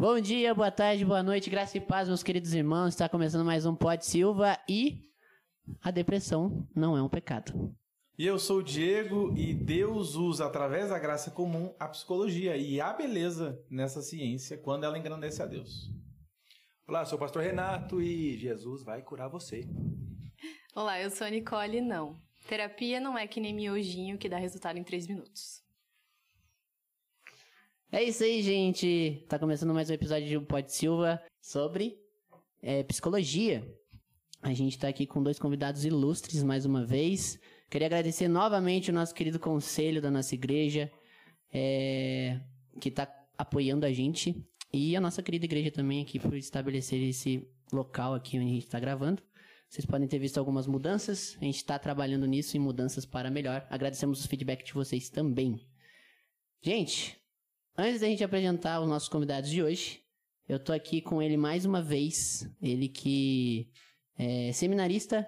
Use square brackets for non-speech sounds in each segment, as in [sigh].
Bom dia, boa tarde, boa noite, graça e paz, meus queridos irmãos. Está começando mais um Pod Silva e a depressão não é um pecado. E eu sou o Diego e Deus usa através da graça comum a psicologia e a beleza nessa ciência quando ela engrandece a Deus. Olá, sou o pastor Renato e Jesus vai curar você. Olá, eu sou a Nicole e não. Terapia não é que nem miojinho que dá resultado em três minutos. É isso aí, gente. Tá começando mais um episódio de Pod Silva sobre é, psicologia. A gente tá aqui com dois convidados ilustres mais uma vez. Queria agradecer novamente o nosso querido conselho da nossa igreja, é, que tá apoiando a gente, e a nossa querida igreja também aqui por estabelecer esse local aqui onde a gente está gravando. Vocês podem ter visto algumas mudanças. A gente está trabalhando nisso em mudanças para melhor. Agradecemos o feedback de vocês também. Gente, antes da gente apresentar os nossos convidados de hoje, eu tô aqui com ele mais uma vez. Ele que é seminarista,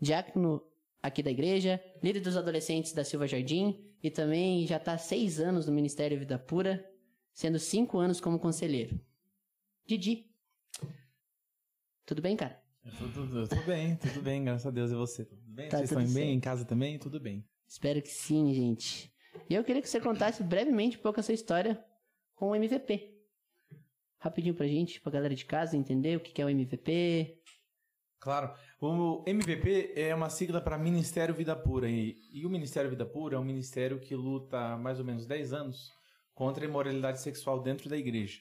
diácono aqui da igreja, líder dos adolescentes da Silva Jardim e também já está seis anos no Ministério Vida Pura, sendo cinco anos como conselheiro. Didi. Tudo bem, cara? Tudo, tudo, tudo bem, tudo bem, graças a Deus. E você? Tudo bem? Tá Vocês tudo estão bem? certo. Em casa também? Tudo bem. Espero que sim, gente. E eu queria que você contasse brevemente um pouco a sua história com o MVP. Rapidinho pra gente, pra galera de casa entender o que é o MVP. Claro. O MVP é uma sigla para Ministério Vida Pura. E, e o Ministério Vida Pura é um ministério que luta há mais ou menos 10 anos contra a imoralidade sexual dentro da igreja.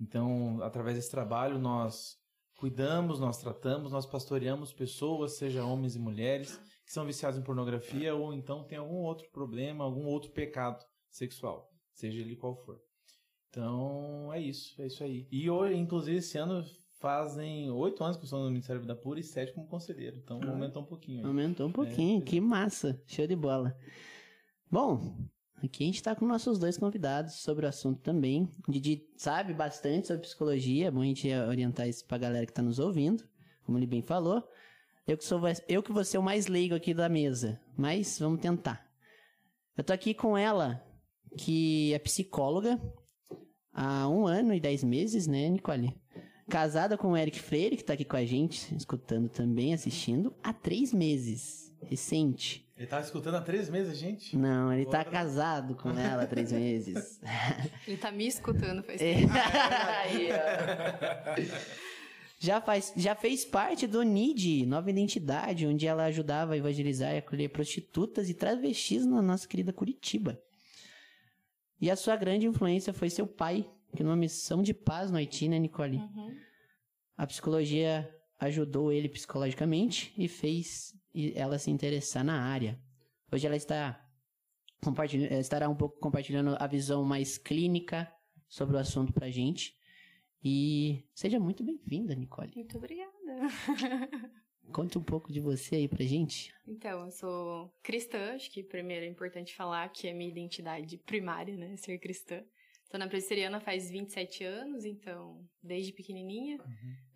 Então, através desse trabalho, nós cuidamos, nós tratamos, nós pastoreamos pessoas, seja homens e mulheres, que são viciados em pornografia ou então tem algum outro problema, algum outro pecado sexual, seja ele qual for. Então, é isso, é isso aí. E hoje, inclusive, esse ano fazem oito anos que eu estou no Ministério da Vida Pura e sete como conselheiro. Então, aumentou um pouquinho. aí. Aumentou um pouquinho, que massa. Show de bola. Bom, aqui a gente tá com nossos dois convidados sobre o assunto também. O Didi sabe bastante sobre psicologia, é bom a gente orientar isso pra galera que tá nos ouvindo, como ele bem falou. Eu que, sou, eu que vou ser o mais leigo aqui da mesa, mas vamos tentar. Eu tô aqui com ela, que é psicóloga, há um ano e dez meses, né, Nicole? Casada com o Eric Freire, que tá aqui com a gente, escutando também, assistindo, há três meses. Recente. Ele tava escutando há três meses, gente? Não, ele tá Bora. casado com ela há três [laughs] meses. Ele tá me escutando faz É. tempo. [laughs] Aí, ó. [laughs] já, faz, já fez parte do NID, Nova Identidade, onde ela ajudava a evangelizar e acolher prostitutas e travestis na nossa querida Curitiba. E a sua grande influência foi seu pai, que numa missão de paz no Haiti, né, Nicole? Uhum. A psicologia ajudou ele psicologicamente e fez ela se interessar na área. Hoje ela está estará um pouco compartilhando a visão mais clínica sobre o assunto pra gente. E seja muito bem-vinda, Nicole. Muito obrigada. [laughs] Conte um pouco de você aí pra gente. Então, eu sou cristã, acho que primeiro é importante falar que é minha identidade primária, né, ser cristã. Tô na presbiteriana faz 27 anos, então, desde pequenininha.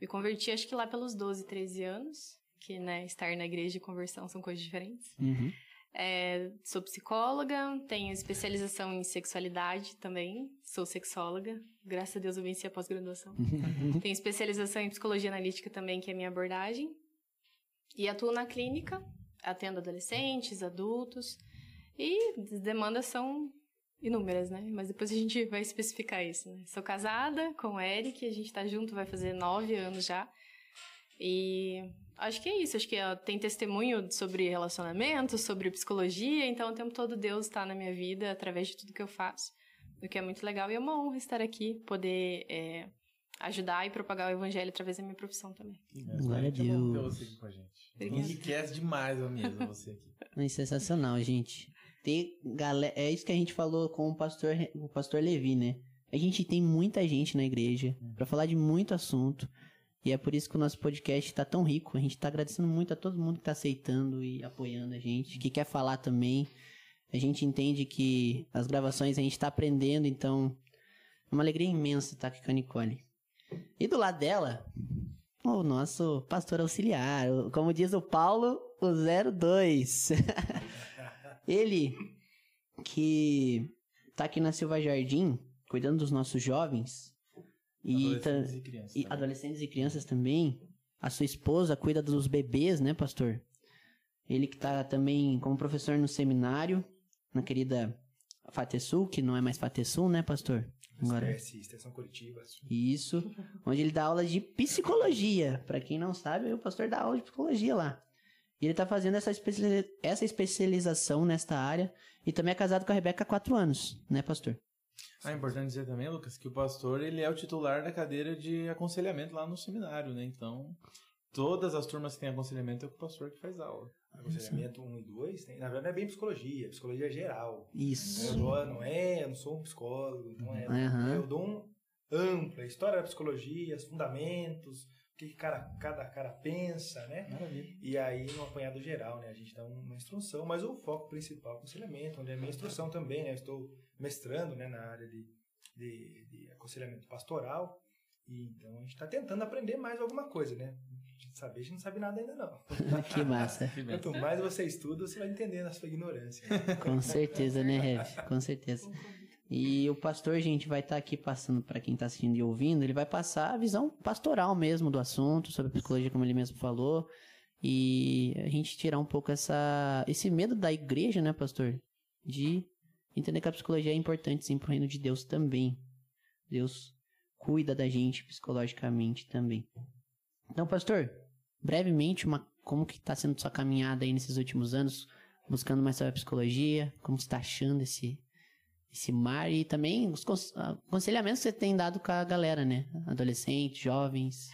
Me converti acho que lá pelos 12, 13 anos, que, né, estar na igreja e conversão são coisas diferentes. Uhum. É, sou psicóloga, tenho especialização em sexualidade também, sou sexóloga, graças a Deus eu venci a pós-graduação. [laughs] tenho especialização em psicologia analítica também, que é a minha abordagem. E atuo na clínica, atendo adolescentes, adultos, e as demandas são inúmeras, né? Mas depois a gente vai especificar isso, né? Sou casada com o Eric, a gente tá junto, vai fazer nove anos já. E acho que é isso, acho que ó, tem testemunho sobre relacionamento, sobre psicologia, então o tempo todo Deus está na minha vida através de tudo que eu faço, o que é muito legal e é uma honra estar aqui, poder é, ajudar e propagar o evangelho através da minha profissão também. Glória a bom ter Deus. você aqui com a gente. Obrigada. Enriquece demais a mesa você aqui. É sensacional, gente. Tem galera, é isso que a gente falou com o pastor, o pastor Levi, né? A gente tem muita gente na igreja pra falar de muito assunto. E é por isso que o nosso podcast tá tão rico. A gente tá agradecendo muito a todo mundo que tá aceitando e apoiando a gente, que quer falar também. A gente entende que as gravações a gente tá aprendendo, então é uma alegria imensa estar aqui com a Nicole. E do lado dela, o nosso pastor auxiliar, como diz o Paulo, o 02. [laughs] Ele que tá aqui na Silva Jardim, cuidando dos nossos jovens, E, Adolescentes e crianças. e também. adolescentes e crianças também. A sua esposa cuida dos bebês, né, pastor? Ele que tá também como professor no seminário, na querida Fatesul, que não é mais Fatesul, né, pastor? Agora, Espécie, extensão coletiva. isso, onde ele dá aula de psicologia. Pra quem não sabe, o pastor dá aula de psicologia lá. E ele tá fazendo essa especialização nesta área e também é casado com a Rebeca há quatro anos, né, pastor? Ah, é importante dizer também, Lucas, que o pastor ele é o titular da cadeira de aconselhamento lá no seminário, né? Então, todas as turmas que têm aconselhamento é o pastor que faz aula. Aconselhamento 1 e 2, tem, na verdade não é bem psicologia, é psicologia geral. Isso. Eu dou, não é, eu não sou um psicólogo, não é. Aham. Eu dou um amplo, a história da psicologia, os fundamentos, o que cada, cada cara pensa, né? Maravilha. E aí, no apanhado geral, né? A gente dá uma instrução, mas o foco principal é o aconselhamento, onde é a minha instrução também, né? Eu estou mestrando né, na área de, de, de aconselhamento pastoral. E então a gente está tentando aprender mais alguma coisa, né? Saber, a gente não sabe nada ainda não. [laughs] que massa. Quanto mais você estuda, você vai entendendo a sua ignorância. né? [laughs] Com certeza, né, Rev? Com certeza. E o pastor, gente, vai estar aqui passando para quem tá assistindo e ouvindo, ele vai passar a visão pastoral mesmo do assunto, sobre a psicologia, como ele mesmo falou, e a gente tirar um pouco essa esse medo da igreja, né, pastor? De entender que a psicologia é importante sim pro reino de Deus também. Deus cuida da gente psicologicamente também. Então, pastor, brevemente, uma, como que tá sendo sua caminhada aí nesses últimos anos, buscando mais sobre a psicologia, como você tá achando esse, esse mar e também os cons- aconselhamentos que você tem dado com a galera, né? Adolescentes, jovens.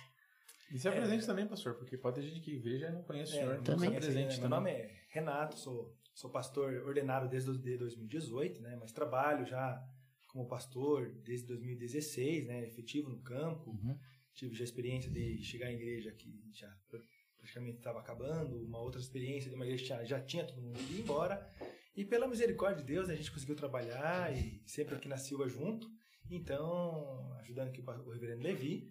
E se apresente também, pastor, porque pode ter gente que veja e não conhece o senhor. então também. se apresente Meu também. nome é Renato, sou, sou pastor ordenado desde o- de 2018, né? Mas trabalho já como pastor desde 2016, né? Efetivo no campo. Uhum. Tive já a experiência de chegar em igreja que já pr- praticamente estava acabando, uma outra experiência de uma igreja que já, já tinha todo mundo ido embora. E pela misericórdia de Deus, a gente conseguiu trabalhar e sempre aqui na Silva junto. Então, ajudando aqui o reverendo Levi.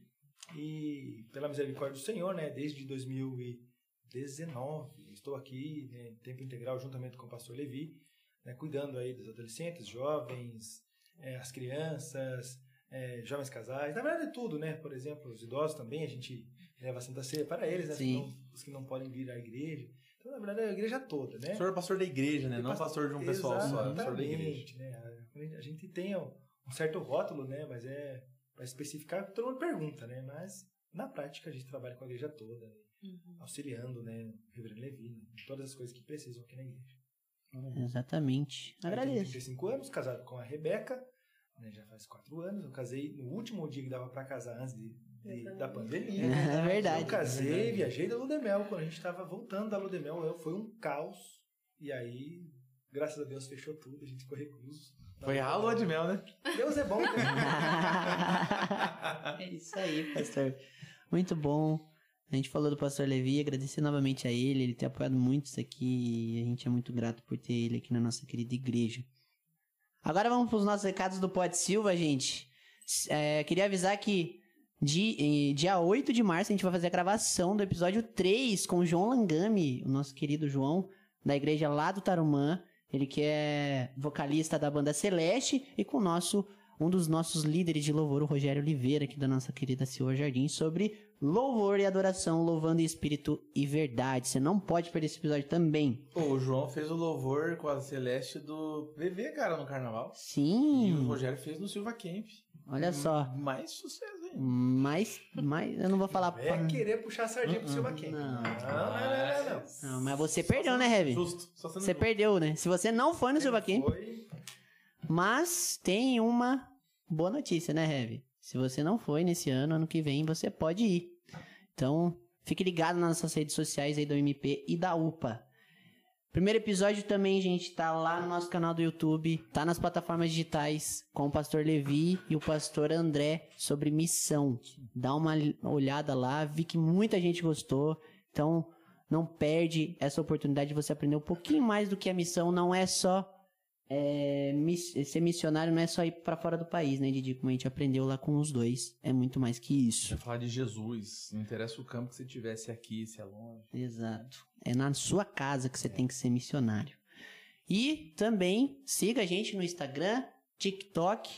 E pela misericórdia do Senhor, né, desde 2019, estou aqui né, em tempo integral juntamente com o pastor Levi, né, cuidando aí dos adolescentes, jovens, eh, as crianças, eh, jovens casais, na verdade tudo, né? Por exemplo, os idosos também, a gente leva a Santa Ceia para eles, né? Sim. Os, que não, os que não podem vir à igreja. Então, na verdade, é a igreja toda, né? O senhor é pastor da igreja, né? Não pastor de um pessoal só, é pastor da igreja. Exatamente, né? A- gente tem um um certo rótulo, né? Mas é para especificar, todo mundo pergunta, né? Mas na prática a gente trabalha com a igreja toda, né? Auxiliando, né? O reverendo Levi, né? em todas as coisas que precisam aqui na igreja. Exatamente. Eu tenho Agradeço. 35 anos, casado com a Rebeca, né? já faz 4 anos. Eu casei no último dia que dava para casar antes de, de- da pandemia. [laughs] É verdade. Eu casei, viajei da Ludemel. Quando a gente estava voltando da Ludemel, eu- foi um caos. E aí, graças a Deus, fechou tudo. A gente ficou recluso. Foi a lua de mel, né? Deus é bom, né? [laughs] [laughs] é isso aí, pastor. Muito bom. A gente falou do pastor Levi, agradecer novamente a ele, ele tem apoiado muito isso aqui e a gente é muito grato por ter ele aqui na nossa querida igreja. Agora vamos para os nossos recados do Pod Silva, gente. É, queria avisar que eh, dia 8 de março a gente vai fazer a gravação do episódio 3 com o João Langami, o nosso querido João, da igreja lá do Tarumã. Ele que é vocalista da banda Celeste e com o nosso um dos nossos líderes de louvor, o Rogério Oliveira, aqui da nossa querida Silva Jardim, sobre louvor e adoração, louvando em espírito e verdade. Você não pode perder esse episódio também. Pô, o João fez o louvor com a Celeste do VV, cara, no carnaval. E o Sim, Rogério fez no Silva Camp. olha só. Mais sucesso ainda. Mas, mas eu não vou falar. É querer puxar a sardinha pro seu Baquem. Não. Não, não, não, não, não. Não, mas você perdeu, né, Heavy? Justo. Só sendo Você perdeu, né? Se você não foi no Silva Camp, Foi. mas tem uma boa notícia, né, Heavy? Se você não foi nesse ano, ano que vem você pode ir. Então, fique ligado nas nossas redes sociais aí do MP e da UPA. Primeiro episódio também, gente, tá lá no nosso canal do YouTube, tá nas plataformas digitais com o pastor Levi e o pastor André sobre missão. Dá uma olhada lá, vi que muita gente gostou. Então, não perde essa oportunidade de você aprender um pouquinho mais do que a missão. Não é só é, miss- ser missionário, não é só ir pra fora do país, né, Didi? Como a gente aprendeu lá com os dois. É muito mais que isso. Vai falar de Jesus. Não interessa o campo que você tivesse aqui, se é longe. Exato. É na sua casa que você tem que ser missionário. E também siga a gente no Instagram, TikTok.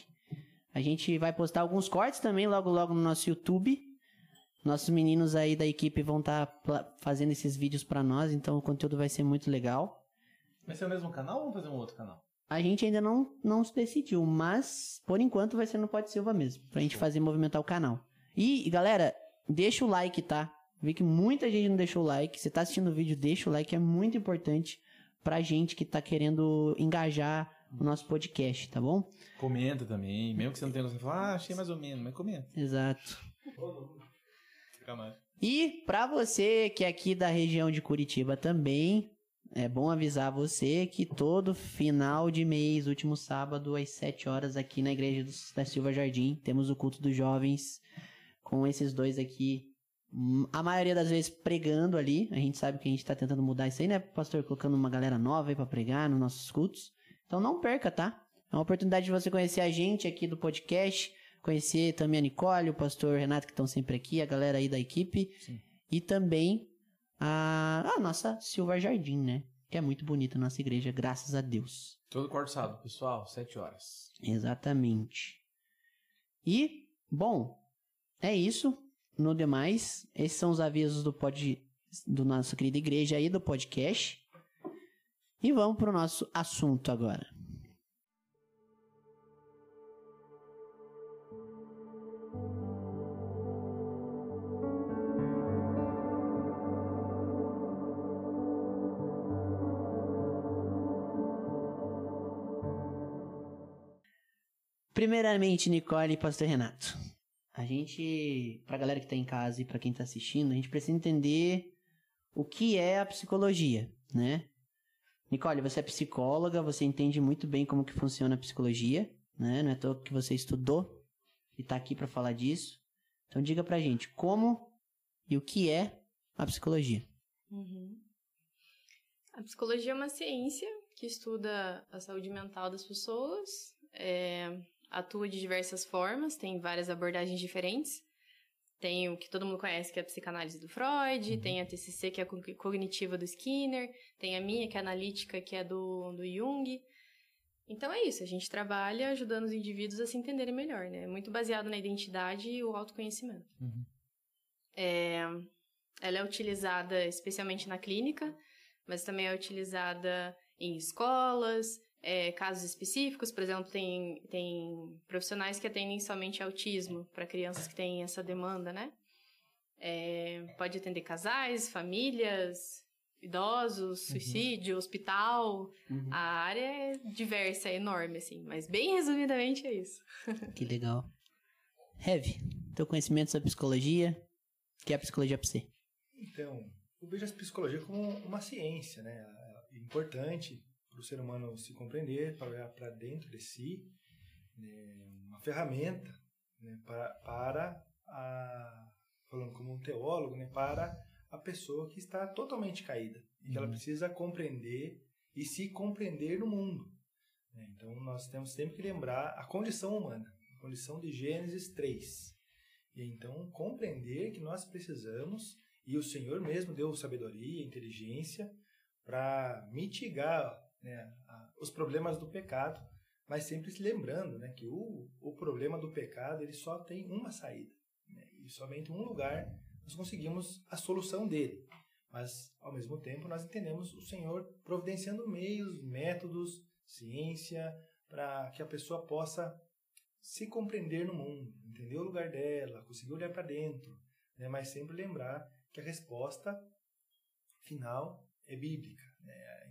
A gente vai postar alguns cortes também logo logo no nosso YouTube. Nossos meninos aí da equipe vão estar fazendo esses vídeos para nós, então o conteúdo vai ser muito legal. Vai ser o mesmo canal ou vamos fazer um outro canal? A gente ainda não, não se decidiu, mas por enquanto vai ser no Pode Silva mesmo, pra gente fazer movimentar o canal. E, galera, deixa o like, tá? Vi que muita gente não deixou o like. Você tá assistindo o vídeo, deixa o like, é muito importante pra gente que tá querendo engajar o nosso podcast, tá bom? Comenta também, mesmo que você não tenha fala, ah, achei mais ou menos, mas comenta. Exato. Fica mais. E pra você que é aqui da região de Curitiba também, é bom avisar você que todo final de mês, último sábado, às 7 horas, aqui na igreja do, da Silva Jardim, temos o culto dos jovens com esses dois aqui. Hum, a maioria das vezes pregando ali. A gente sabe que a gente tá tentando mudar isso aí, né, pastor? Colocando uma galera nova aí pra pregar nos nossos cultos. Então não perca, tá? É uma oportunidade de você conhecer a gente aqui do podcast, conhecer também a Nicole, o pastor Renato, que estão sempre aqui, a galera aí da equipe. Sim. E também a, a nossa Silva Jardim, né? Que é muito bonita a nossa igreja, graças a Deus. Todo quarto sábado, pessoal, sete horas. Exatamente. E, bom, é isso. No demais, esses são os avisos do pod, do nossa querida igreja aí, do podcast. E vamos para o nosso assunto agora. Primeiramente, Nicole e Pastor Renato. A gente, pra galera que tá em casa e pra quem tá assistindo, a gente precisa entender o que é a psicologia, né? Nicole, você é psicóloga, você entende muito bem como que funciona a psicologia, né? Não é todo que você estudou e tá aqui para falar disso. Então diga pra gente como e o que é a psicologia. Uhum. A psicologia é uma ciência que estuda a saúde mental das pessoas, é, atua de diversas formas, tem várias abordagens diferentes. Tem o que todo mundo conhece, que é a psicanálise do Freud, uhum. tem a TCC, que é a cognitiva do Skinner, tem a minha, que é a analítica, que é do, do Jung. Então é isso, a gente trabalha ajudando os indivíduos a se entenderem melhor, né? Muito baseado na identidade e o autoconhecimento. Uhum. É, ela é utilizada especialmente na clínica, mas também é utilizada em escolas, é, casos específicos, por exemplo, tem, tem profissionais que atendem somente autismo para crianças que têm essa demanda, né? É, pode atender casais, famílias, idosos, uhum. suicídio, hospital. Uhum. A área é diversa, é enorme, assim, mas bem resumidamente é isso. [laughs] que legal. Heavy, teu conhecimento sobre psicologia, o que é a psicologia para você? Então, eu vejo a psicologia como uma ciência, né? É importante para o ser humano se compreender, para olhar para dentro de si, né, uma ferramenta né, para, para a, falando como um teólogo, né, para a pessoa que está totalmente caída e que ela uhum. precisa compreender e se compreender no mundo. Né? Então nós temos sempre que lembrar a condição humana, a condição de Gênesis 3. E então compreender que nós precisamos e o Senhor mesmo deu sabedoria, inteligência para mitigar né, os problemas do pecado, mas sempre se lembrando né, que o, o problema do pecado ele só tem uma saída. Né, e somente um lugar nós conseguimos a solução dele. Mas, ao mesmo tempo, nós entendemos o Senhor providenciando meios, métodos, ciência, para que a pessoa possa se compreender no mundo, entender o lugar dela, conseguir olhar para dentro, né? mas sempre lembrar que a resposta final é bíblica.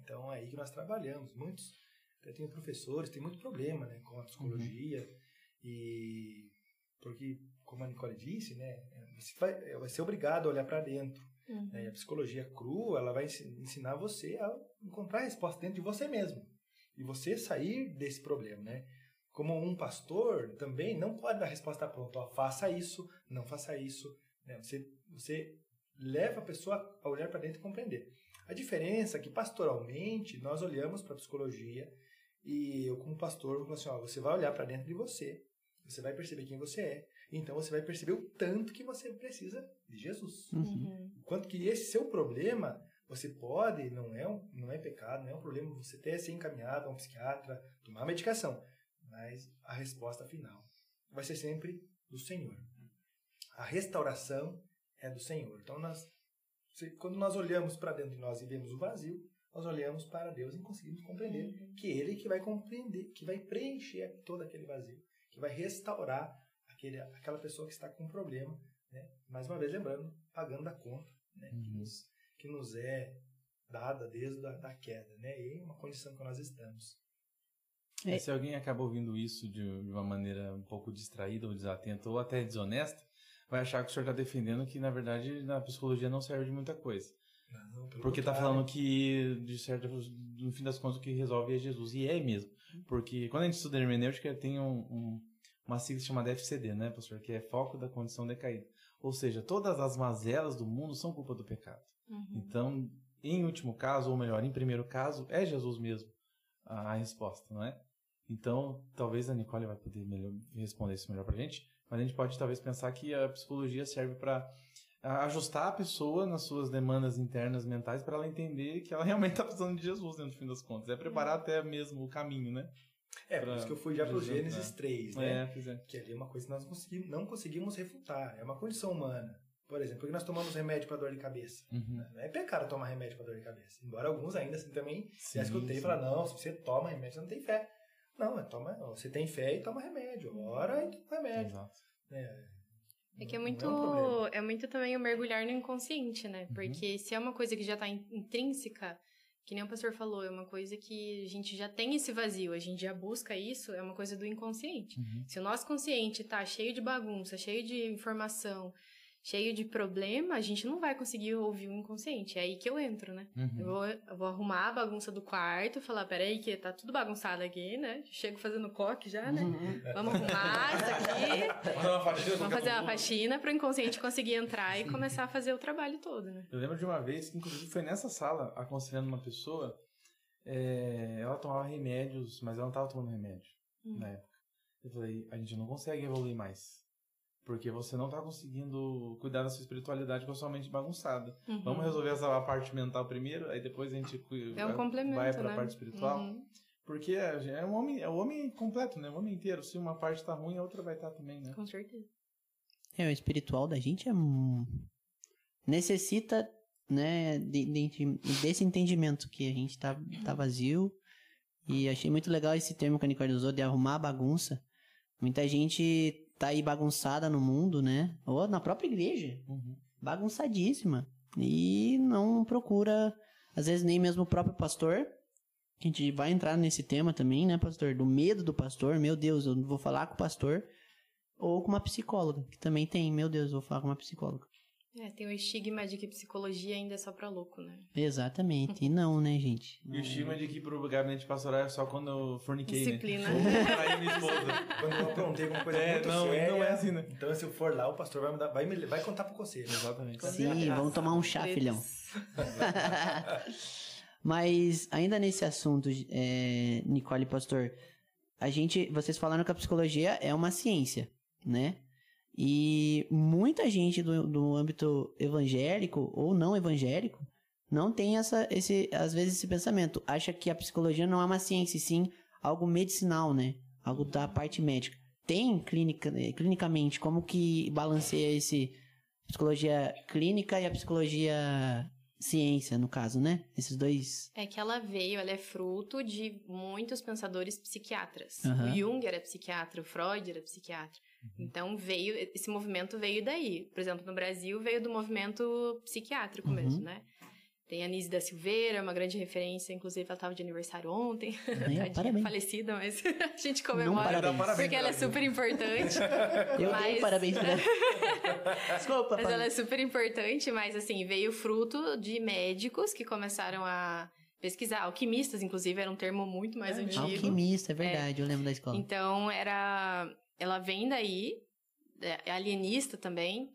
Então é aí que nós trabalhamos. Muitos, até tem professores, tem muito problema né, com a psicologia uhum. e porque, como a Nicole disse, né, você vai, vai ser obrigado a olhar para dentro. Uhum. Né? E a psicologia crua, ela vai ensinar você a encontrar a resposta dentro de você mesmo. E você sair desse problema, né? Como um pastor também não pode dar resposta pronta, ó, faça isso, não faça isso. Né? Você, você leva a pessoa a olhar para dentro e compreender. A diferença é que pastoralmente nós olhamos para a psicologia e eu como pastor vou falar assim, ó, você vai olhar para dentro de você, você vai perceber quem você é, então você vai perceber o tanto que você precisa de Jesus. Uhum. Quanto que esse seu problema você pode, não é, um, não é pecado, não é um problema você ter ser encaminhado a um psiquiatra, tomar medicação, mas a resposta final vai ser sempre do Senhor. A restauração é do Senhor. Então, nós, quando nós olhamos para dentro de nós e vemos o vazio, nós olhamos para Deus e conseguimos compreender uhum. que Ele que vai compreender, que vai preencher todo aquele vazio, que vai restaurar aquele, aquela pessoa que está com um problema. Né? Mais uma vez, lembrando, pagando a conta né? Uhum. que, nos, que nos é dada desde a da queda, né? E é uma condição que nós estamos. É. Se alguém acaba ouvindo isso de, de uma maneira um pouco distraída ou desatenta ou até desonesta, vai achar que o senhor está defendendo que, na verdade, na psicologia não serve de muita coisa. Não, Porque está falando que, de certo, no fim das contas, o que resolve é Jesus. E é mesmo. Porque quando a gente estuda hermenêutica, tem um, um, uma sigla chamada FCD, né, pastor? Que é foco da condição decaída. Ou seja, todas as mazelas do mundo são culpa do pecado. Uhum. Então, em último caso, ou melhor, em primeiro caso, é Jesus mesmo a, a resposta, não é? Então, talvez a Nicole vai poder melhor, responder isso melhor pra gente, mas a gente pode talvez pensar que a psicologia serve para ajustar a pessoa nas suas demandas internas mentais para ela entender que ela [laughs] realmente está precisando de Jesus, né, no fim das contas. É preparar até mesmo o caminho, né? É, por isso que eu fui já para o Gênesis é. 3, né? É, é. Que ali é uma coisa que nós conseguimos, não conseguimos refutar. É uma condição humana. Por exemplo, porque nós tomamos remédio para dor de cabeça. Uhum. Não é pecado tomar remédio para dor de cabeça. Embora alguns ainda assim também sim, já escutei e falar, não, se você toma remédio, você não tem fé. Não, é toma, você tem fé e toma remédio. Ora e toma remédio. Exato. É, é que é muito, é, um é, muito também o mergulhar no inconsciente, né? Uhum. Porque se é uma coisa que já está intrínseca, que nem o pastor falou, é uma coisa que a gente já tem esse vazio, a gente já busca isso, é uma coisa do inconsciente. Uhum. Se o nosso consciente está cheio de bagunça, cheio de informação, cheio de problema, a gente não vai conseguir ouvir o inconsciente. É aí que eu entro, né? Uhum. Eu, vou, eu, vou, arrumar a bagunça do quarto, falar, peraí, que tá tudo bagunçado aqui, né? Chego fazendo coque já, né? Uhum. Vamos arrumar isso aqui. Vamos fazer uma faxina para o inconsciente conseguir entrar e começar a fazer o trabalho todo, né? Eu lembro de uma vez que, inclusive, foi nessa sala, aconselhando uma pessoa, é, ela tomava remédios, mas ela não estava tomando remédio uhum. na época. Eu falei, a gente não consegue evoluir mais. Porque você não está conseguindo cuidar da sua espiritualidade com a sua mente bagunçada. Uhum. Vamos resolver essa parte mental primeiro, aí depois a gente é um complemento, vai para a né? parte espiritual. Uhum. Porque é, é, um homem, é o homem completo, né? O homem inteiro. Se uma parte está ruim, a outra vai estar tá também, né? Com certeza. É, o espiritual da gente é necessita, né, de, de, desse entendimento que a gente tá, tá vazio. E achei muito legal esse termo que a Nicole usou de arrumar a bagunça. Muita gente tá aí bagunçada no mundo, né? Ou na própria igreja. Uhum. Bagunçadíssima. E não procura, às vezes, nem mesmo o próprio pastor. A gente vai entrar nesse tema também, né, pastor? Do medo do pastor. Meu Deus, eu não vou falar com o pastor. Ou com uma psicóloga, que também tem. Meu Deus, eu vou falar com uma psicóloga. É, tem o estigma de que psicologia ainda é só pra louco, né? Exatamente. E não, né, gente? E o estigma de que pro gabinete pastoral é só quando eu forniquei, Disciplina. né? Disciplina. [laughs] minha esposa. quando eu aprontei alguma coisa é, muito não, séria. Não é assim, né? Então, se eu for lá, o pastor vai, me dar, vai, me, vai contar pro conselho. Exatamente. Sim, vamos tomar um chá, filhão. [laughs] Mas, ainda nesse assunto, é, Nicole Pastor, a gente, vocês falaram que a psicologia é uma ciência, né? E muita gente do, do âmbito evangélico ou não evangélico não tem essa, esse, às vezes esse pensamento. Acha que a psicologia não é uma ciência, sim algo medicinal, né? Algo da parte médica. Tem clinica, clinicamente, como que balanceia esse psicologia clínica e a psicologia ciência, no caso, né? Esses dois. É que ela veio, ela é fruto de muitos pensadores psiquiatras. Uhum. O Jung era psiquiatra, o Freud era psiquiatra. Uhum. Então veio, esse movimento veio daí. Por exemplo, no Brasil veio do movimento psiquiátrico uhum. mesmo, né? Tem a Nise da Silveira, uma grande referência, inclusive ela estava de aniversário ontem, [laughs] é, parabéns. falecida, mas [laughs] a gente comemora Não, parabéns. porque ela é super importante. [laughs] Eu mas... dei parabéns pra ela. Desculpa, Mas ela é super importante, mas assim, veio fruto de médicos que começaram a pesquisar. Alquimistas, inclusive, era um termo muito mais é, antigo. Alquimista, é verdade, é. eu lembro da escola. Então, era ela vem daí, é, é alienista também,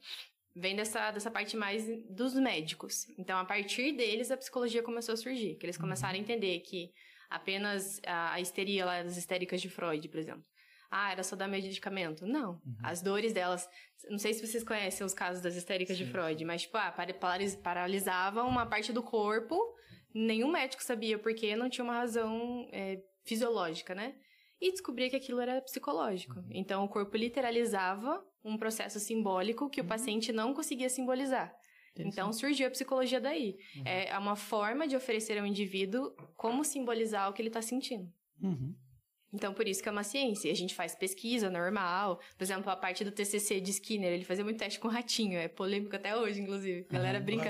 vem dessa, dessa parte mais dos médicos. Então, a partir deles, a psicologia começou a surgir, que eles começaram a entender que apenas a, a histeria lá das histéricas de Freud, por exemplo. Ah, era só dar medicamento. Não. Uhum. As dores delas. Não sei se vocês conhecem os casos das histéricas Sim. de Freud, mas, tipo, ah, paralisavam uma parte do corpo. Nenhum médico sabia porque não tinha uma razão é, fisiológica, né? E descobri que aquilo era psicológico. Uhum. Então, o corpo literalizava um processo simbólico que o Uhum. paciente não conseguia simbolizar. Então, surgiu a psicologia daí. Uhum. É uma forma de oferecer ao indivíduo como simbolizar o que ele está sentindo. Uhum. Então, por isso que é uma ciência. A gente faz pesquisa normal. Por exemplo, a parte do TCC de Skinner, ele fazia muito teste com ratinho. É polêmico até hoje, inclusive. A galera O brinca...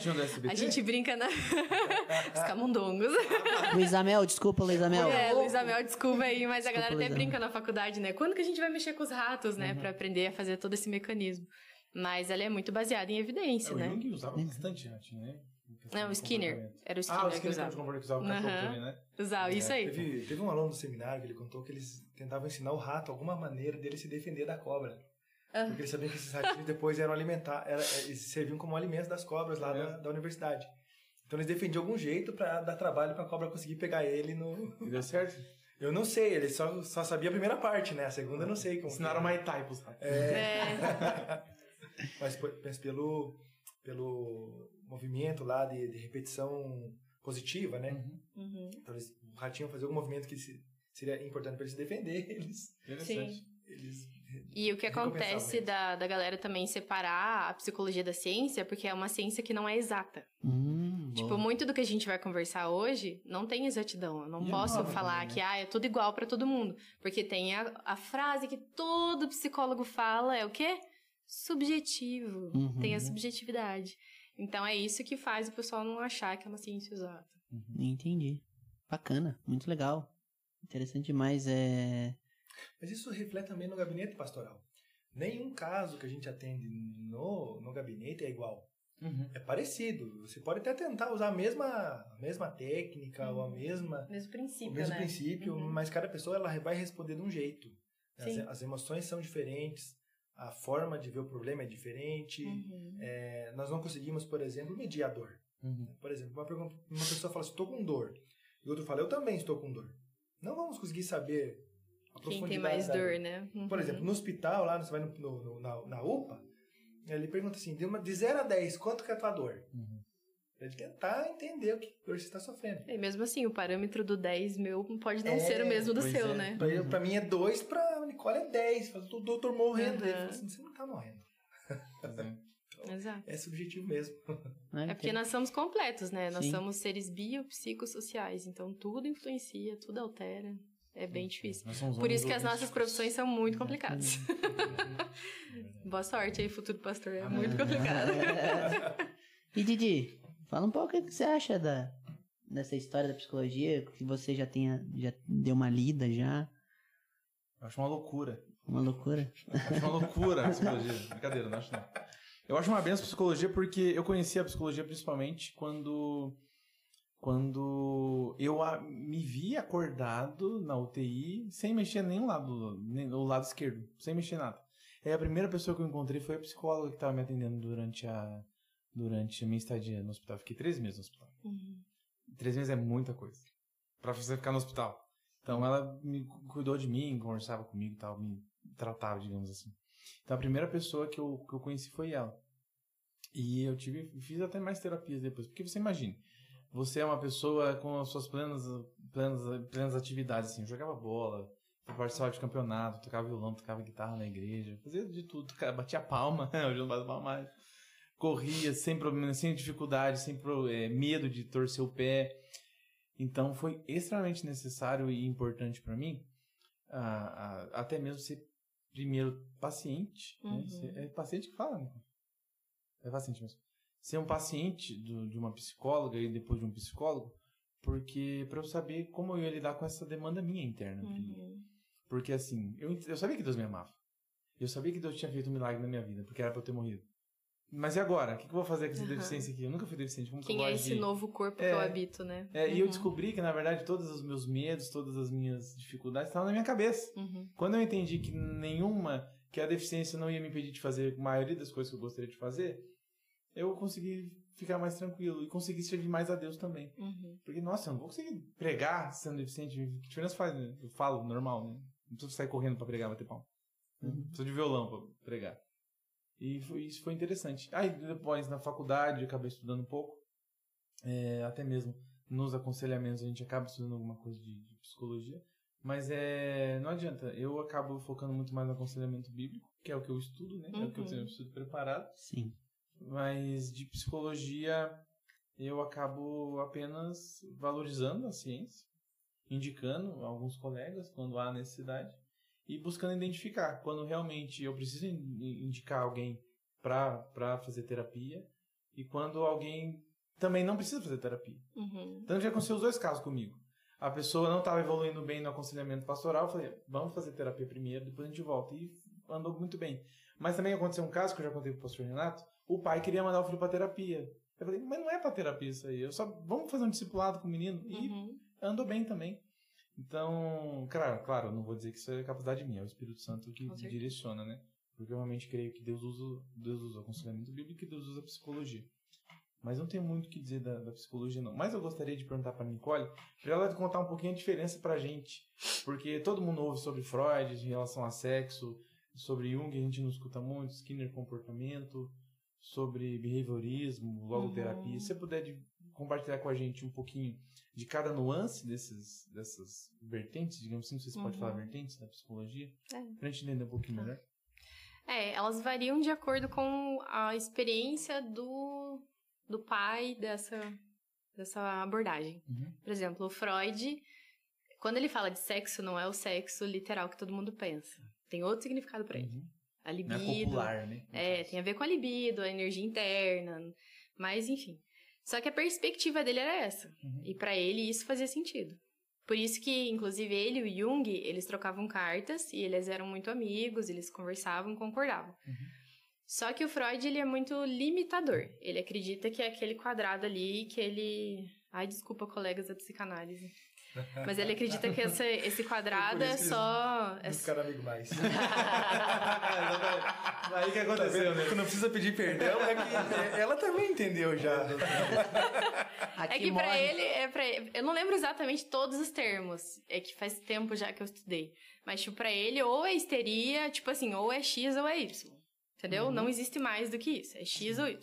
A gente brinca na... [laughs] Os camundongos. [laughs] Luiz Amel, desculpa, Luiz Amel. É, Luiz Amel, desculpa aí, mas a Desculpa, galera até Luiz brinca na faculdade, né? Quando que a gente vai mexer com os ratos, né? Uhum. Pra aprender a fazer todo esse mecanismo. Mas ela é muito baseada em evidência, É, o né? Jung usava bastante ratinho, né? Não, o de Skinner. Era o Skinner, Ah, o que Skinner usava. que usava, que usava o cachorro também, né? Usava, isso aí. Teve, teve um aluno do seminário que ele contou que eles tentavam ensinar o rato alguma maneira dele se defender da cobra. Ah. Porque eles sabiam que esses ratinhos [laughs] depois eram alimentar, era, eles serviam como alimento das cobras lá É. da, da universidade. Então eles defendiam algum jeito pra dar trabalho pra cobra conseguir pegar ele no. E deu certo? [laughs] Eu não sei, ele só, só sabia a primeira parte, né? A segunda eu não sei como. Ensinaram Thai pros ratos. É. [laughs] Mas, mas pelo, pelo movimento lá de, de repetição positiva, né? Uhum. Uhum. Então eles, o ratinho fazer algum movimento que se- seria importante para ele se defender, [laughs] eles, Interessante. eles E o que acontece da, da galera também separar a psicologia da ciência, porque é uma ciência que não é exata. Hum, Tipo, muito do que a gente vai conversar hoje não tem exatidão. Eu não E é posso nova falar também, né? que ah, é tudo igual pra todo mundo. Porque tem a, a frase que todo psicólogo fala, é o quê? Subjetivo. Uhum. Tem a subjetividade. Então é isso que faz o pessoal não achar que é uma ciência exata. Entendi. Bacana, muito legal. Interessante demais. É... Mas isso reflete também no gabinete pastoral. Nenhum caso que a gente atende no, no gabinete é igual. Uhum. É parecido. Você pode até tentar usar a mesma, a mesma técnica ou a mesma, Mesmo o princípio, mesmo né? princípio, Uhum. mas cada pessoa ela vai responder de um jeito. As, Sim. as emoções são diferentes, a forma de ver o problema é diferente. Uhum. É, nós não conseguimos, por exemplo, medir a dor. Uhum. Por exemplo, uma, pergunta- uma pessoa fala assim, estou com dor. E o outro fala, eu também estou com dor. Não vamos conseguir saber a Quem tem profundidade mais dor, né? Uhum. Por exemplo, no hospital, lá, você vai no, no- no- na, na UPA, ele pergunta assim, de, uma, de 0 a 10, quanto que é a tua dor? Uhum. Pra ele tentar entender o que dor você está sofrendo. E mesmo assim, o parâmetro do 10 meu pode não É, ser o mesmo do seu, é. né? Pra, pra mim é 2, pra Nicole é 10. Fala, o doutor morrendo. Uhum. Ele fala assim, você não tá morrendo. É. [laughs] Exato. É subjetivo mesmo. É porque nós somos completos, né? Nós Sim. somos seres biopsicossociais, então tudo influencia, tudo altera. É bem difícil. Por isso que as nossas profissões são muito complicadas. [laughs] Boa sorte aí, futuro pastor. É muito complicado. [laughs] e Didi, fala um pouco o que você acha da, dessa história da psicologia, que você já tenha, já deu uma lida já, Eu acho uma loucura. uma loucura. Acho uma loucura a psicologia. [laughs] Brincadeira, não acho não. Eu acho uma benção a psicologia porque eu conheci a psicologia principalmente quando quando eu a- me vi acordado na UTI sem mexer nem o lado, nem o lado esquerdo, sem mexer nada. Aí a primeira pessoa que eu encontrei foi a psicóloga que estava me atendendo durante a durante a minha estadia no hospital. Fiquei três meses no hospital. Uhum. Três meses é muita coisa Pra você ficar no hospital. Então ela me cu- cuidou de mim, conversava comigo e tal, me tratava, digamos assim. Então a primeira pessoa que eu, que eu conheci foi ela. E eu tive, fiz até mais terapias depois. Porque você imagina, você é uma pessoa com as suas plenas, plenas, plenas atividades, assim, eu jogava bola, participava de campeonato, tocava violão, tocava guitarra na igreja, fazia de tudo, batia palma, [laughs] hoje não bato palma mais. Corria sem problema, sem dificuldade, sem pro- eh, medo de torcer o pé. Então foi extremamente necessário e importante para mim, até mesmo ser primeiro paciente. né? Uhum. Ser- é paciente que fala, né? É paciente mesmo. Ser um paciente do- de uma psicóloga e depois de um psicólogo, porque para eu saber como eu ia lidar com essa demanda minha interna. Uhum. Porque assim, eu, eu sabia que Deus me amava. Eu sabia que Deus tinha feito um milagre na minha vida, porque era pra eu ter morrido. Mas e agora? O que, que eu vou fazer com essa Aham. deficiência aqui? Eu nunca fui deficiente. Como que Quem é esse de- novo corpo que É. eu habito, né? É, E eu Uhum. descobri que, na verdade, todos os meus medos, todas as minhas dificuldades estavam na minha cabeça. Uhum. Quando eu entendi que nenhuma, que a deficiência não ia me impedir de fazer a maioria das coisas que eu gostaria de fazer, eu consegui ficar mais tranquilo e consegui servir mais a Deus também. Uhum. Porque, nossa, eu não vou conseguir pregar sendo deficiente. Que diferença faz, né? Eu falo normal, né? Não preciso sair correndo pra pregar, bater pau. Né? Uhum. Preciso de violão pra pregar. E foi- isso foi interessante. Aí depois, na faculdade, eu acabei estudando um pouco. É, até mesmo nos aconselhamentos a gente acaba estudando alguma coisa de, de psicologia. Mas é, não adianta, eu acabo focando muito mais no aconselhamento bíblico, que é o que eu estudo, né? É o que eu Uhum. tenho estudo preparado. Sim. Mas de psicologia eu acabo apenas valorizando a ciência, indicando alguns colegas quando há necessidade e buscando identificar quando realmente eu preciso in- indicar alguém para fazer terapia e quando alguém também não precisa fazer terapia. Uhum. Então já aconteceu os dois casos comigo. A pessoa não estava evoluindo bem no aconselhamento pastoral, eu falei, vamos fazer terapia primeiro, depois a gente volta. E andou muito bem. Mas também aconteceu um caso que eu já contei pro pastor Renato, o pai queria mandar o filho para terapia. Eu falei, mas não é para terapia isso aí, eu só vamos fazer um discipulado com o menino e Uhum. andou bem também. Então, claro, claro, não vou dizer que isso é capacidade minha, é o Espírito Santo que direciona, né? Porque eu realmente creio que Deus usa, Deus usa o aconselhamento bíblico e Deus usa a psicologia. Mas não tenho muito o que dizer da, da psicologia, não. Mas eu gostaria de perguntar para Nicole, para ela contar um pouquinho a diferença pra gente. Porque todo mundo ouve sobre Freud em relação a sexo, sobre Jung a gente não escuta muito, Skinner comportamento, sobre behaviorismo, logoterapia. Uhum. Se você puder de- compartilhar com a gente um pouquinho de cada nuance desses, dessas vertentes, digamos assim, não sei se pode Uhum. falar vertentes da psicologia, É. pra gente entender um pouquinho Tá. melhor. É, elas variam de acordo com a experiência do, do pai dessa, dessa abordagem. Uhum. Por exemplo, o Freud, quando ele fala de sexo, não é o sexo literal que todo mundo pensa. Tem outro significado pra ele. Uhum. A Não libido. é popular, né? É, tem a ver com a libido, a energia interna, mas enfim. Só que a perspectiva dele era essa. Uhum. E pra ele isso fazia sentido. Por isso que, inclusive, ele e o Jung, eles trocavam cartas e eles eram muito amigos, eles conversavam, concordavam. Uhum. Só que o Freud, ele é muito limitador. Ele acredita que é aquele quadrado ali que ele... Ai, desculpa, colegas da psicanálise. Mas ele acredita que esse, esse quadrado é só... É Não ficaram amigo mais. [laughs] [laughs] Aí que aconteceu, né? Quando não precisa pedir perdão, é que ela também entendeu já. Aqui É que pra morre- ele, é pra eu não lembro exatamente todos os termos, é que faz tempo já que eu estudei. Mas, tipo, pra ele, ou é histeria, tipo assim, ou é X ou é Y. Entendeu? Uhum. Não existe mais do que isso, é X ou Y.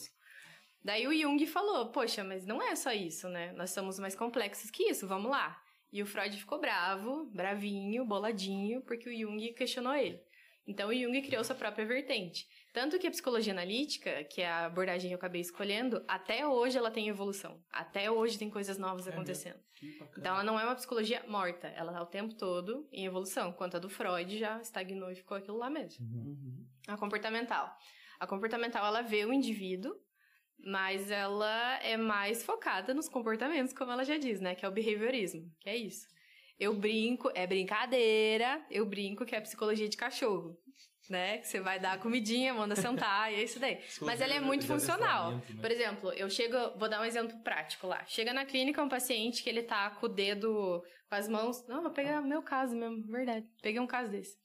Daí o Jung falou, poxa, mas não é só isso, né? Nós somos mais complexos que isso, vamos lá. E o Freud ficou bravo, bravinho, boladinho, porque o Jung questionou ele. Então o Jung criou sua própria vertente. Tanto que a psicologia analítica, que é a abordagem que eu acabei escolhendo, até hoje ela tem evolução. Até hoje tem coisas novas É acontecendo. Então ela não é uma psicologia morta, ela tá o tempo todo em evolução. Enquanto a do Freud já estagnou e ficou aquilo lá mesmo. Uhum. A comportamental. A comportamental ela vê o indivíduo, mas ela é mais focada nos comportamentos, como ela já diz, né? Que é o behaviorismo, que é isso. Eu brinco, é brincadeira, eu brinco que é psicologia de cachorro, né? Que você vai dar a comidinha, manda sentar, e é isso daí. Mas ela é muito funcional. né? Por exemplo, eu chego, vou dar um exemplo prático lá. Chega na clínica um paciente que ele tá com o dedo, com as mãos. Não, vou pegar meu caso mesmo, verdade. Peguei um caso desse.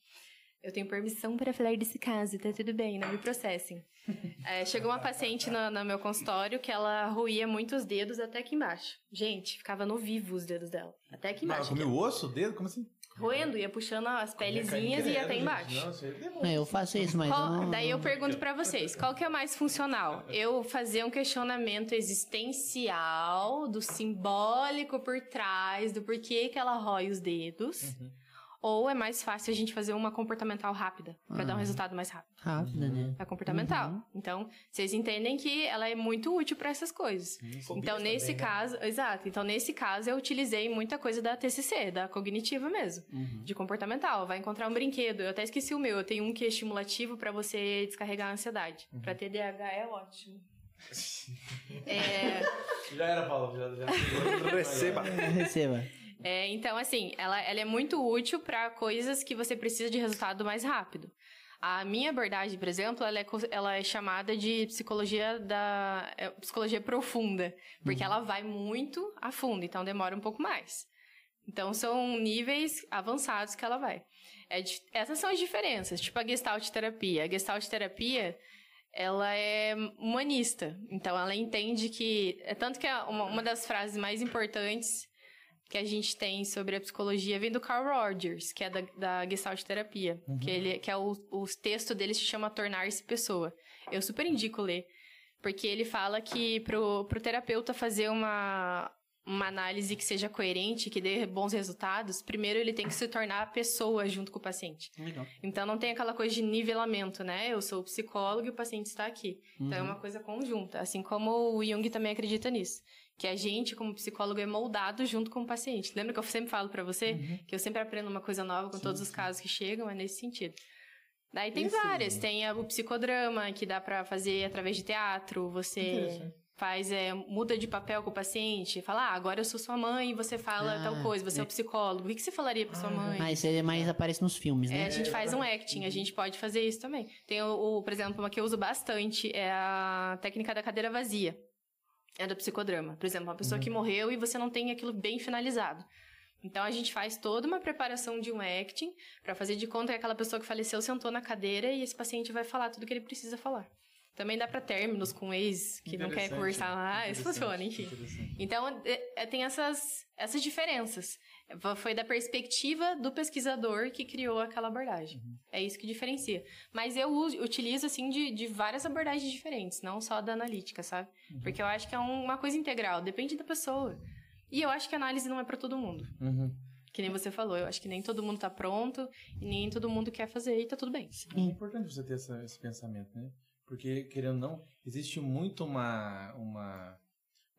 Eu tenho permissão para falar desse caso, tá tudo bem, não me processem. [laughs] É, chegou uma paciente no, no meu consultório que ela roía muito os dedos até aqui embaixo. Gente, ficava no vivo os dedos dela. Até aqui embaixo. comeu o osso, o dedo? Como assim? Roendo, ia puxando as pelezinhas e ia até embaixo. Nossa, demora. É, eu faço isso, mas Qual- não... daí eu pergunto pra vocês, qual que é mais funcional? Eu fazer um questionamento existencial, do simbólico por trás, do porquê que ela rói os dedos, Uhum. Ou é mais fácil a gente fazer uma comportamental rápida, pra dar um Ah. resultado mais rápido? Rápida, né? É comportamental. Uhum. Então, vocês entendem que ela é muito útil pra essas coisas. Então, nesse também, né? caso, exato. Então, nesse caso, eu utilizei muita coisa da TCC, da cognitiva mesmo, Uhum. de comportamental. Vai encontrar um brinquedo. Eu até esqueci o meu. Eu tenho um que é estimulativo pra você descarregar a ansiedade. Uhum. Pra TDAH é ótimo. [laughs] é, Já era, Paulo. Já, já. [laughs] Receba. Receba. É, então, assim, ela, ela é muito útil pra coisas que você precisa de resultado mais rápido. A minha abordagem, por exemplo, ela é, ela é chamada de psicologia da é, psicologia profunda, porque ela vai muito a fundo, então demora um pouco mais. Então são níveis avançados que ela vai. É essas são as diferenças, tipo a Gestalt terapia. A Gestalt terapia ela é humanista, então ela entende que é tanto que a- uma, uma das frases mais importantes que a gente tem sobre a psicologia vem do Carl Rogers, que é da, da Gestalt Terapia. Que, ele, que é o, o texto dele se chama Tornar-se Pessoa. Eu super indico ler. Porque ele fala que pro, pro terapeuta fazer uma, uma análise que seja coerente, que dê bons resultados, primeiro ele tem que se tornar pessoa junto com o paciente. Legal. Então não tem aquela coisa de nivelamento, né? Eu sou o psicólogo e o paciente está aqui. Então é Uhum. uma coisa conjunta, assim como o Jung também acredita nisso. Que a gente, como psicólogo, é moldado junto com o paciente. Lembra que eu sempre falo pra você Uhum. que eu sempre aprendo uma coisa nova com todos os casos que chegam, é nesse sentido. Daí tem Esse- várias, tem o psicodrama, que dá pra fazer através de teatro, você faz, é, muda de papel com o paciente, fala, ah, agora eu sou sua mãe e você fala Ah, tal coisa, você é é. o psicólogo, o que você falaria pra sua Ah, mãe? Ah, isso é mais aparece nos filmes, É, né? a gente faz um acting, a gente pode fazer isso também. Tem, o, o, por exemplo, uma que eu uso bastante é a técnica da cadeira vazia. É do psicodrama. Por exemplo, uma pessoa que morreu e você não tem aquilo bem finalizado. Então a gente faz toda uma preparação de um acting pra fazer de conta que aquela pessoa que faleceu sentou na cadeira e esse paciente vai falar tudo que ele precisa falar. Também dá pra términos com ex que não quer conversar lá, isso interessante, funciona, enfim. Então, é- é- tem essas, essas diferenças. Foi da perspectiva do pesquisador que criou aquela abordagem. Uhum. É isso que diferencia. Mas eu uso- utilizo, assim, de, de várias abordagens diferentes, não só da analítica, sabe? Uhum. Porque eu acho que é um- uma coisa integral, depende da pessoa. E eu acho que a análise não é pra todo mundo. Uhum. Que nem você falou, eu acho que nem todo mundo tá pronto e nem todo mundo quer fazer e tá tudo bem. É importante você ter essa- esse pensamento, né? Porque, querendo ou não, existe muito uma, uma,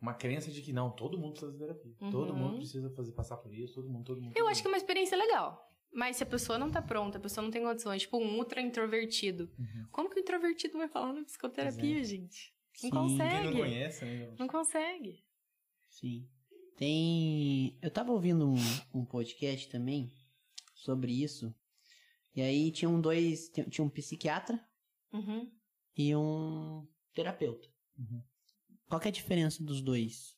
uma crença de que não, todo mundo precisa de terapia. Todo Uhum. mundo precisa fazer, passar por isso, todo mundo, todo mundo. Eu acho que é uma experiência legal. Mas se a pessoa não tá pronta, a pessoa não tem condições, tipo um ultra introvertido. Uhum. Como que o introvertido vai falar na psicoterapia, gente? Não Sim. Quem consegue. não conhece, né? Não consegue. Sim. Tem. Eu tava ouvindo um, um podcast também sobre isso. E aí tinham dois. Tinha tinha um psiquiatra Uhum. e um terapeuta. Uhum. Qual que é a diferença dos dois?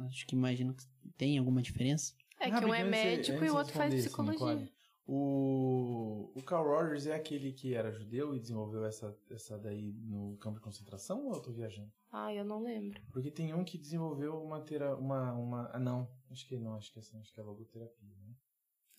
Acho que imagino que tem alguma diferença. É que um é médico antes e o outro faz responder, psicologia. Nicole, o, o Carl Rogers é aquele que era judeu e desenvolveu essa, essa daí no campo de concentração ou eu tô viajando? Ah, eu não lembro. Porque tem um que desenvolveu uma tera, uma, uma ah não, acho que não, acho que é, essa- acho que é logoterapia, né?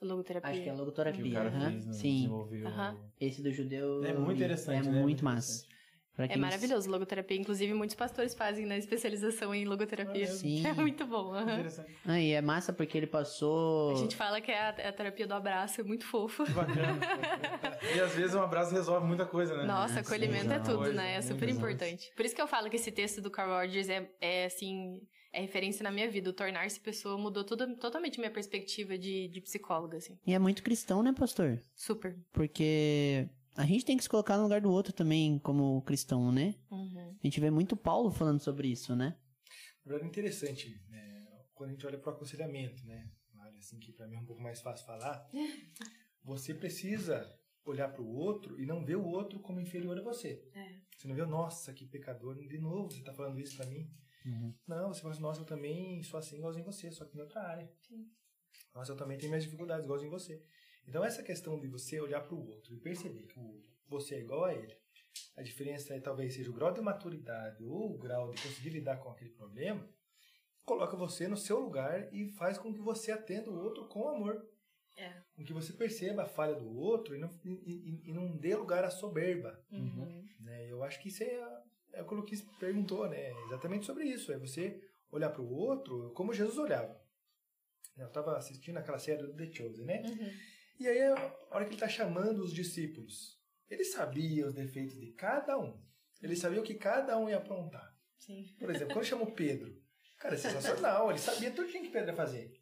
Logoterapia. Acho que é Que o logoterapia. cara aham. fez, no, Sim. desenvolveu. Aham. Esse do judeu. É muito interessante, É né? muito massa. interessante. Pra É maravilhoso logoterapia. Inclusive, muitos pastores fazem na especialização em logoterapia. Sim. É muito bom. Interessante. Ah, e é massa porque ele passou. A gente fala que é a, é a terapia do abraço, é muito fofo. Bacana. [laughs] e às vezes um abraço resolve muita coisa, né? Nossa, acolhimento é muita tudo, coisa, né? É super importante. Por isso que eu falo que esse texto do Carl Rogers é, é assim, é referência na minha vida. O tornar-se pessoa mudou toda, totalmente minha perspectiva de, de psicóloga, assim. E é muito cristão, né, pastor? Super. Porque a gente tem que se colocar no lugar do outro também, como cristão, né? Uhum. A gente vê muito Paulo falando sobre isso, né? Na verdade, é interessante, né? quando a gente olha para o aconselhamento, né? Uma área assim que para mim é um pouco mais fácil falar. [laughs] Você precisa olhar para o outro e não ver o outro como inferior a você. É. Você não vê, nossa, que pecador, de novo você está falando isso para mim. Uhum. Não, você fala assim, nossa, eu também sou assim igualzinho você, só que em outra área. Sim. Nossa, eu também tenho minhas dificuldades igualzinho você. Então essa questão de você olhar para o outro e perceber que você é igual a ele, a diferença é talvez seja o grau de maturidade ou o grau de conseguir lidar com aquele problema, coloca você no seu lugar e faz com que você atenda o outro com amor. É. Com que você perceba a falha do outro e não, e, e- e não dê lugar à soberba. Uhum. Né? Eu acho que isso é, é o que o Luquis perguntou, né? Exatamente sobre isso. É você olhar para o outro como Jesus olhava. Eu estava assistindo aquela série do The Chosen, né? Uhum. E aí, a hora que ele está chamando os discípulos, ele sabia os defeitos de cada um. Ele sabia o que cada um ia aprontar. Sim. Por exemplo, quando chamou Pedro, cara, é sensacional. Ele sabia tudo que Pedro ia fazer.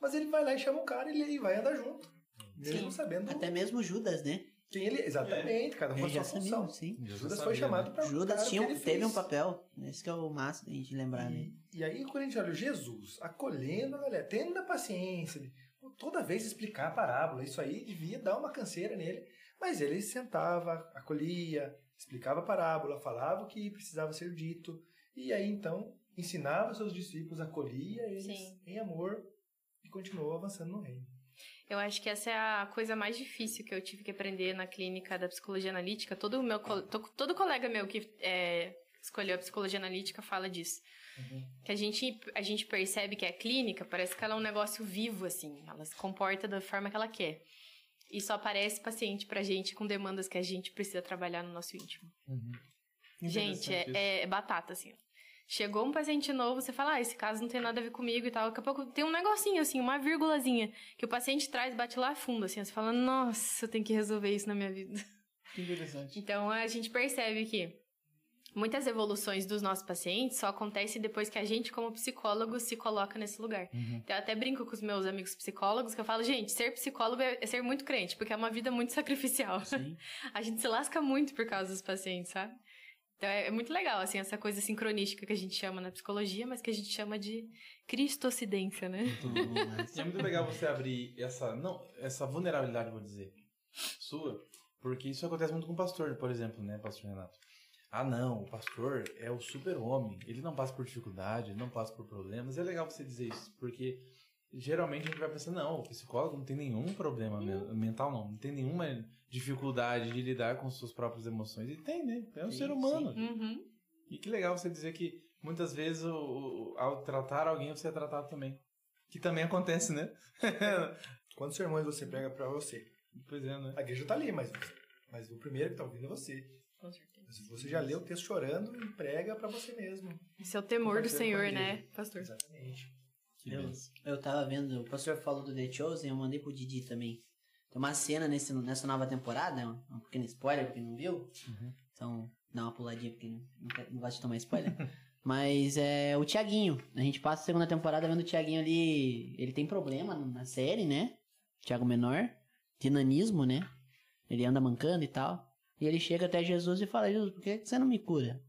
Mas ele vai lá e chama o cara e ele vai andar junto. Mesmo Sim. sabendo Até mesmo Judas, né? quem ele Exatamente, cada um com a sua sabia, função. sim. Judas foi chamado para Judas tinha, um- teve um papel. Esse que é o massa da gente lembrar, né? E, e aí, quando a gente olha o Jesus acolhendo a galera, tendo a paciência, de toda vez explicar a parábola, isso aí devia dar uma canseira nele. Mas ele sentava, acolhia, explicava a parábola, falava o que precisava ser dito, e aí então ensinava seus discípulos, acolhia eles Sim. em amor e continuou avançando no reino. Eu acho que essa é a coisa mais difícil que eu tive que aprender na clínica da psicologia analítica. Todo meu todo colega meu que é, escolheu a psicologia analítica fala disso. Que a gente, a gente percebe que a clínica parece que ela é um negócio vivo, assim. Ela se comporta da forma que ela quer. E só aparece paciente pra gente com demandas que a gente precisa trabalhar no nosso íntimo. Uhum. Gente, é, é batata, assim. Chegou um paciente novo, você fala, ah, esse caso não tem nada a ver comigo e tal. Daqui a pouco tem um negocinho, assim, uma vírgulazinha, que o paciente traz, bate lá fundo, assim. Você fala, nossa, eu tenho que resolver isso na minha vida. Que interessante. Então, a gente percebe que muitas evoluções dos nossos pacientes só acontecem depois que a gente, como psicólogo, se coloca nesse lugar. Uhum. Então, eu até brinco com os meus amigos psicólogos, que eu falo, gente, ser psicólogo é é ser muito crente, porque é uma vida muito [laughs] sacrificial. Sim. A gente se lasca muito por causa dos pacientes, sabe? Então é é muito legal, assim, essa coisa sincronística que a gente chama na psicologia, mas que a gente chama de cristocidência, né? Muito bom, mas- [laughs] E é muito legal você abrir essa, não, essa vulnerabilidade, vou dizer, sua, porque isso acontece muito com o pastor, por exemplo, né, pastor Renato? Ah, não, o pastor é o super-homem, ele não passa por dificuldade, ele não passa por problemas. É legal você dizer isso, porque geralmente a gente vai pensar, não, o psicólogo não tem nenhum problema men- mental, não, não tem nenhuma dificuldade de lidar com suas próprias emoções. E tem, né? É um Sim, ser humano. Uhum. E que legal você dizer que muitas vezes o, o- ao tratar alguém você é tratado também. Que também acontece, né? [laughs] Quantos sermões você prega pra você? pois é, né? A igreja tá ali, mas, mas o primeiro que tá ouvindo é você. Com certeza. Se Você já leu o texto chorando e prega pra você mesmo. Esse é o temor do Senhor, né, pastor? Exatamente. Que Eu, eu tava vendo, o pastor falou do The Chosen, eu mandei pro Didi também. Tem uma cena nesse, nessa nova temporada, um, um pequeno spoiler pra quem não viu. Uhum. Então, dá uma puladinha porque não, não, quer- não gosta de tomar spoiler. [laughs] Mas é o Tiaguinho. A gente passa a segunda temporada vendo o Tiaguinho ali. Ele tem problema na série, né? Tiago Menor. De nanismo, né? Ele anda mancando e tal. E ele chega até Jesus e fala: Jesus, por que você não me cura?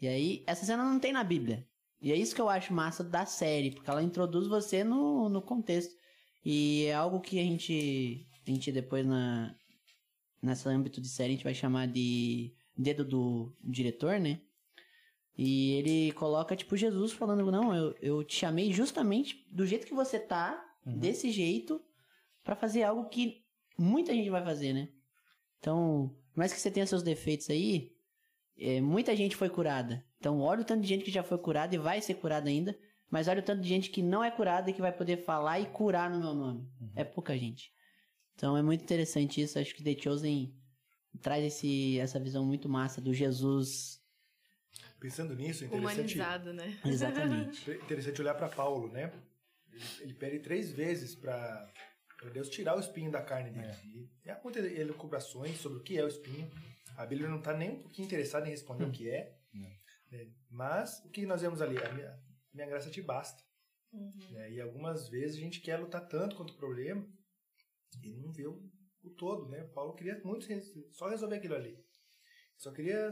E aí, essa cena não tem na Bíblia. E é isso que eu acho massa da série, porque ela introduz você no, no contexto. E é algo que a gente, a gente depois na, nessa âmbito de série a gente vai chamar de dedo do diretor, né? E ele coloca, tipo, Jesus falando, não, eu, eu te chamei justamente do jeito que você tá, Uhum. desse jeito, pra fazer algo que muita gente vai fazer, né? Então, por mais que você tenha seus defeitos aí, é, muita gente foi curada. Então, olha o tanto de gente que já foi curada e vai ser curada ainda, mas olha o tanto de gente que não é curada e que vai poder falar e curar no meu nome. É pouca gente. Então, é muito interessante isso. Acho que The Chosen traz esse, essa visão muito massa do Jesus. Pensando nisso, é interessante, Humanizado, né? Exatamente. [laughs] interessante olhar pra Paulo, né? Ele, ele pede três vezes pra pra Deus tirar o espinho da carne dele. E há muitas elucubrações sobre o que é o espinho. A Bíblia não está nem um pouquinho interessada em responder o que é. Né? Mas o que nós vemos ali? A minha, minha graça te basta. Uhum. né? E algumas vezes a gente quer lutar tanto contra o problema e não vê o, o todo, né? Paulo queria muito só resolver aquilo ali. Só queria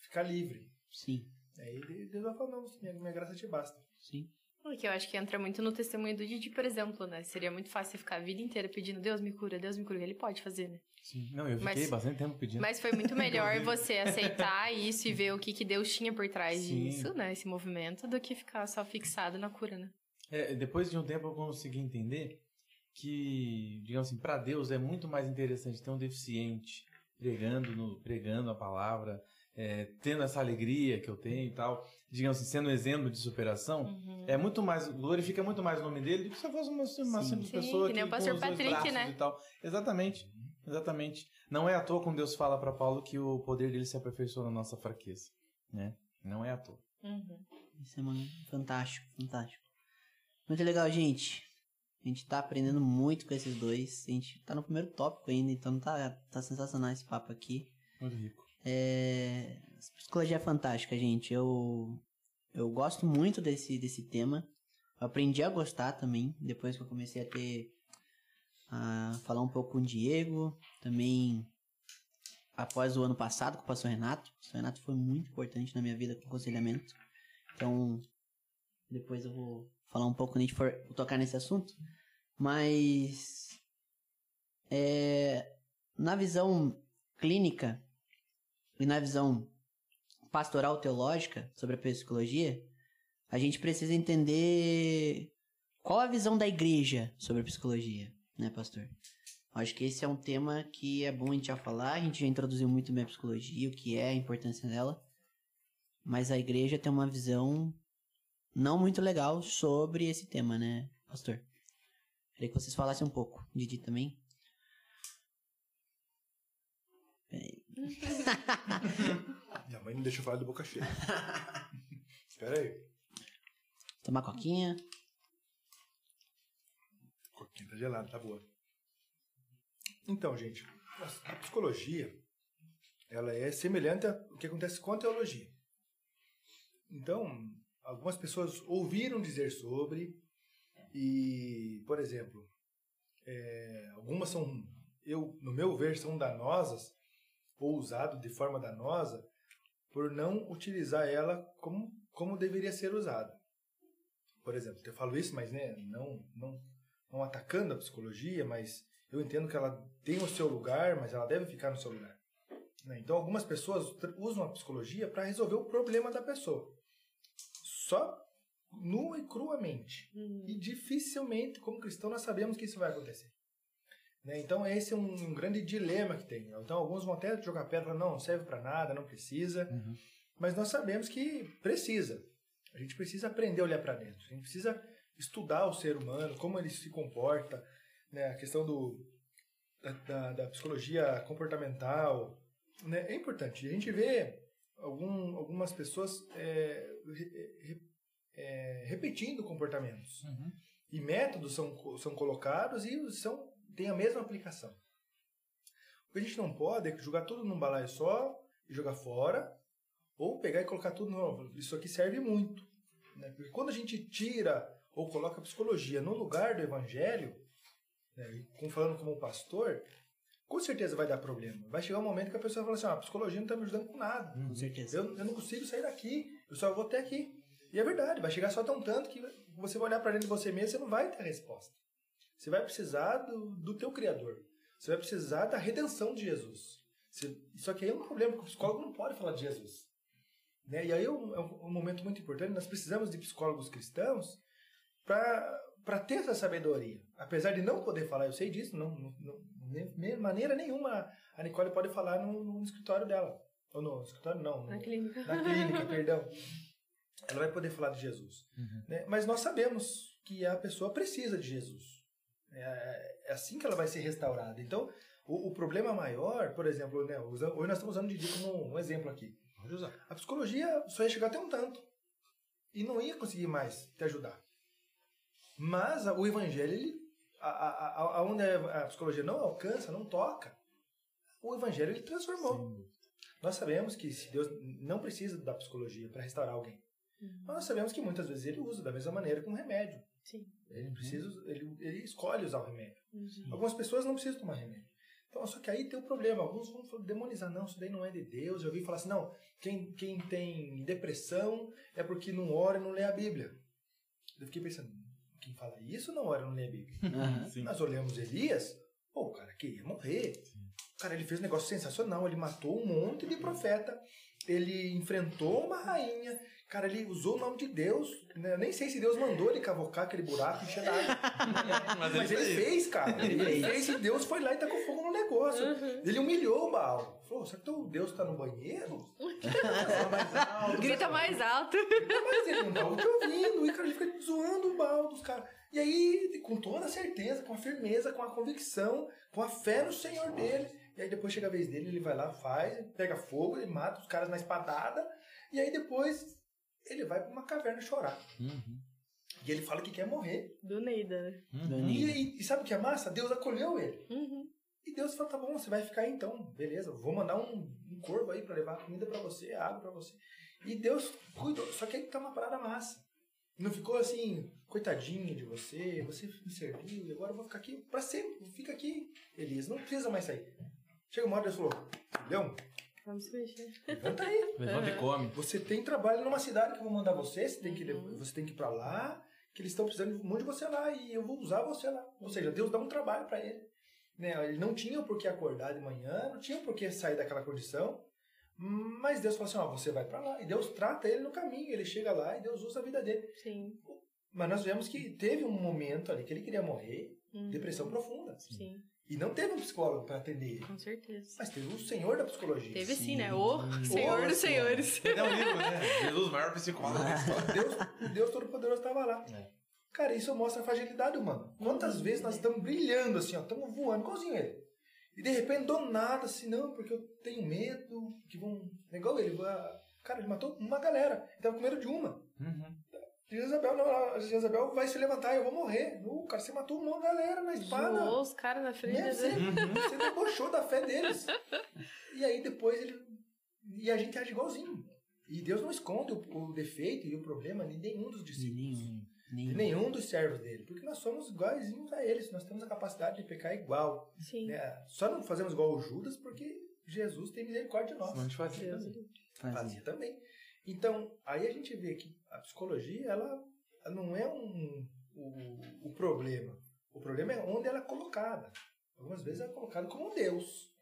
ficar livre. Sim, Aí Deus vai falar, não, minha, minha graça te basta. sim. Porque eu acho que entra muito no testemunho do Didi, por exemplo, né? Seria muito fácil você ficar a vida inteira pedindo Deus me cura, Deus me cura. Ele pode fazer, né? Sim. Não, eu fiquei Mas- bastante tempo pedindo. Mas foi muito melhor [laughs] você aceitar isso e ver o que, que Deus tinha por trás Sim. disso, né? Esse movimento, do que ficar só fixado na cura, né? É, depois de um tempo eu consegui entender que, digamos assim, para Deus é muito mais interessante ter um deficiente pregando, no, pregando a palavra, é, tendo essa alegria que eu tenho e tal, digamos assim, sendo um exemplo de superação. Uhum. É muito mais, glorifica muito mais o nome dele do que se eu fosse uma, uma Sim. simples Sim, pessoa que nem o pastor Patrick, braços né? E tal. Exatamente, exatamente. Não é à toa quando Deus fala para Paulo que o poder dele se aperfeiçoa na nossa fraqueza, né? Não é à toa. Uhum. Isso é mano, fantástico, fantástico. Muito legal, gente. A gente tá aprendendo muito com esses dois. A gente tá no primeiro tópico ainda, então tá, tá sensacional esse papo aqui. Muito rico. É... Psicologia é fantástica, gente. Eu, eu gosto muito desse, desse tema. Eu aprendi a gostar também, depois que eu comecei a ter. a falar um pouco com o Diego. Também após o ano passado com o pastor Renato. O pastor Renato foi muito importante na minha vida com aconselhamento. Então, depois eu vou falar um pouco quando a gente for tocar nesse assunto. Mas. É, na visão clínica e na visão pastoral teológica sobre a psicologia, a gente precisa entender qual a visão da igreja sobre a psicologia, né, pastor? Acho que esse é um tema que é bom a gente já falar, a gente já introduziu muito bem a psicologia, o que é a importância dela, mas a igreja tem uma visão não muito legal sobre esse tema, né, pastor? Queria que vocês falassem um pouco. Didi também. [laughs] Minha mãe não deixa eu falar de boca cheia. [laughs] Espera aí. Tomar coquinha. Coquinha tá gelada, tá boa. Então, gente, a psicologia, ela é semelhante ao que acontece com a teologia. Então, algumas pessoas ouviram dizer sobre e, por exemplo, é, algumas são, eu, no meu ver, são danosas ou usado de forma danosa por não utilizar ela como, como deveria ser usada. Por exemplo, eu falo isso, mas né, não, não, não atacando a psicologia, mas eu entendo que ela tem o seu lugar, mas ela deve ficar no seu lugar. Né? Então, algumas pessoas usam a psicologia para resolver o problema da pessoa. Só nua e cruamente. Uhum. E dificilmente, como cristão, nós sabemos que isso vai acontecer. Né? Então, esse é um, um grande dilema que tem. Então, alguns vão até jogar pedra, não, não serve para nada, não precisa. Uhum. Mas nós sabemos que precisa. A gente precisa aprender a olhar para dentro. A gente precisa estudar o ser humano, como ele se comporta, né? a questão do, da, da, da psicologia comportamental. Né? É importante. A gente vê algum, algumas pessoas é, re- é, repetindo comportamentos. Uhum. E métodos são, são colocados e são, têm a mesma aplicação. O que a gente não pode é jogar tudo num balaio só e jogar fora, ou pegar e colocar tudo no. Isso aqui serve muito. Né? Porque quando a gente tira ou coloca a psicologia no lugar do evangelho, né, falando como pastor, com certeza vai dar problema. Vai chegar um momento que a pessoa fala assim: ah, a psicologia não está me ajudando com nada. Com certeza. Eu, eu não consigo sair daqui, eu só vou até aqui. E é verdade, vai chegar só tão tanto que você vai olhar para dentro de você mesmo e você não vai ter a resposta. Você vai precisar do, do teu Criador. Você vai precisar da redenção de Jesus. Você- só que aí é um problema, porque o psicólogo não pode falar de Jesus. Né? E aí é um, é um- momento muito importante, nós precisamos de psicólogos cristãos para ter essa sabedoria. Apesar de não poder falar, eu sei disso, não, não, não- de maneira nenhuma a Nicole pode falar no, no escritório dela. Ou no escritório não, no, Na clínica. na clínica, [laughs] perdão. Ela vai poder falar de Jesus. Uhum. né? Mas nós sabemos que a pessoa precisa de Jesus. É, é assim que ela vai ser restaurada. Então, o, o problema maior, por exemplo, né, usa- hoje nós estamos usando Didi como um exemplo aqui. Pode usar. A psicologia só ia chegar até um tanto. E não ia conseguir mais te ajudar. Mas o evangelho, ele, a, a, a, aonde a psicologia não alcança, não toca, o evangelho ele transformou. Nós sabemos que se Deus não precisa da psicologia para restaurar alguém. Uhum. Mas nós sabemos que muitas vezes ele usa da mesma maneira com remédio. Sim. Ele precisa, ele, ele escolhe usar o remédio. Uhum. Algumas pessoas não precisam tomar remédio. Então, só que aí tem o problema. Alguns vão demonizar, não, isso daí não é de Deus. Eu ouvi falar assim, não, quem, quem tem depressão é porque não ora e não lê a Bíblia. Eu fiquei pensando, quem fala isso não ora e não lê a Bíblia. [laughs] Sim. Nós olhamos Elias, pô, o cara queria morrer. Cara, ele fez um negócio sensacional. Ele matou um monte de profeta. Ele enfrentou uma rainha. Cara, ele usou o nome de Deus. né? Eu nem sei se Deus mandou ele cavocar aquele buraco e encher d'água. [laughs] Mas Mas ele ele fez. cara. Ele Ele fez. e Deus foi lá e tacou fogo no negócio. Uhum. Ele humilhou o Baal. Falou, será que teu Deus tá no banheiro? [laughs] Mais alto. Grita mais alto. Mas ele não tava te ouvindo. E, cara, ele fica zoando o Baal dos caras. E aí, com toda a certeza, com a firmeza, com a convicção, com a fé no Senhor dele. E aí depois chega a vez dele, ele vai lá, faz, pega fogo, ele mata os caras na espadada. E aí depois ele vai pra uma caverna chorar. Uhum. E ele fala que quer morrer. Do Neida, né? E, Danilo. e- e sabe o que é massa? Deus acolheu ele. Uhum. E Deus falou, tá bom, você vai ficar aí então, beleza, vou mandar um, um corvo aí pra levar comida pra você, água pra você. E Deus cuidou, só que aí tá uma parada massa. Não ficou assim, coitadinho de você, você me serviu e agora eu vou ficar aqui pra sempre, fica aqui, Elias, não precisa mais sair. Chega uma hora Deus falou, filhão, Vamos se mexer. levanta aí. [laughs] Levanta e come. Você tem trabalho numa cidade que eu vou mandar você, você tem que, você tem que ir pra lá, que eles estão precisando muito de você lá e eu vou usar você lá. Ou seja, Deus dá um trabalho pra ele. Né? Ele não tinha por que acordar de manhã, não tinha por que sair daquela condição, mas Deus falou assim: ó, você vai pra lá. E Deus trata ele no caminho, ele chega lá e Deus usa a vida dele. Sim. Mas nós vemos que teve um momento ali que ele queria morrer, Uhum. depressão profunda. Sim, E não teve um psicólogo pra atender ele. com certeza. Mas teve o senhor da psicologia. Teve sim, né? O Senhor Ô, dos Senhores. Tem um livro, né? [laughs] Jesus, o maior psicólogo da história. Deus, o Deus Todo-Poderoso estava lá. É. Cara, isso mostra a fragilidade humana. Quantas vezes nós estamos brilhando assim, ó, estamos voando, igualzinho ele. E de repente, do nada, assim, não, porque eu tenho medo, que vão. É igual ele. Cara, ele matou uma galera. Ele tava com medo de uma. Uhum. Jezabel, não, a Jezabel vai se levantar, eu vou morrer. O cara, você matou uma galera na espada. Zoou os caras na frente Né? Você. Uhum. você debochou da fé deles. E aí depois ele. E a gente age igualzinho. E Deus não esconde o, o defeito e o problema de nenhum dos discípulos. Nenhum. De Nenhum. nenhum dos servos dele. Porque nós somos iguaizinhos a eles. Nós temos a capacidade de pecar igual. Sim. né? Só não fazemos igual o Judas porque Jesus tem misericórdia de nós. A gente fazia. Fazia. Fazia também. Então, aí a gente vê que a psicologia, ela, não é um, o, o problema. O problema é onde ela é colocada. Algumas vezes ela é colocada como um Deus.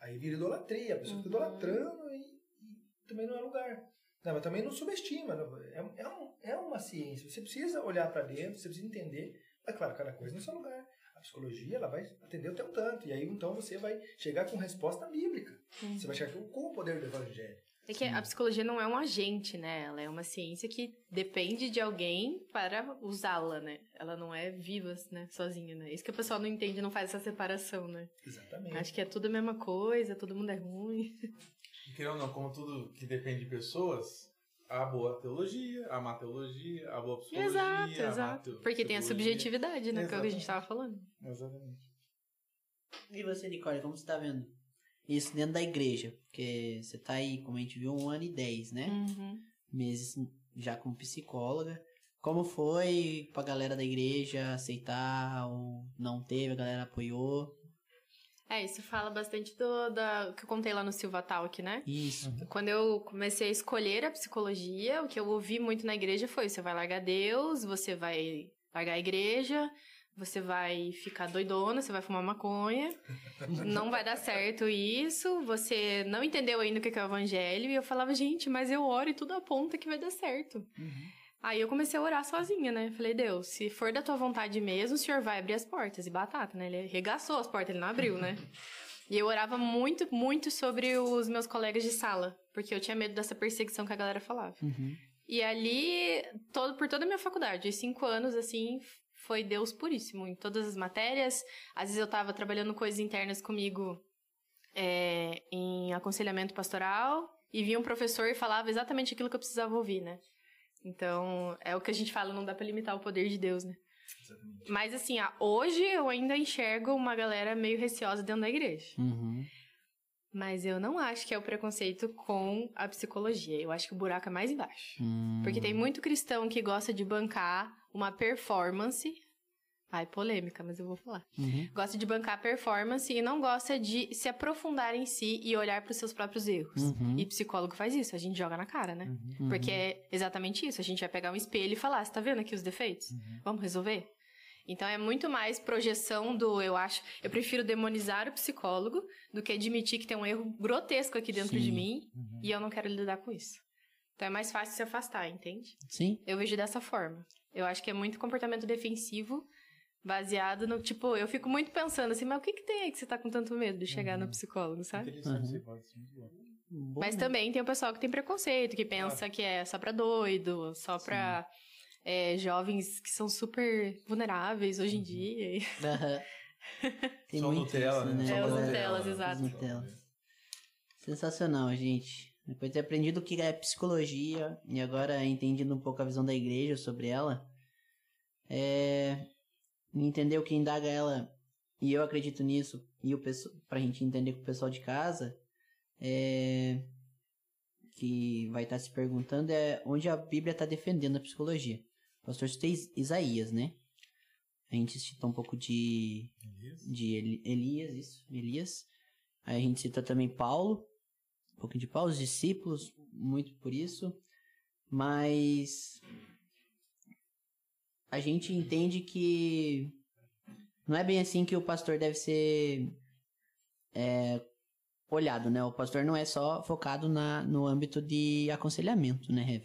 Aí vira idolatria, a pessoa fica Uhum. idolatrando e, e também não é lugar. Não, mas também não subestima. não. É, é, um- é uma ciência. Você precisa olhar para dentro, você precisa entender. É claro, cada coisa no seu lugar. A psicologia ela vai atender o teu tanto. E aí então você vai chegar com resposta bíblica. Uhum. Você vai chegar com o poder do evangelho. É que a psicologia não é um agente, né? Ela é uma ciência que depende de alguém para usá-la, né? Ela não é viva, né? Sozinha, né? Isso que o pessoal não entende, não faz essa separação, né? Exatamente. Acho que é tudo a mesma coisa, todo mundo é ruim. E querendo ou não, como tudo que depende de pessoas, a boa teologia, a má teologia, a boa psicologia. exato, a má exato. Porque tem a psicologia. subjetividade, né? Que é o que a gente Exatamente. tava falando. Exatamente. E você, Nicole, como você tá vendo isso dentro da igreja? Porque você tá aí, como a gente viu, um ano e dez, né? Uhum. Meses já como psicóloga. Como foi pra galera da igreja aceitar ou não teve, a galera apoiou? É, isso fala bastante do da, que eu contei lá no Silva Talk, né? Isso. Quando eu comecei a escolher a psicologia, o que eu ouvi muito na igreja foi: você vai largar Deus, você vai largar a igreja, você vai ficar doidona, você vai fumar maconha, não vai dar certo isso, você não entendeu ainda o que é o evangelho. E eu falava: gente, mas eu oro e tudo aponta que vai dar certo. Aí eu comecei a orar sozinha, né? Falei, Deus, se for da tua vontade mesmo, o senhor vai abrir as portas. E batata, né? Ele arregaçou as portas, ele não abriu, né? [laughs] E eu orava muito, muito sobre os meus colegas de sala, porque eu tinha medo dessa perseguição que a galera falava. Uhum. E ali, todo, por toda a minha faculdade, cinco anos, assim, foi Deus puríssimo em todas as matérias. Às vezes eu tava trabalhando coisas internas comigo é, em aconselhamento pastoral e vinha um professor e falava exatamente aquilo que eu precisava ouvir, né? Então, é o que a gente fala, não dá pra limitar o poder de Deus, né? Exatamente. Mas assim, ah, hoje eu ainda enxergo uma galera meio receosa dentro da igreja. Uhum. Mas eu não acho que é o preconceito com a psicologia. Eu acho que o buraco é mais embaixo. Hum. Porque tem muito cristão que gosta de bancar uma performance. Ai, polêmica, mas eu vou falar. Uhum. Gosta de bancar performance e não gosta de se aprofundar em si e olhar para os seus próprios erros. Uhum. E psicólogo faz isso, a gente joga na cara, né? Uhum. Porque é exatamente isso. A gente vai pegar um espelho e falar: você tá vendo aqui os defeitos? Vamos resolver? Então é muito mais projeção do eu acho. Eu prefiro demonizar o psicólogo do que admitir que tem um erro grotesco aqui dentro de Sim. mim e eu não quero lidar com isso. Então é mais fácil se afastar, entende? Sim. Eu vejo dessa forma. Eu acho que é muito comportamento defensivo, baseado no. Tipo, eu fico muito pensando assim, mas o que, que tem aí que você tá com tanto medo de chegar no psicólogo, sabe? Interessante Uhum. bom. Mas né? também tem o pessoal que tem preconceito, que pensa que é só pra doido, só pra é, jovens que são super vulneráveis hoje em dia. [laughs] Aham. Tem Só muito Nutella, isso, né? né? Só É, os. Nutellas, Os exato. Nutellas. Sensacional, gente. Depois de ter aprendido o que é psicologia e agora entendendo um pouco a visão da igreja sobre ela, é... entender o que indaga ela, e eu acredito nisso, e o pessoal, pra gente entender com o pessoal de casa, é... que vai estar se perguntando é onde a Bíblia está defendendo a psicologia. O pastor citei Is- Isaías, né? A gente citou um pouco de de Eli- Elias, isso, Elias. Aí a gente cita também Paulo, um pouquinho de Paulo, os discípulos, muito por isso. Mas a gente entende que não é bem assim que o pastor deve ser é, olhado, né? O pastor não é só focado na, no âmbito de aconselhamento, né, Rev?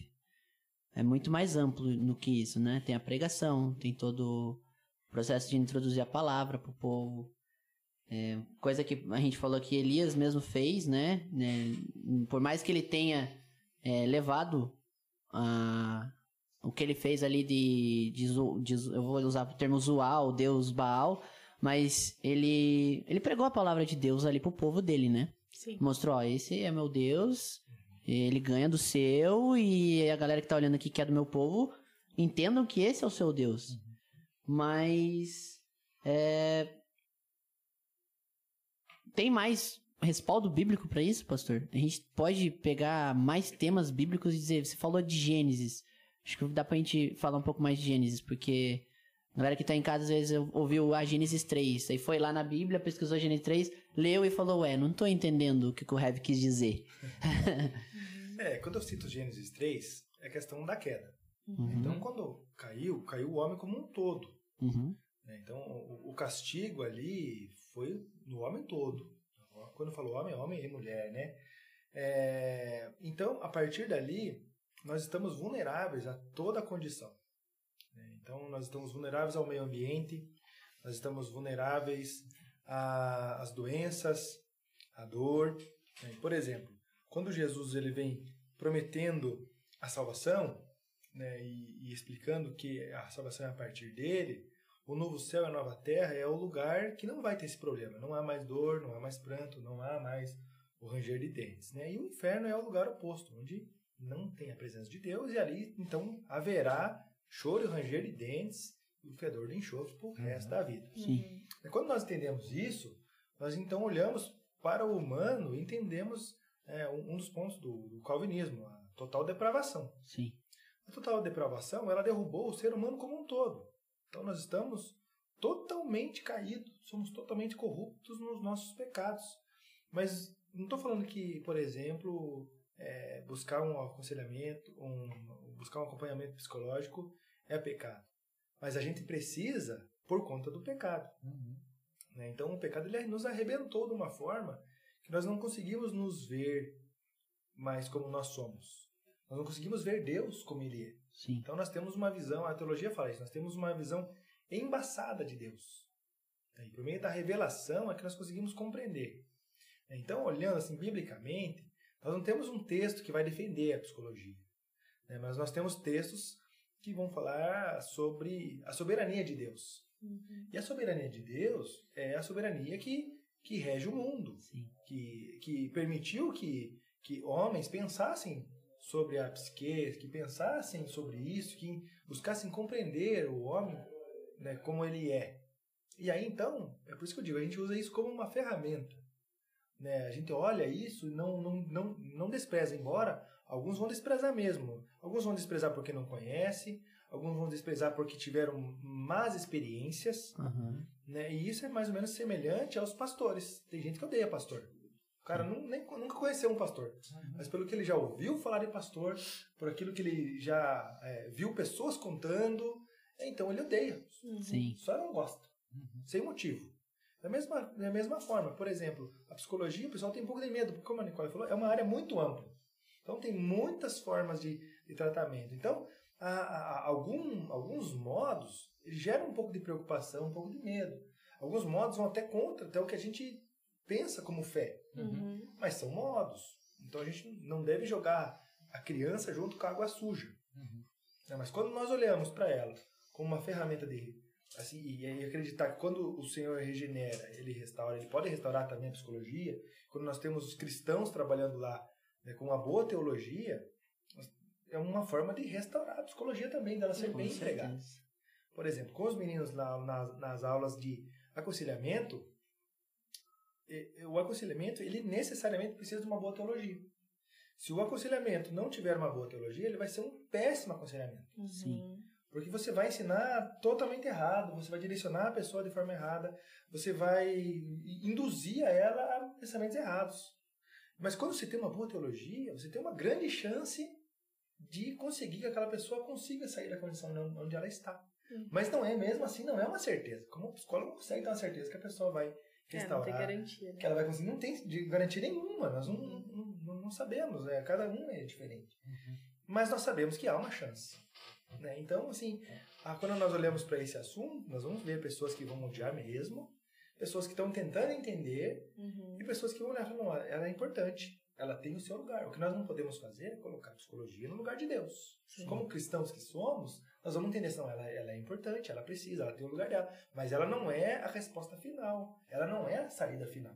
É muito mais amplo no que isso, né? Tem a pregação, tem todo o processo de introduzir a palavra pro povo. É, coisa que a gente falou que Elias mesmo fez, né? né? Por mais que ele tenha é, levado a, o que ele fez ali de, de, de eu vou usar o termo zoar o deus Baal, mas ele ele pregou a palavra de Deus ali pro povo dele, né? Sim. Mostrou, ó, esse é meu Deus, Ele ganha do seu e a galera que tá olhando aqui, que é do meu povo, entendam que esse é o seu Deus. Uhum. Mas. É... Tem mais respaldo bíblico pra isso, pastor? A gente pode pegar mais temas bíblicos e dizer. Você falou de Gênesis. Acho que dá pra gente falar um pouco mais de Gênesis, porque a galera que tá em casa às vezes ouviu a Gênesis 3, aí foi lá na Bíblia, pesquisou a Gênesis 3, leu e falou, ué, não tô entendendo o que, que o Rev quis dizer. [laughs] É, quando eu cito Gênesis 3, é questão da queda. Uhum. Então, quando caiu, caiu o homem como um todo. Uhum. né? Então, o castigo ali foi no homem todo. Quando eu falo homem, é homem e mulher, né? É, então, a partir dali, nós estamos vulneráveis a toda a condição. né? Então, nós estamos vulneráveis ao meio ambiente, nós estamos vulneráveis às doenças, à dor. né? Por exemplo, quando Jesus ele vem prometendo a salvação né, e, e explicando que a salvação é a partir dele, o novo céu e a nova terra é o lugar que não vai ter esse problema. Não há mais dor, não há mais pranto, não há mais o ranger de dentes. Né? E o inferno é o lugar oposto, onde não tem a presença de Deus, e ali então haverá choro e ranger de dentes e o fedor de enxofre para o resto da vida. Sim. E quando nós entendemos isso, nós então olhamos para o humano e entendemos é, um, um dos pontos do, do calvinismo, a total depravação. Sim. A total depravação, ela derrubou o ser humano como um todo. Então nós estamos totalmente caídos, somos totalmente corruptos nos nossos pecados. Mas não estou falando que, por exemplo, é, buscar um aconselhamento, um, buscar um acompanhamento psicológico é pecado. Mas a gente precisa por conta do pecado. né? Então o pecado ele nos arrebentou de uma forma que nós não conseguimos nos ver mais como nós somos. Nós não conseguimos ver Deus como Ele é. Sim. Então nós temos uma visão, a teologia fala isso, nós temos uma visão embaçada de Deus. E por meio da revelação é que nós conseguimos compreender. Então, olhando assim biblicamente, nós não temos um texto que vai defender a psicologia, né? mas nós temos textos que vão falar sobre a soberania de Deus. E a soberania de Deus é a soberania que, que rege o mundo, Sim. que, que permitiu que, que homens pensassem sobre a psique, que pensassem sobre isso, que buscassem compreender o homem né, como ele é. E aí então, é por isso que eu digo, a gente usa isso como uma ferramenta. Né? A gente olha isso e não, não, não, não despreza, embora alguns vão desprezar mesmo. Alguns vão desprezar porque não conhece, alguns vão desprezar porque tiveram más experiências, Aham. né? E isso é mais ou menos semelhante aos pastores. Tem gente que odeia pastor. O cara nu- nem, nunca conheceu um pastor. Mas pelo que ele já ouviu falar de pastor, por aquilo que ele já é, viu pessoas contando, então ele odeia. Sim. Só não gosta. Sem motivo. Da mesma, da mesma forma, por exemplo, a psicologia, o pessoal tem um pouco de medo, porque como a Nicole falou, é uma área muito ampla. Então tem muitas formas de, de tratamento. Então, há, há- há algum, alguns modos eles geram um pouco de preocupação, um pouco de medo. Alguns modos vão até contra até o que a gente pensa como fé. Uhum. Mas são modos. Então a gente não deve jogar a criança junto com a água suja. Né, Mas quando nós olhamos para ela como uma ferramenta de assim e acreditar que quando o Senhor regenera, ele restaura, ele pode restaurar também a psicologia. Quando nós temos os cristãos trabalhando lá né, com uma boa teologia, é uma forma de restaurar a psicologia também, dela ser Com bem empregada. certeza. Por exemplo, com os meninos lá nas, nas aulas de aconselhamento, o aconselhamento ele necessariamente precisa de uma boa teologia. Se o aconselhamento não tiver uma boa teologia, ele vai ser um péssimo aconselhamento. Sim. Porque você vai ensinar totalmente errado, você vai direcionar a pessoa de forma errada, você vai induzir a ela a pensamentos errados. Mas quando você tem uma boa teologia, você tem uma grande chance de conseguir que aquela pessoa consiga sair da condição onde ela está. Uhum. Mas não é mesmo assim, não é uma certeza. Como psicólogo não consegue ter uma certeza que a pessoa vai É, não restaurar, tem garantia. né? que ela vai conseguir. Não tem de garantia nenhuma, nós não, não, não- não sabemos, né? cada um é diferente. Mas nós sabemos que há uma chance. Né? Então, assim, quando nós olhamos para esse assunto, nós vamos ver pessoas que vão odiar mesmo, pessoas que estão tentando entender Uhum. e pessoas que vão olhar e falar, não, ela é importante, ela tem o seu lugar. O que nós não podemos fazer é colocar a psicologia no lugar de Deus. Como cristãos que somos, nós vamos entender, não, ela, ela é importante, ela precisa, ela tem o lugar dela, mas ela não é a resposta final, ela não é a saída final.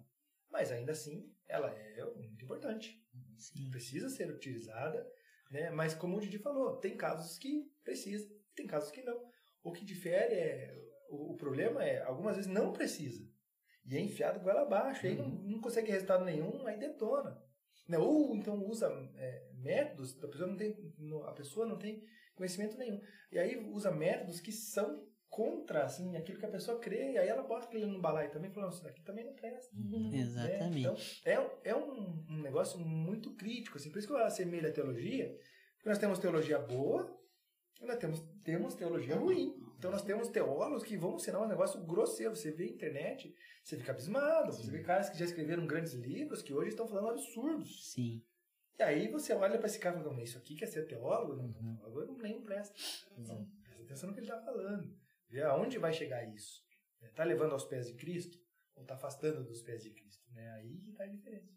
mas ainda assim ela é muito importante. Sim. Precisa ser utilizada, né? Mas como o Didi falou, tem casos que precisa, tem casos que não. O que difere é o, o problema é algumas vezes não precisa e é enfiado goela abaixo, aí não, não consegue resultado nenhum, aí detona. Né? Ou então usa é, métodos, a pessoa, não tem, a pessoa não tem conhecimento nenhum. E aí usa métodos que são contra assim, aquilo que a pessoa crê, e aí ela bota aquilo no balaio também, falando, isso daqui também não presta. Uhum. Né? Exatamente. Então, é, é um, um negócio muito crítico, assim, por isso que eu assemelho a teologia, porque nós temos teologia boa e nós temos, temos teologia ruim. Então nós temos teólogos que vão ensinar um negócio grosseiro. Você vê a internet, você fica abismado. Você vê caras que já escreveram grandes livros que hoje estão falando absurdos. Sim. E aí você olha para esse cara e fala, isso aqui quer ser teólogo? Não, uhum. teólogo nem presta. Não, presta atenção no que ele está falando. Vê aonde vai chegar isso. Está levando aos pés de Cristo ou está afastando dos pés de Cristo? Né? Aí está a diferença.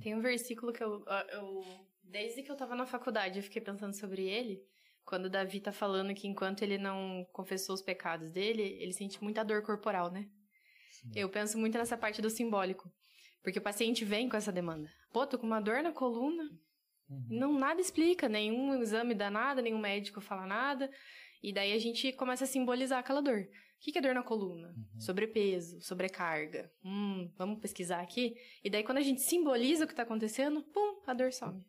Tem um versículo que eu, eu desde que eu estava na faculdade, eu fiquei pensando sobre ele quando Davi tá falando que enquanto ele não confessou os pecados dele, ele sente muita dor corporal, né? Sim. Eu penso muito nessa parte do simbólico. Porque o paciente vem com essa demanda. Pô, tô com uma dor na coluna. Uhum. Não, nada explica, nenhum exame dá nada, nenhum médico fala nada. E daí a gente começa a simbolizar aquela dor. O que é dor na coluna? Uhum. Sobrepeso, sobrecarga. Hum, vamos pesquisar aqui. E daí quando a gente simboliza o que tá acontecendo, pum, a dor some.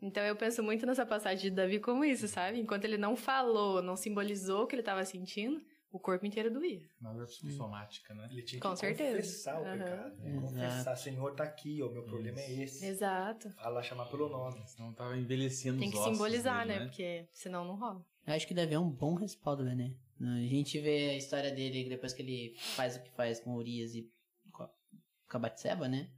Então eu penso muito nessa passagem de Davi como isso, sabe? Enquanto ele não falou, não simbolizou o que ele estava sentindo, o corpo inteiro doía. Uma dor psicossomática, né? Ele tinha Com que certeza. confessar o uhum. pecado. Né? Confessar, Senhor, tá aqui, o meu problema é esse. Exato. Fala, chamar pelo nome. Senão tava envelhecendo Tem que os simbolizar, dele, né? Porque senão não rola. Eu acho que Davi é um bom respaldo, né? A gente vê a história dele depois que ele faz o que faz com Urias e com a Batseba, né?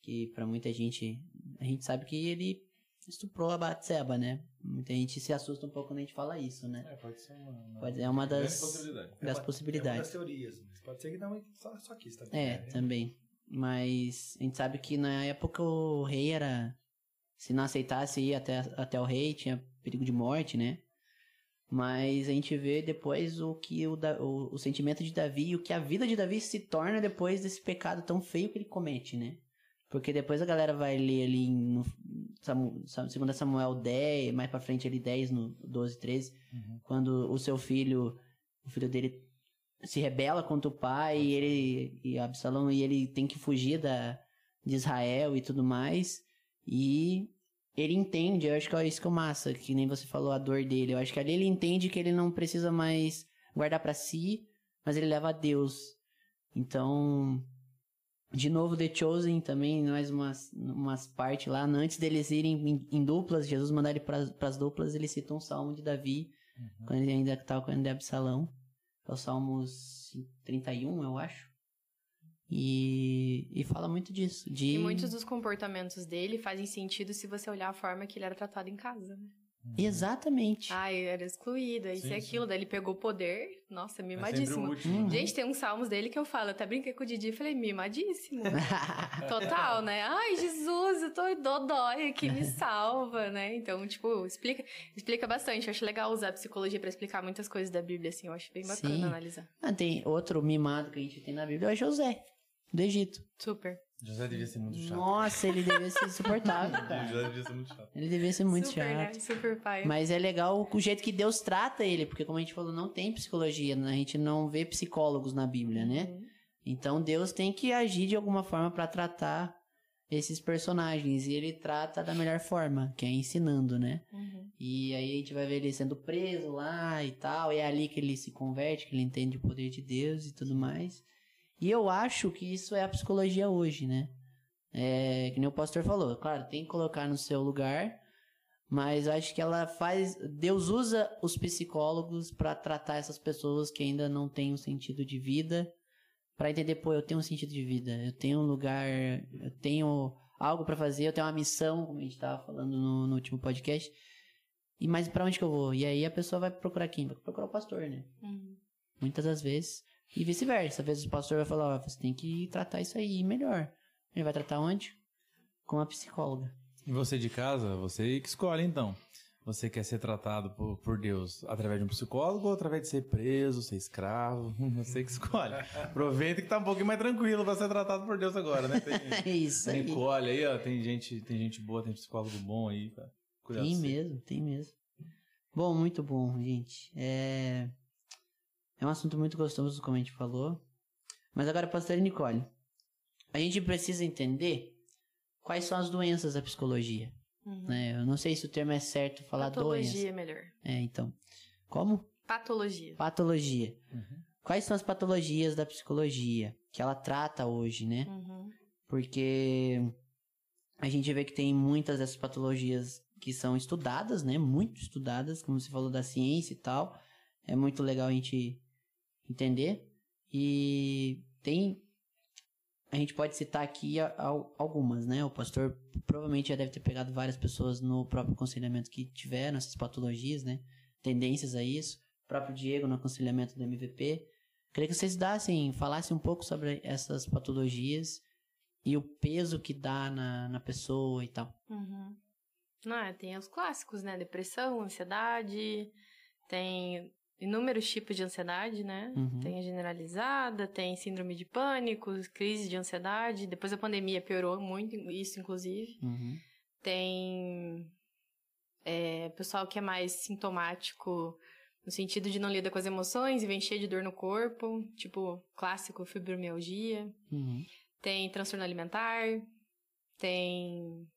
Que pra muita gente, a gente sabe que ele estuprou a Batseba, né? Muita gente se assusta um pouco quando a gente fala isso, né? É, pode ser uma, uma, pode, é uma das, possibilidade. das é possibilidades. É uma das teorias. Mas pode ser que não só, só quis também. É, né? também. Mas a gente sabe que na época o rei era. Se não aceitasse ir até, até o rei, tinha perigo de morte, né? Mas a gente vê depois o que o, o, o sentimento de Davi e o que a vida de Davi se torna depois desse pecado tão feio que ele comete, né? Porque depois a galera vai ler ali no segundo Samuel 10, mais pra frente ali 10, no 12, 13, uhum. quando o seu filho, o filho dele se rebela contra o pai e ele e Absalão e ele tem que fugir da de Israel e tudo mais. E ele entende, eu acho que é isso que é massa, que nem você falou a dor dele. Eu acho que ali ele entende que ele não precisa mais guardar para si, mas ele leva a Deus. Então, de novo, The Chosen também, mais umas, umas partes lá. Antes deles irem em, em duplas, Jesus mandar ele para as duplas, ele cita um salmo de Davi, uhum. quando ele ainda estava com o Absalão. É o Salmo 31, eu acho. E, e fala muito disso. De... E muitos dos comportamentos dele fazem sentido se você olhar a forma que ele era tratado em casa, né? Uhum. Exatamente. Ai, era excluído, isso e aquilo. Daí ele pegou poder. Nossa, mimadíssimo. É uhum. Gente, tem uns salmos dele que eu falo, até brinquei com o Didi e falei, mimadíssimo. [laughs] Total, né? Ai, Jesus, eu tô dodói aqui, me [laughs] salva, né? Então, tipo, explica, explica bastante. Eu acho legal usar a psicologia para explicar muitas coisas da Bíblia, assim. Eu acho bem bacana Sim. analisar. Ah, tem outro mimado que a gente tem na Bíblia, é José, do Egito. Super. José devia ser muito chato. Nossa, ele devia ser insuportável, [laughs] cara. José devia ser muito chato. Ele devia ser muito Super, chato. Né? Super pai. Mas é legal o jeito que Deus trata ele, porque como a gente falou, não tem psicologia, né? a gente não vê psicólogos na Bíblia, né? Uhum. Então Deus tem que agir de alguma forma para tratar esses personagens e ele trata da melhor forma, que é ensinando, né? Uhum. E aí a gente vai ver ele sendo preso lá e tal, e é ali que ele se converte, que ele entende o poder de Deus e tudo mais. E eu acho que isso é a psicologia hoje, né? É, que nem o pastor falou, claro, tem que colocar no seu lugar, mas acho que ela faz. Deus usa os psicólogos para tratar essas pessoas que ainda não têm um sentido de vida, para entender, pô, eu tenho um sentido de vida, eu tenho um lugar, eu tenho algo para fazer, eu tenho uma missão, como a gente estava falando no, no, último podcast. E mas para onde que eu vou? E aí a pessoa vai procurar quem? Vai procurar o pastor, né? Uhum. Muitas das vezes. E vice-versa. Às vezes o pastor vai falar, ó, você tem que tratar isso aí melhor. Ele vai tratar onde? Com a psicóloga. E você de casa, você que escolhe então. você quer ser tratado por, por Deus através de um psicólogo ou através de ser preso, ser escravo? [laughs] Você que escolhe. Aproveita que tá um pouquinho mais tranquilo pra ser tratado por Deus agora, né? Tem, [laughs] É isso aí. Nicole aí, ó, tem gente, tem gente boa, tem psicólogo bom aí, pra cuidar Tem mesmo, tem mesmo. Bom, muito bom, gente. É... é um assunto muito gostoso, como a gente falou. Mas agora, pastor Nicole, a gente precisa entender quais são as doenças da psicologia. Uhum. Né? Eu não sei se o termo é certo falar Patologia doença. é melhor. É, então. Como? Patologia. Patologia. Uhum. Quais são as patologias da psicologia que ela trata hoje, né? Uhum. porque a gente vê que tem muitas dessas patologias que são estudadas, né? Muito estudadas, como você falou da ciência e tal. É muito legal a gente entender. E tem. A gente pode citar aqui algumas, né? O pastor provavelmente já deve ter pegado várias pessoas no próprio aconselhamento que tiveram essas patologias, né? Tendências a isso. O próprio Diego no aconselhamento do MVP. Queria que vocês dassem, falassem um pouco sobre essas patologias e o peso que dá na, na pessoa e tal. Uhum. Não, é, tem os clássicos, né? Depressão, ansiedade, tem inúmeros tipos de ansiedade, né? Uhum. Tem a generalizada, tem síndrome de pânico, crise de ansiedade. Depois da pandemia piorou muito isso, inclusive. Uhum. Tem é, pessoal que é mais sintomático no sentido de não lida com as emoções e vem cheio de dor no corpo, tipo clássico fibromialgia. Uhum. Tem transtorno alimentar, tem.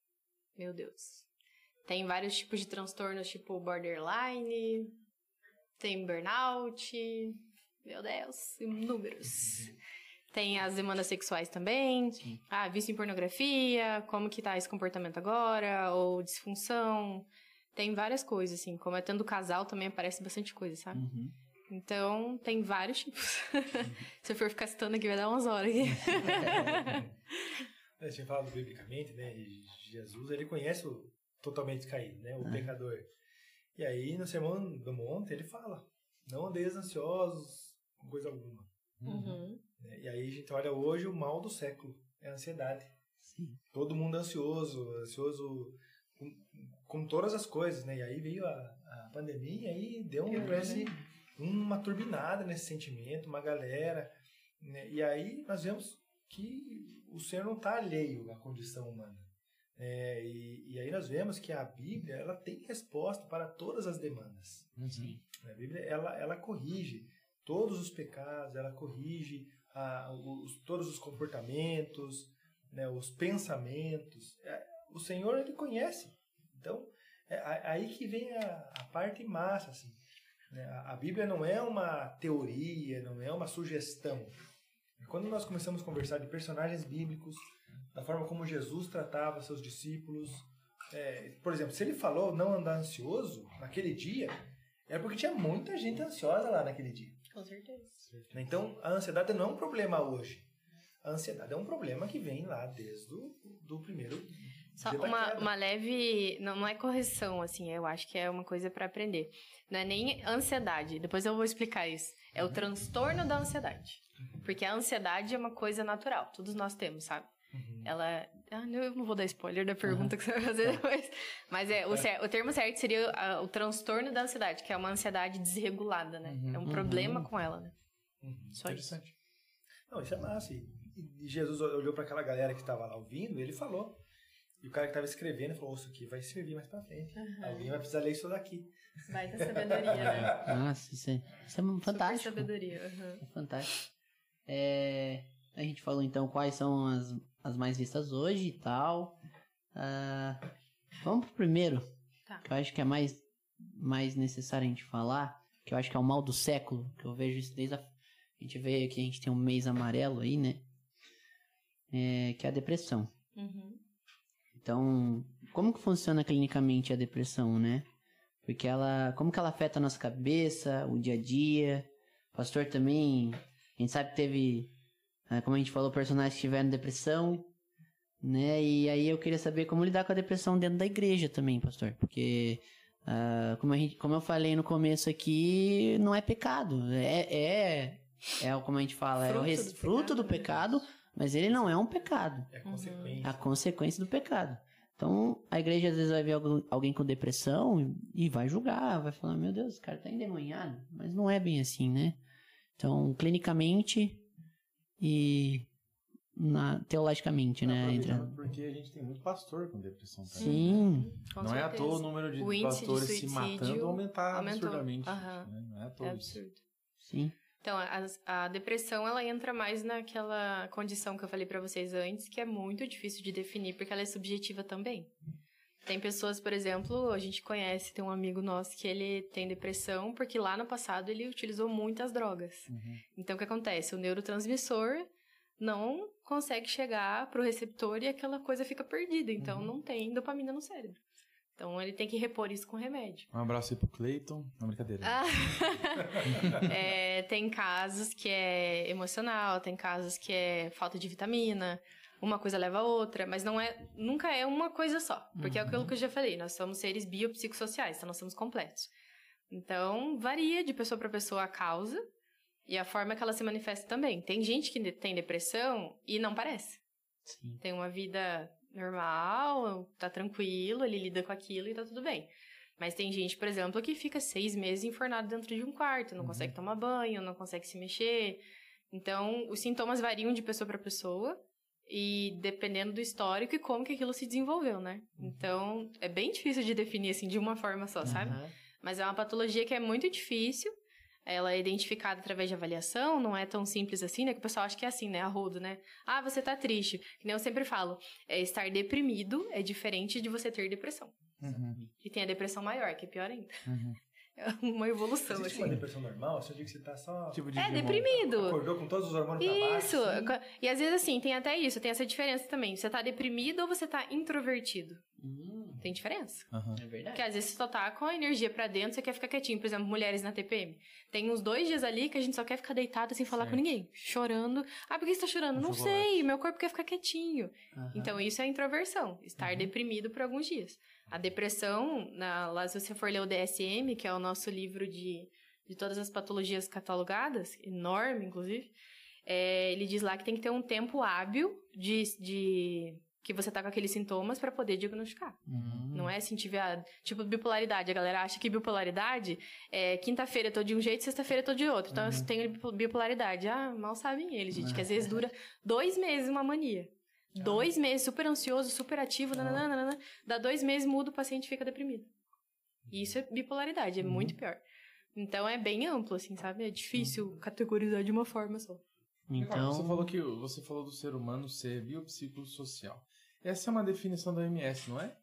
Meu Deus. Tem vários tipos de transtornos, tipo borderline, tem burnout. Meu Deus, inúmeros. Tem as demandas sexuais também. Sim. Ah, vício em pornografia, como que tá esse comportamento agora, ou disfunção. Tem várias coisas, assim. Como é tendo casal também aparece bastante coisa, sabe? Uhum. Então, tem vários tipos. [laughs] Se eu for ficar citando aqui, vai dar umas horas aqui. A gente fala biblicamente, né? Jesus, ele conhece o totalmente caído, né? O Ah. pecador. E aí, no Sermão do Monte, ele fala: Não andeis ansiosos com coisa alguma. Uhum. né? E aí, a gente olha hoje o mal do século é a ansiedade. Sim. Todo mundo ansioso, ansioso com, com todas as coisas, né? E aí veio a, a pandemia e aí deu um, parece, uma turbinada nesse sentimento, uma galera. né? E aí nós vemos que o Senhor não está alheio à condição humana. É, e, e aí nós vemos que a Bíblia ela tem resposta para todas as demandas. Sim. A Bíblia ela, ela corrige todos os pecados, ela corrige ah, os, todos os comportamentos, né, os pensamentos. É, O Senhor ele conhece. Então é a- aí que vem a, a parte massa assim. né? A, a Bíblia não é uma teoria, não é uma sugestão. Quando nós começamos a conversar de personagens bíblicos, da forma como Jesus tratava seus discípulos, é, por exemplo, se ele falou não andar ansioso naquele dia, é porque tinha muita gente ansiosa lá naquele dia. Com certeza. Então, a ansiedade não é um problema hoje. A ansiedade é um problema que vem lá desde o do primeiro Só uma, uma leve. Não, não é correção, assim, eu acho que é uma coisa pra aprender. Não é nem ansiedade, depois eu vou explicar isso. É o Uhum. transtorno da ansiedade. Porque a ansiedade é uma coisa natural, todos nós temos, sabe? Uhum. Ela. Ah, não, eu não vou dar spoiler da pergunta que você vai fazer depois. Mas é, o, cer- o termo certo seria ah, o transtorno da ansiedade, que é uma ansiedade desregulada, né? Uhum. É um problema com ela, né? Uhum. Só isso. Interessante. Não, isso é massa. E, e Jesus olhou para aquela galera que estava lá ouvindo e ele falou. E o cara que estava escrevendo falou: Isso aqui vai servir mais para frente. Alguém vai precisar ler isso daqui. Vai da sabedoria, né? [laughs] Nossa, isso é, isso é fantástico. Super sabedoria. uhum. É fantástico. É, a gente falou então quais são as, as mais vistas hoje e tal. Ah, vamos pro primeiro, Tá. que eu acho que é mais, mais necessário a gente falar, que eu acho que é o mal do século, que eu vejo isso desde a... A gente vê que a gente tem um mês amarelo aí, né? É, que é a depressão. Uhum. Então, como que funciona clinicamente a depressão, né? Porque ela, como que ela afeta a nossa cabeça, o dia a dia? O pastor também, a gente sabe que teve, como a gente falou, personagens que tiveram depressão, né? E aí eu queria saber como lidar com a depressão dentro da igreja também, pastor, porque ah, como, a gente, como eu falei no começo aqui, não é pecado, é, é, é como a gente fala, é o Fruto res- do fruto do pecado, pecado, mas ele não é um pecado É Uhum. consequência. a consequência do pecado. Então, a igreja às vezes vai ver alguém com depressão e vai julgar, vai falar, meu Deus, esse cara tá endemoniado. Mas não é bem assim, né? Então, clinicamente e na, teologicamente, né? Não, Entra... Porque a gente tem muito pastor com depressão também. Sim, Com não é à certeza. toa o número de O índice de pastores se matando aumentar aumentou. absurdamente. Aham. né? Não é à É toa isso. absurdo. sim. Então, a, a depressão, ela entra mais naquela condição que eu falei pra vocês antes, que é muito difícil de definir, porque ela é subjetiva também. Tem pessoas, por exemplo, a gente conhece, tem um amigo nosso que ele tem depressão porque lá no passado ele utilizou muitas drogas. Uhum. Então, o que acontece? O neurotransmissor não consegue chegar pro receptor e aquela coisa fica perdida. Então, Uhum. não tem dopamina no cérebro. Então, ele tem que repor isso com remédio. Um abraço aí pro Cleiton. Não, brincadeira. Ah, [laughs] é, tem casos que é emocional, tem casos que é falta de vitamina, uma coisa leva a outra, mas não é, nunca é uma coisa só. Porque é aquilo que eu já falei, nós somos seres biopsicossociais, então nós somos completos. Então, varia de pessoa para pessoa a causa e a forma que ela se manifesta também. Tem gente que tem depressão e não parece. Sim. Tem uma vida normal, tá tranquilo, ele lida com aquilo e tá tudo bem. Mas tem gente, por exemplo, que fica seis meses enfornado dentro de um quarto, não consegue tomar banho, não consegue se mexer. Então, os sintomas variam de pessoa para pessoa e dependendo do histórico e como que aquilo se desenvolveu, né? Então, é bem difícil de definir assim de uma forma só, sabe? Aham. Mas é uma patologia que é muito difícil. Ela é identificada através de avaliação, não é tão simples assim, né? Que o pessoal acha que é assim, né? Arrodo, né? Ah, você tá triste. Que nem eu sempre falo, é, estar deprimido é diferente de você ter depressão. Uhum. E tem a depressão maior, que é pior ainda. Uhum. É uma evolução, Existe assim. uma depressão normal? Você diz que você tá só... Tipo de É, demônio. deprimido. Acordou com todos os hormônios pra baixo? Isso. assim? E às vezes, assim, tem até isso, tem essa diferença também. Você tá deprimido ou você tá introvertido? Hum, Tem diferença. Aham. é verdade. Porque às vezes você só tá com a energia pra dentro, você quer ficar quietinho. Por exemplo, mulheres na TPM. Tem uns dois dias ali que a gente só quer ficar deitado sem falar Certo. com ninguém. Chorando. Ah, por que você tá chorando? Não chocolate. sei, meu corpo quer ficar quietinho. Aham. Então isso é introversão, estar deprimido por alguns dias. A depressão, na, lá se você for ler o DSM, que é o nosso livro de, de todas as patologias catalogadas, enorme inclusive, é, ele diz lá que tem que ter um tempo hábil de, de que você tá com aqueles sintomas para poder diagnosticar. Hum. Não é assim, tiver tipo bipolaridade. A galera acha que bipolaridade é quinta-feira eu tô de um jeito, sexta-feira eu tô de outro. Então eu tenho bipo- bipolaridade. Ah, mal sabem eles, gente, que às vezes dura dois meses uma mania. Dois meses, super ansioso, super ativo, nananana, dá dois meses, muda, o paciente fica deprimido. E isso é bipolaridade, é muito pior. Então é bem amplo, assim, sabe? É difícil categorizar de uma forma só. Então, Você falou que você falou do ser humano ser biopsicossocial. Essa é uma definição da OMS, não é?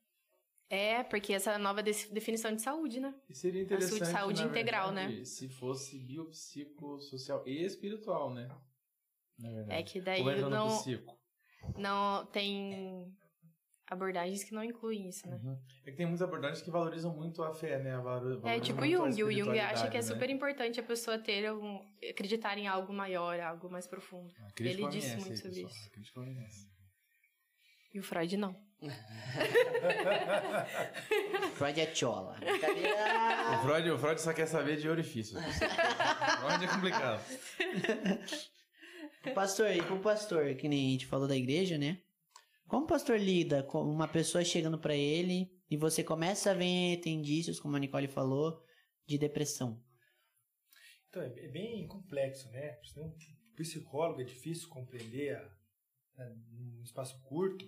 É, porque essa é a nova definição de saúde, né? E seria interessante, saúde na integral, verdade, se fosse biopsicossocial e espiritual, né? Na verdade. É que daí no não, psico. Não tem abordagens que não incluem isso, né? Uhum. É que tem muitas abordagens que valorizam muito a fé, né? A valor- É tipo Jung. O Jung acha que é espiritualidade, super né? importante a pessoa ter um, acreditar em algo maior, algo mais profundo. Ah, Ele disse muito aí, sobre pessoal. isso. E o Freud não. [laughs] Freud é chola. O. Freud, o Freud só quer saber de orifícios. Freud é complicado. [laughs] pastor, e pro pastor, que nem a gente falou da igreja, né? Como o pastor lida com uma pessoa chegando pra ele e você começa a ver, tem indícios, como a Nicole falou, de depressão? Então, é é bem complexo, né? Para um psicólogo é difícil compreender a, né, num espaço curto.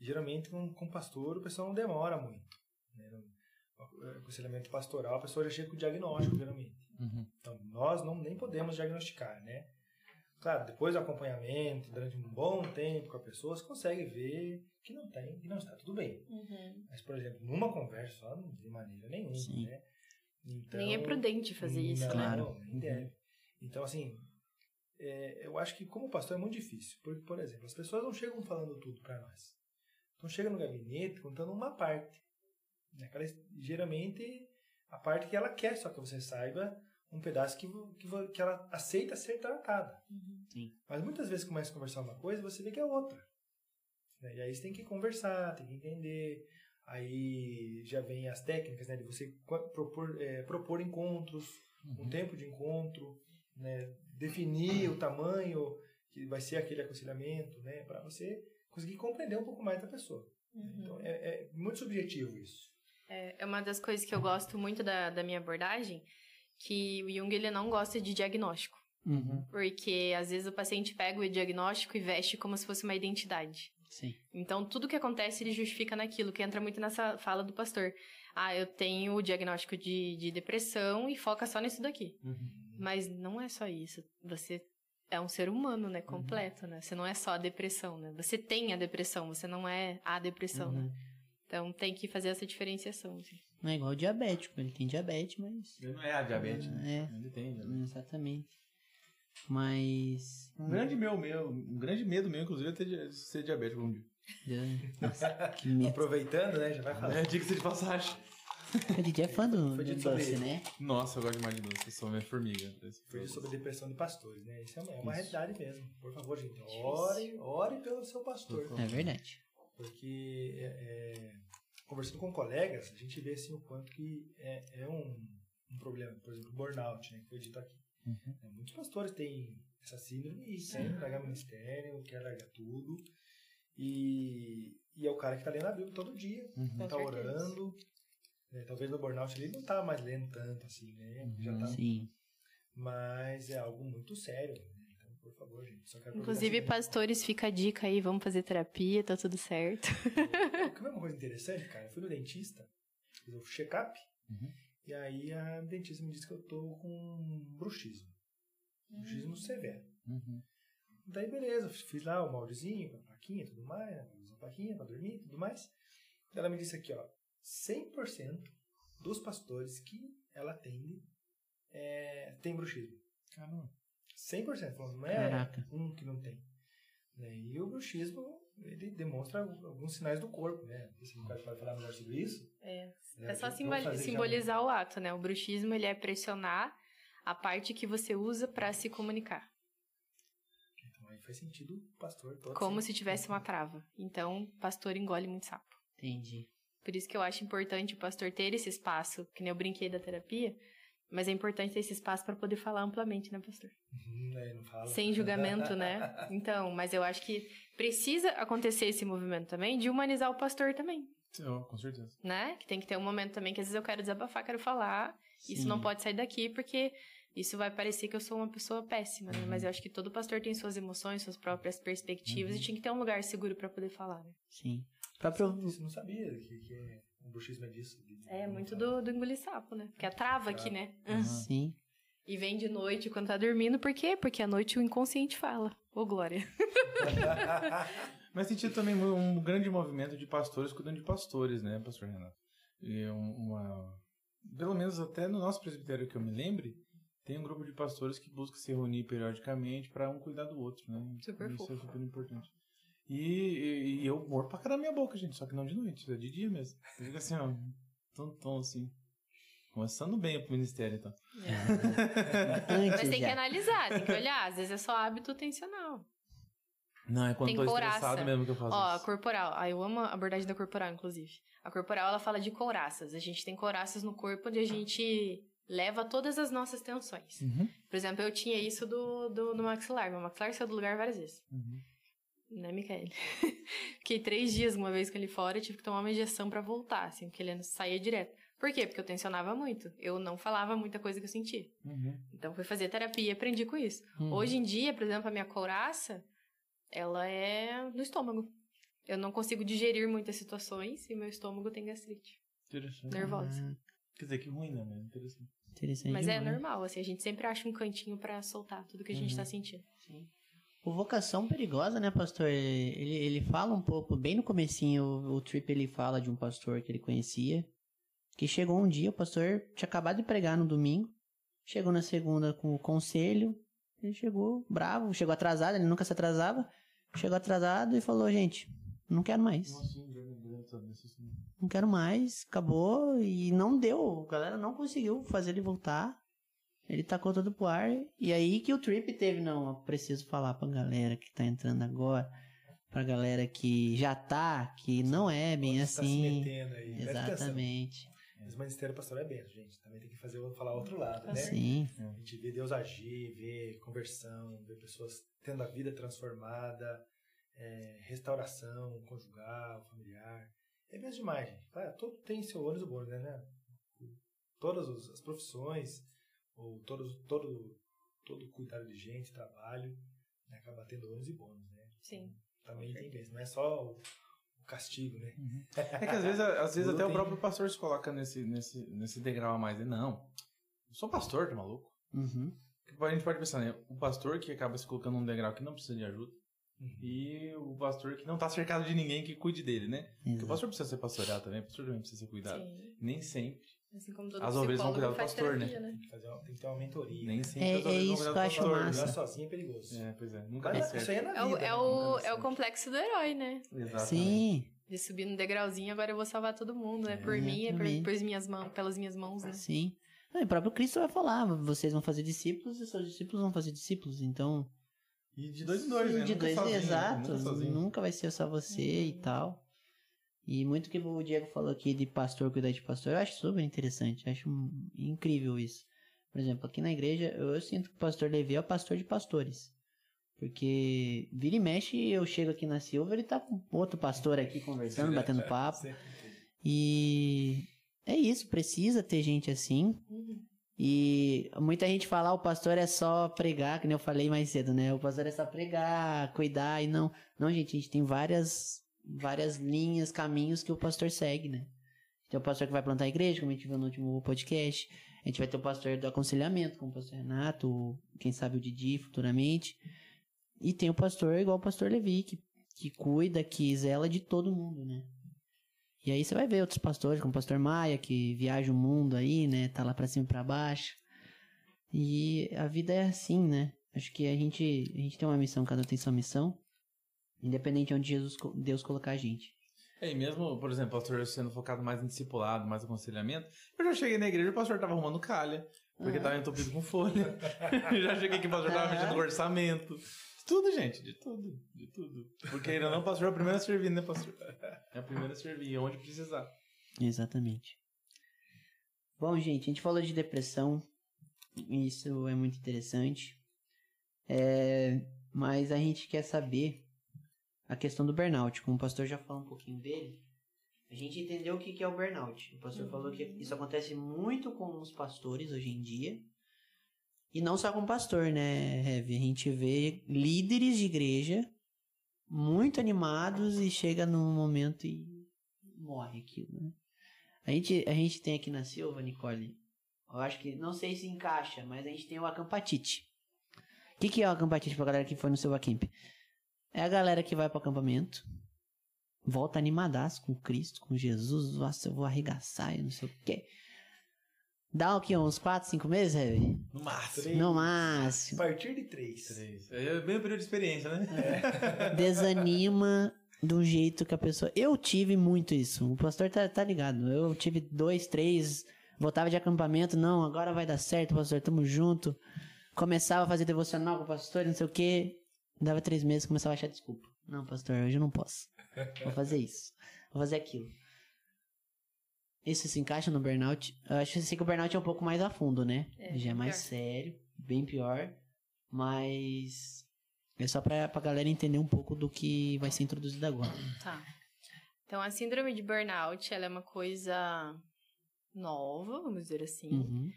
E, geralmente, com, com pastor, o pessoal não demora muito. Né? No aconselhamento pastoral, a pessoa já chega com o diagnóstico, geralmente. Uhum. Então, nós não, nem podemos diagnosticar, né? Claro, depois do acompanhamento, durante um bom tempo com a pessoa, você consegue ver que não tem, que não está tudo bem. Mas, por exemplo, numa conversa só, de maneira nenhuma, Sim. né? Então, Nem é prudente fazer isso, não, né? Claro. nem deve. Então, assim, é, eu acho que como pastor é muito difícil. Porque, por exemplo, as pessoas não chegam falando tudo para nós. Então, chega no gabinete contando uma parte. Né? Aquela- geralmente, a parte que ela quer só que você saiba um pedaço que, que, que ela aceita ser tratada. Sim. Mas muitas vezes começa a conversar uma coisa você vê que é outra. Né? E aí você tem que conversar, tem que entender. Aí já vem as técnicas né, de você propor, é, propor encontros, um tempo de encontro, né, definir o tamanho que vai ser aquele aconselhamento, né, para você conseguir compreender um pouco mais da pessoa. Então, é, é muito subjetivo isso. É, é uma das coisas que eu gosto muito da, da minha abordagem, que o Jung ele não gosta de diagnóstico. Uhum. Porque às vezes o paciente pega o diagnóstico e veste como se fosse uma identidade. Sim. Então, tudo que acontece, ele justifica naquilo, que entra muito nessa fala do pastor. Ah, eu tenho o diagnóstico de, de depressão e foca só nisso daqui. Uhum. Mas não é só isso. Você é um ser humano, né? Completo, né? Você não é só a depressão, né? Você tem a depressão, você não é a depressão, né? Uhum. Então, tem que fazer essa diferenciação. assim. Não é igual o diabético, ele tem diabetes, mas. Ele não é a diabetes, né? É. Ele tem diabetes. Exatamente. Mas. Um grande meu, meu, um grande medo meu, inclusive, é ter ser diabético um dia. [laughs] Nossa, que medo. Aproveitando, né? Já vai falar. É, diga-se de passagem. O Didi é fã do, Foi do doce, né? Nossa, eu gosto demais de doce, eu sou minha formiga. Foi sobre depressão de pastores, né? Isso é uma, é uma Isso. realidade mesmo. Por favor, gente, ore, ore pelo seu pastor. É verdade. Porque é, é, conversando com colegas, a gente vê assim o quanto que é, é um, um problema. Por exemplo, o burnout, né? Que foi dito aqui. Uhum. É, Muitos pastores têm essa síndrome e querem largar ministério, quer largar tudo. E, e é o cara que tá lendo a Bíblia todo dia, Uhum. tá orando. né? Talvez no burnout ele não tá mais lendo tanto assim, né? Já tá, Sim. mas é algo muito sério. Por favor, gente. Só quero Inclusive, pastores, fica a dica aí, vamos fazer terapia, tá tudo certo. [laughs] Que é uma coisa interessante, cara. Eu fui no dentista, fiz o check-up, Uhum. e aí a dentista me disse que eu tô com bruxismo. Bruxismo severo. Uhum. Daí, beleza, fiz lá o moldezinho, com a plaquinha e tudo mais, né? A plaquinha pra dormir e tudo mais. Ela me disse aqui, ó, 100% dos pastores que ela atende é, tem bruxismo. Caramba. 100%, falando, não é Caraca. um que não tem. E o bruxismo, ele demonstra alguns sinais do corpo, né? Se o cara pode falar melhor sobre isso. É, né? é só Vamos simboli- fazer já simbolizar o ato, né? O bruxismo, ele é pressionar a parte que você usa pra se comunicar. Então aí faz sentido o pastor todo. Como sim. se tivesse uma trava. Então, pastor engole muito sapo. Entendi. Por isso que eu acho importante o pastor ter esse espaço, que nem eu brinquei da terapia, mas é importante ter esse espaço para poder falar amplamente, né, pastor? Uhum? Não fala. Sem julgamento, né? [laughs] Então, mas eu acho que precisa acontecer esse movimento também de humanizar o pastor também, Eu, com certeza. né? Que tem que ter um momento também que às vezes eu quero desabafar, quero falar, isso Sim. não pode sair daqui porque isso vai parecer que eu sou uma pessoa péssima, né? Uhum. Mas eu acho que todo pastor tem suas emoções, suas próprias perspectivas Uhum. e tinha que ter um lugar seguro para poder falar, né? Sim. Próprio. Isso eu não sabia que, que bruxismo é disso. É muito do, do engolir sapo, né? Porque a trava aqui, né? Sim. E vem de noite quando tá dormindo, por quê? Porque à noite o inconsciente fala. Ô, Glória. [laughs] Mas tem tido também um grande movimento de pastores cuidando de pastores, né, pastor Renato? E um- uma... Pelo menos até no nosso presbitério que eu me lembre, tem um grupo de pastores que busca se reunir periodicamente para um cuidar do outro, né? Super Isso é fofo. super importante. E, e, e eu morro pra caramba minha boca, gente, só que não de noite, é de dia mesmo. Eu fico assim, ó, tom, tom assim. Começando bem pro ministério, então. [laughs] Antes Mas tem que analisar, tem que olhar. Às vezes é só hábito tensional. Não, é quando Tem tô couraça. estressado mesmo que eu faço Ó, a isso. corporal. Ah, eu amo a abordagem da corporal, inclusive. A corporal, ela fala de couraças. A gente tem couraças no corpo onde a gente leva todas as nossas tensões. Uhum, Por exemplo, eu tinha isso do, do, do maxilar. Meu maxilar saiu do lugar várias vezes. uhum. Né, Micaele? [laughs] Fiquei três dias uma vez com ele fora, tive que tomar uma injeção pra voltar, assim, porque ele saía direto. Por quê? Porque eu tensionava muito. Eu não falava muita coisa que eu sentia. Uhum. Então, fui fazer terapia e aprendi com isso. Uhum. Hoje em dia, por exemplo, a minha couraça, ela é no estômago. Eu não consigo digerir muitas situações e meu estômago tem gastrite. Interessante. Nervosa. Ah, Quer dizer, que ruim, né? Interessante. interessante. Mas é demais. normal, assim, a gente sempre acha um cantinho pra soltar tudo que a gente Uhum. tá sentindo. Sim. O Vocação Perigosa, né, pastor? Ele, ele fala um pouco, bem no comecinho, o, o Trip ele fala de um pastor que ele conhecia, que chegou um dia, o pastor tinha acabado de pregar no domingo, chegou na segunda com o conselho, ele chegou bravo, chegou atrasado, ele nunca se atrasava, chegou atrasado e falou, gente, não quero mais, Nossa, já já sabe disso, sim. não quero mais, acabou, e não deu, a galera não conseguiu fazer ele voltar, ele tacou tudo pro ar, e aí que o Trip teve, não, eu preciso falar pra galera que tá entrando agora, pra galera que já tá, que não é bem Você tá se assim. metendo aí. Exatamente. Mas o ministério pastoral é benção, gente. Também tem que fazer, falar outro lado, né? Sim. A gente vê Deus agir, vê conversão, vê pessoas tendo a vida transformada. é, restauração conjugal, familiar. É mesmo demais, gente. Ah, todo tem seu ônus e bônus, né? né? Todas as profissões, ou todos, todo, todo cuidado de gente, trabalho, né, acaba tendo ônus e bônus, né? Sim. Também tem mesmo. Não é só o, o castigo, né? [laughs] É que às vezes, às vezes até o tem- próprio pastor se coloca nesse, nesse, nesse degrau a mais. Ele, Não, eu sou pastor, tá maluco? Uhum. A gente pode pensar, né? O pastor que acaba se colocando num degrau que não precisa de ajuda. E o pastor que não tá cercado de ninguém que cuide dele, né? Porque o Exato. pastor precisa ser pastoreado também, o pastor também precisa ser cuidado. Sim. Nem sempre. Assim como todo As ovelhas vão cuidar do pastor, né? terapia, Tem que, fazer uma, tem que ter uma mentoria. Nem né? sempre. É- as ovelhas é vão isso cuidar que eu do acho pastor, massa. Andar sozinho é perigoso. É, pois é. Nunca Mas dá isso certo. aí é na É o, vida. é, né? o, é o certo. complexo do herói, né? Exatamente. Sim, De subir no degrauzinho, agora eu vou salvar todo mundo. É por mim, é por, por minhas mãos, pelas minhas mãos, né? sim. E o próprio Cristo vai falar, vocês vão fazer discípulos e seus discípulos vão fazer discípulos. Então, E de dois em dois, Sim, né? De Nunca dois, sozinho, exato. Nunca. Nunca vai ser só você e tal. E muito que o Diego falou aqui de pastor cuidar de pastor, eu acho super interessante. Acho incrível isso. Por exemplo, aqui na igreja, eu, eu sinto que o pastor Levi é o pastor de pastores. Porque vira e mexe, eu chego aqui na Silva, ele tá com outro pastor aqui conversando, batendo papo. Sempre tem. E é isso, precisa ter gente assim. E muita gente fala, ah, o pastor é só pregar, que nem eu falei mais cedo, né? O pastor é só pregar, cuidar e não. Não, gente, a gente tem várias, várias linhas, caminhos que o pastor segue, né? Tem o pastor que vai plantar a igreja, como a gente viu no último podcast. A gente vai ter o pastor do aconselhamento, como o pastor Renato, ou quem sabe o Didi futuramente. E tem o pastor igual o pastor Levi, que, que cuida, que zela de todo mundo, né? E aí você vai ver outros pastores, como o pastor Maia, que viaja o mundo aí, né? Tá lá pra cima e pra baixo. E a vida é assim, né? Acho que a gente, a gente tem uma missão, cada um tem sua missão. Independente de onde Jesus, Deus colocar a gente. É, e mesmo, por exemplo, o pastor sendo focado mais em discipulado, mais aconselhamento, eu já cheguei na igreja e o pastor tava arrumando calha, porque Ah. tava entupido com folha. [laughs] já cheguei que o pastor tava mexendo com orçamento. De tudo, gente, de tudo, de tudo. Porque ainda não, o pastor é o primeiro a servir, né, pastor? É o primeiro a servir, onde precisar. Exatamente. Bom, gente, a gente falou de depressão. Isso é muito interessante. É, mas a gente quer saber a questão do burnout. Como o pastor já falou um pouquinho dele, a gente entendeu o que que é o burnout. O pastor falou que isso acontece muito com os pastores hoje em dia. E não só com pastor, né, Heavy? A gente vê líderes de igreja muito animados e chega num momento e morre aquilo, né? A gente, a gente tem aqui na Silva, Nicole, eu acho que, não sei se encaixa, mas a gente tem o acampatite. O que, que é o acampatite pra galera que foi no seu acamp? É a galera que vai pro acampamento, volta animadaço com Cristo, com Jesus, nossa, eu vou arregaçar e não sei o quê. Dá o quê? Uns 4, 5 meses, Heavy? No máximo. Três. No A máximo. partir de três. Três. É bem o período de experiência, né? desanima do jeito que a pessoa. Eu tive muito isso. O pastor tá, tá ligado. Eu tive dois, três. Voltava de acampamento. Não, agora vai dar certo, pastor. Tamo junto. Começava a fazer devocional com o pastor, não sei o quê. Dava três meses, começava a achar desculpa. Não, pastor, hoje eu não posso. Vou fazer isso. Vou fazer aquilo. Isso se encaixa no burnout? Eu acho assim que o burnout é um pouco mais a fundo, né? É, Já é mais pior. sério, bem pior. Mas é só pra, pra galera entender um pouco do que vai ser introduzido agora. Tá. Então, a síndrome de burnout, ela é uma coisa nova, vamos dizer assim. Uhum.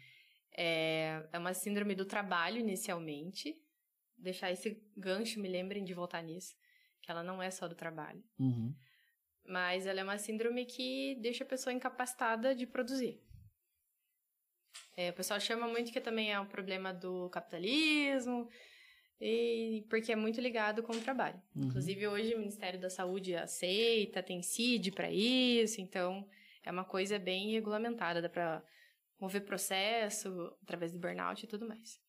É, é uma síndrome do trabalho, inicialmente. Deixar esse gancho, me lembrem de voltar nisso. Que ela não é só do trabalho. Uhum. Mas ela é uma síndrome que deixa a pessoa incapacitada de produzir. É, o pessoal chama muito que também é um problema do capitalismo, e porque é muito ligado com o trabalho. Uhum. Inclusive, hoje o Ministério da Saúde aceita, tem CID para isso, então é uma coisa bem regulamentada, dá para mover processo através do burnout e tudo mais.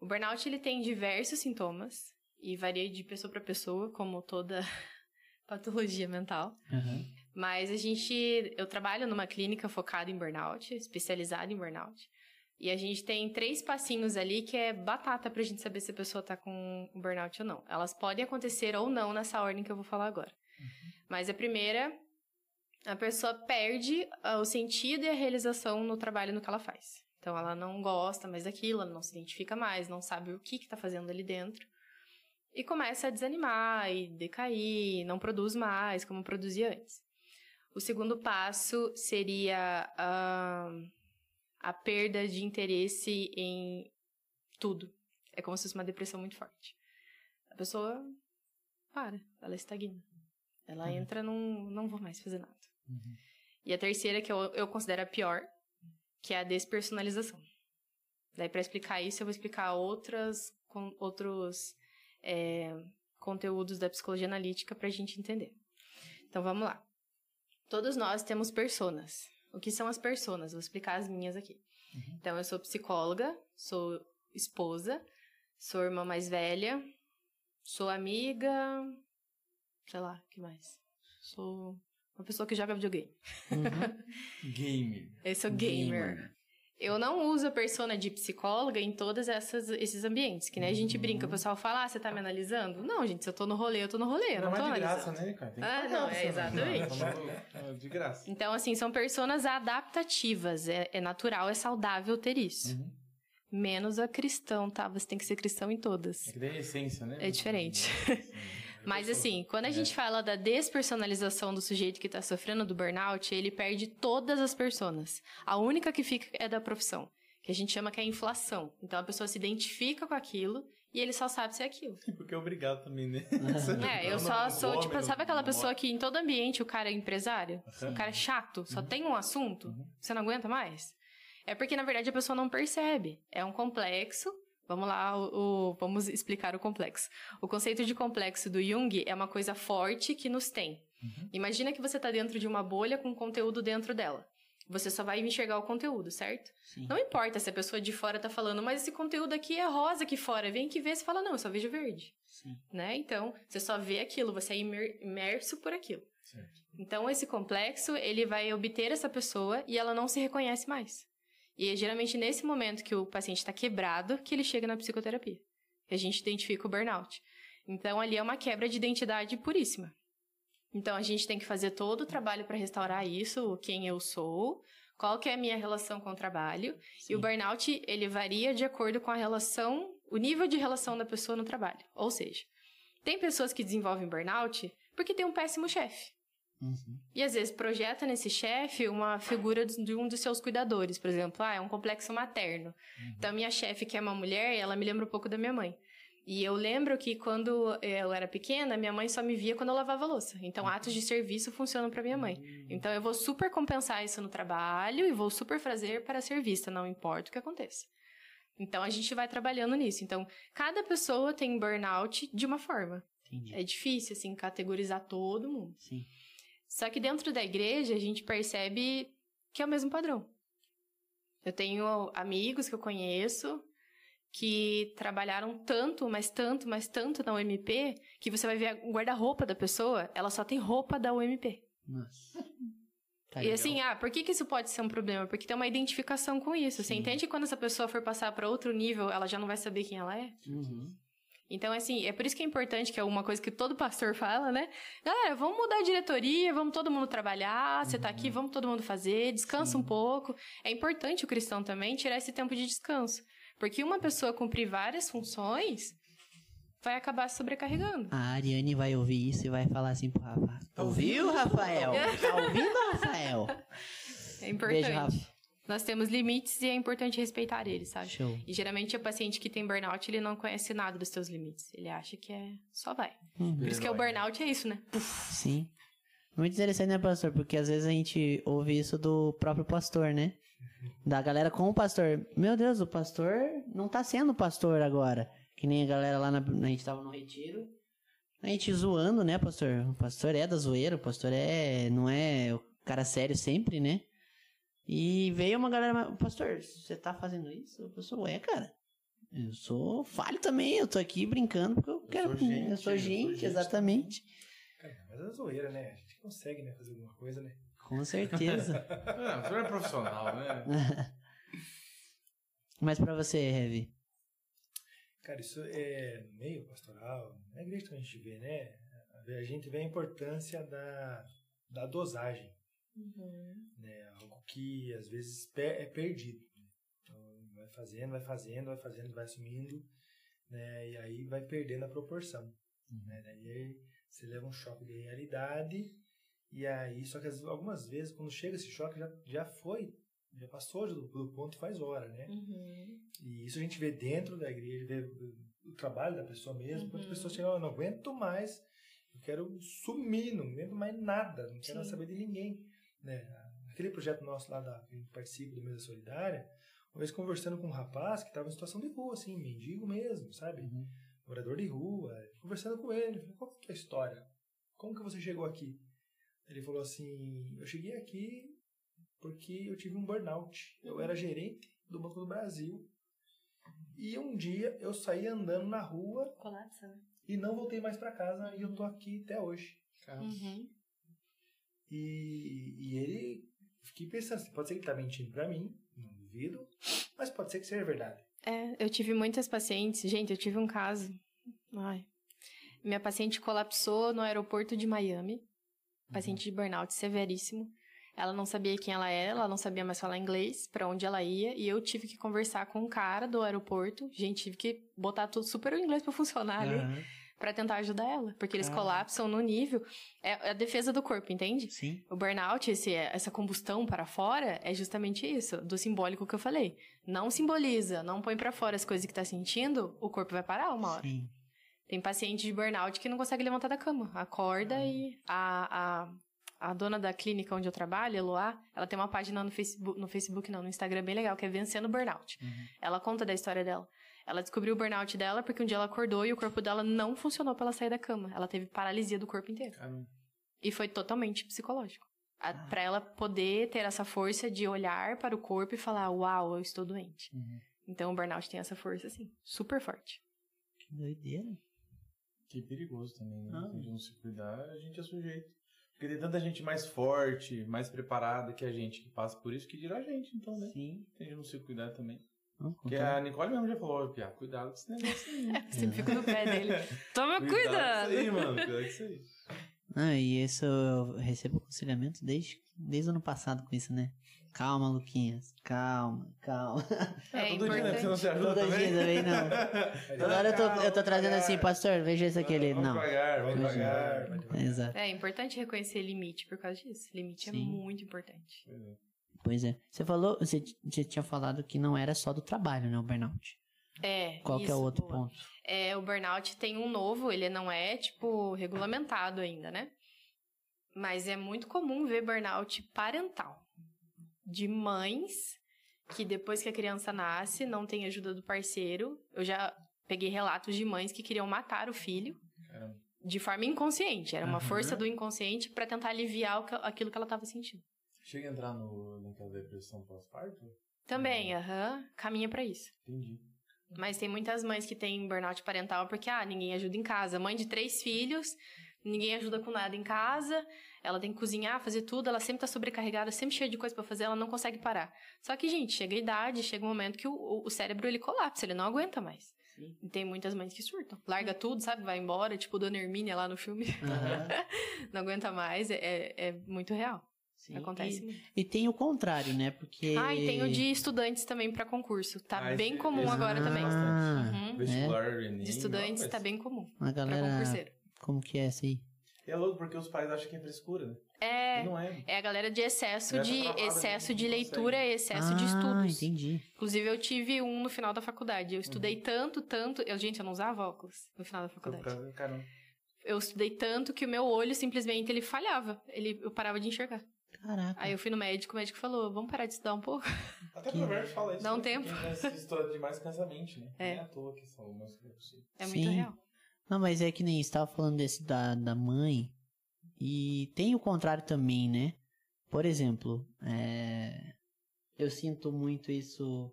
O burnout ele tem diversos sintomas e varia de pessoa para pessoa, como toda [laughs] patologia mental. Uhum. Mas a gente, eu trabalho numa clínica focada em burnout, especializada em burnout. E a gente tem três passinhos ali que é batata pra gente saber se a pessoa tá com burnout ou não. Elas podem acontecer ou não nessa ordem que eu vou falar agora. Mas a primeira, a pessoa perde ah, o sentido e a realização no trabalho no que ela faz. Então ela não gosta mais daquilo, ela não se identifica mais, não sabe o que que tá fazendo ali dentro. e começa a desanimar e decair, não produz mais como produzia antes. O segundo passo seria a, a perda de interesse em tudo. É como se fosse uma depressão muito forte. A pessoa para, ela estagna. Ela Uhum. entra num não vou mais fazer nada. Uhum. E a terceira, que eu, eu considero a pior, que é a despersonalização. Daí, para explicar isso, eu vou explicar outras, com, outros é, conteúdos da psicologia analítica para a gente entender. Então, vamos lá. Todos nós temos personas. O que são as personas? Vou explicar as minhas aqui. Então, eu sou psicóloga, sou esposa, sou irmã mais velha, sou amiga, sei lá, o que mais? Sou uma pessoa que joga videogame. Uhum. [laughs] Gamer. Eu sou gamer. Eu não uso a persona de psicóloga em todos essas, esses ambientes. Que nem a gente brinca, o pessoal fala, ah, você tá me analisando? Não, gente, se eu tô no rolê, eu tô no rolê, eu não, Não, tô é de analisando. graça, né, cara? Tem que Ah, não, é né? exatamente. Não, tá? É de graça. Então, assim, são personas adaptativas. É, é natural, é saudável ter isso. Uhum. Menos a cristão, tá? Você tem que ser cristão em todas. É que daí é essência, né? É diferente. Sim. Mas assim, quando a gente fala da despersonalização do sujeito que tá sofrendo do burnout, ele perde todas as personas. A única que fica é da profissão, que a gente chama que é a inflação. Então a pessoa se identifica com aquilo e ele só sabe ser aquilo. [laughs] Porque é obrigado também, né? [laughs] É, eu só sou, tipo, sabe aquela pessoa que em todo ambiente o cara é empresário? Sim. O cara é chato, só tem um assunto, Uhum. você não aguenta mais? É porque, na verdade, a pessoa não percebe. É um complexo. Vamos lá, o, o- vamos explicar o complexo. O conceito de complexo do Jung é uma coisa forte que nos tem. Uhum. Imagina que você está dentro de uma bolha com conteúdo dentro dela. Você só vai enxergar o conteúdo, certo? Sim. Não importa se a pessoa de fora tá falando, mas esse conteúdo aqui é rosa aqui fora. Vem que vê, você fala, não, eu só vejo verde. Sim. Né? Então, você só vê aquilo, você é imer- imerso por aquilo. Certo. Então, esse complexo, ele vai obter essa pessoa e ela não se reconhece mais. E é geralmente nesse momento que o paciente está quebrado que ele chega na psicoterapia. Que a gente identifica o burnout. Então, ali é uma quebra de identidade puríssima. Então, a gente tem que fazer todo o trabalho para restaurar isso, quem eu sou, qual que é a minha relação com o trabalho. E o burnout, ele varia de acordo com a relação, o nível de relação da pessoa no trabalho. Ou seja, tem pessoas que desenvolvem burnout porque tem um péssimo chefe. Uhum. E às vezes projeta nesse chefe uma figura de um dos seus cuidadores, por exemplo, ah, é um complexo materno. Então, minha chefe, que é uma mulher, ela me lembra um pouco da minha mãe. E eu lembro que quando eu era pequena, minha mãe só me via quando eu lavava a louça. Então, atos de serviço funcionam para minha mãe. Então, eu vou super compensar isso no trabalho e vou super fazer para ser vista, não importa o que aconteça. Então, a gente vai trabalhando nisso. Então, cada pessoa tem burnout de uma forma. Entendi. É difícil, assim, categorizar todo mundo. Sim. Só que dentro da igreja a gente percebe que é o mesmo padrão. Eu tenho amigos que eu conheço que trabalharam tanto, mas tanto, mas tanto na UMP, que você vai ver o guarda-roupa da pessoa, ela só tem roupa da UMP. Nossa. Tá e legal. assim, ah, por que, que isso pode ser um problema? Porque tem uma identificação com isso. Você Sim. entende que quando essa pessoa for passar para outro nível, ela já não vai saber quem ela é? Uhum. Então, assim, é por isso que é importante, que é uma coisa que todo pastor fala, né? Galera, vamos mudar a diretoria, vamos todo mundo trabalhar, você tá aqui, vamos todo mundo fazer, descansa um pouco. É importante o cristão também tirar esse tempo de descanso. Porque uma pessoa cumprir várias funções vai acabar se sobrecarregando. A Ariane vai ouvir isso e vai falar assim pro Rafa. Ouviu, Rafael? [laughs] Tá ouvindo, Rafael? É importante. Beijo, Rafa. Nós temos limites e é importante respeitar eles, sabe? Show. E geralmente o paciente que tem burnout, ele não conhece nada dos seus limites. Ele acha que é só vai. Uhum. Por isso que é o burnout é isso, né? Sim. Muito interessante, né, pastor? Porque às vezes a gente ouve isso do próprio pastor, né? Da galera com o pastor. Meu Deus, o pastor não tá sendo pastor agora. Que nem a galera lá na. A gente tava no retiro. A gente zoando, né, pastor? O pastor é da zoeira, o pastor é. Não é o cara sério sempre, né? E veio uma galera. Pastor, você tá fazendo isso? Eu sou, ué, cara. Eu sou falho também, eu tô aqui brincando porque eu quero. sou gente, eu sou eu sou gente, gente exatamente. Cara, mas é zoeira, né? A gente consegue, né, fazer alguma coisa, né? Com certeza. Não, você não é profissional, né? [laughs] Mas pra você, Heavy. Cara, isso é no meio pastoral, na igreja que a gente vê, né? A gente vê a importância da, da dosagem, né? Algo que às vezes é perdido. né? Então, vai fazendo, vai fazendo, vai fazendo, vai assumindo. né? E aí vai perdendo a proporção. Né? Daí você leva um choque de realidade e aí, só que as- algumas vezes, quando chega esse choque, já, já foi, já passou do, do ponto faz hora, né? Uhum. E isso a gente vê dentro da igreja, vê o, trabalho da pessoa mesmo. Quando a Uhum. pessoa chega, eu não aguento mais, eu quero sumir, não aguento mais nada, não quero Sim. saber de ninguém. Né? Aquele projeto nosso lá da, que participa do Mesa Solidária, uma vez conversando com um rapaz que estava em situação de rua, assim, mendigo mesmo, sabe? Uhum. Morador de rua, conversando com ele, falei, qual que é a história? Como que você chegou aqui? Ele falou assim, eu cheguei aqui porque eu tive um burnout. Eu era gerente do Banco do Brasil. E um dia eu saí andando na rua Colapsa, né? e não voltei mais para casa e eu tô aqui até hoje. Uhum. E, e ele, fiquei pensando, assim, pode ser que ele tá mentindo para mim, não duvido, mas pode ser que seja verdade. É, eu tive muitas pacientes. Gente, eu tive um caso. Ai. Minha paciente colapsou no aeroporto de Miami. Paciente de burnout severíssimo. Ela não sabia quem ela era, ela não sabia mais falar inglês, pra onde ela ia, e eu tive que conversar com um cara do aeroporto. Gente, tive que botar tudo super o inglês pra funcionar ali, pra tentar ajudar ela, porque eles Caramba. colapsam no nível é a defesa do corpo, entende? Sim. O burnout, esse, essa combustão para fora, é justamente isso, do simbólico que eu falei. Não simboliza, não põe para fora as coisas que tá sentindo, o corpo vai parar uma hora. Sim. Tem paciente de burnout que não consegue levantar da cama. Acorda e a, a, a dona da clínica onde eu trabalho, Eloá, ela tem uma página no Facebook, no Facebook não, no Instagram bem legal, que é Vencendo Burnout. Uhum. Ela conta da história dela. Ela descobriu o burnout dela porque um dia ela acordou e o corpo dela não funcionou pra ela sair da cama. Ela teve paralisia do corpo inteiro. Caramba. E foi totalmente psicológico. A, Pra ela poder ter essa força de olhar para o corpo e falar, uau, eu estou doente. Uhum. Então o burnout tem essa força, assim, super forte. Que doideira. Que perigoso também, né? Ah. Se a gente não se cuidar, a gente é sujeito. Porque tem tanta gente mais forte, mais preparada que a gente que passa por isso, que dirá a gente, então, né? Sim. Se a gente não se cuidar também. Não, Porque todo- a Nicole mesmo já falou, Pia, cuidado com esse negócio aí. Eu [laughs] sempre fico no pé dele. Toma Cuidado cuidado! com isso aí, mano. Cuidado com isso aí. Ah, e isso eu recebo aconselhamento desde, desde o ano passado com isso, né? Calma, Luquinhas. Calma, calma. É Todo dia, né? Você não importante. se ajuda Todo também? dia também não. [laughs] Toda hora eu tô, eu tô trazendo devagar. assim, pastor, veja isso aqui. Vamos não. devagar, vamos devagar. Exato. É importante reconhecer limite por causa disso. Limite Sim. é muito importante. É. Pois é. Você falou, você, você tinha falado que não era só do trabalho, né? O burnout. É. Qual que é o isso, outro boa. ponto? É, o burnout tem um novo, ele não é, tipo, regulamentado ainda, né? Mas é muito comum ver burnout parental. De mães que depois que a criança nasce, não tem ajuda do parceiro. Eu já peguei relatos de mães que queriam matar o filho Caramba. de forma inconsciente. Era uma Aham. força do inconsciente pra tentar aliviar aquilo que ela tava sentindo. Chega a entrar no, naquela depressão pós-parto? Também, aham, caminha pra isso. Entendi. Mas tem muitas mães que têm burnout parental porque, ah, ninguém ajuda em casa. Mãe de três filhos, ninguém ajuda com nada em casa. Ela tem que cozinhar, fazer tudo. Ela sempre tá sobrecarregada, sempre cheia de coisa pra fazer. Ela não consegue parar. Só que, gente, chega a idade, chega um momento que o, o- cérebro, ele colapsa. Ele não aguenta mais. Sim. E tem muitas mães que surtam. Larga tudo, sabe? Vai embora, tipo Dona Hermínia lá no filme. Aham. [laughs] não aguenta mais. É, é- é muito real. Sim. Acontece E, muito. e tem o contrário, né? Porque. Ah, e tem o de estudantes também pra concurso. Tá Ah, bem comum agora também. Ah, Uhum. Vestibular, Enem. De estudantes mas- tá bem comum. A Pra galera. concurseiro. Como que é essa aí? É louco porque os pais acham que é frescura, né? É, E não é. é a galera de excesso de excesso não de leitura e excesso ah, de estudos. entendi. Inclusive eu tive um no final da faculdade. Eu estudei Uhum. tanto, tanto, eu gente, eu não usava óculos no final da faculdade. Caramba. Eu estudei tanto que o meu olho simplesmente ele falhava. Ele eu parava de enxergar. Caraca. Aí eu fui no médico, o médico falou: "Vamos parar de estudar um pouco". Até Que- o Provérbio fala isso. Dá um né? tempo. Estuda demais cansa a mente, né? É. É à toa que são que é possível. É muito Sim. real. Não, mas é que nem você tava falando desse da, da mãe. E tem o contrário também, né? Por exemplo, é, eu sinto muito isso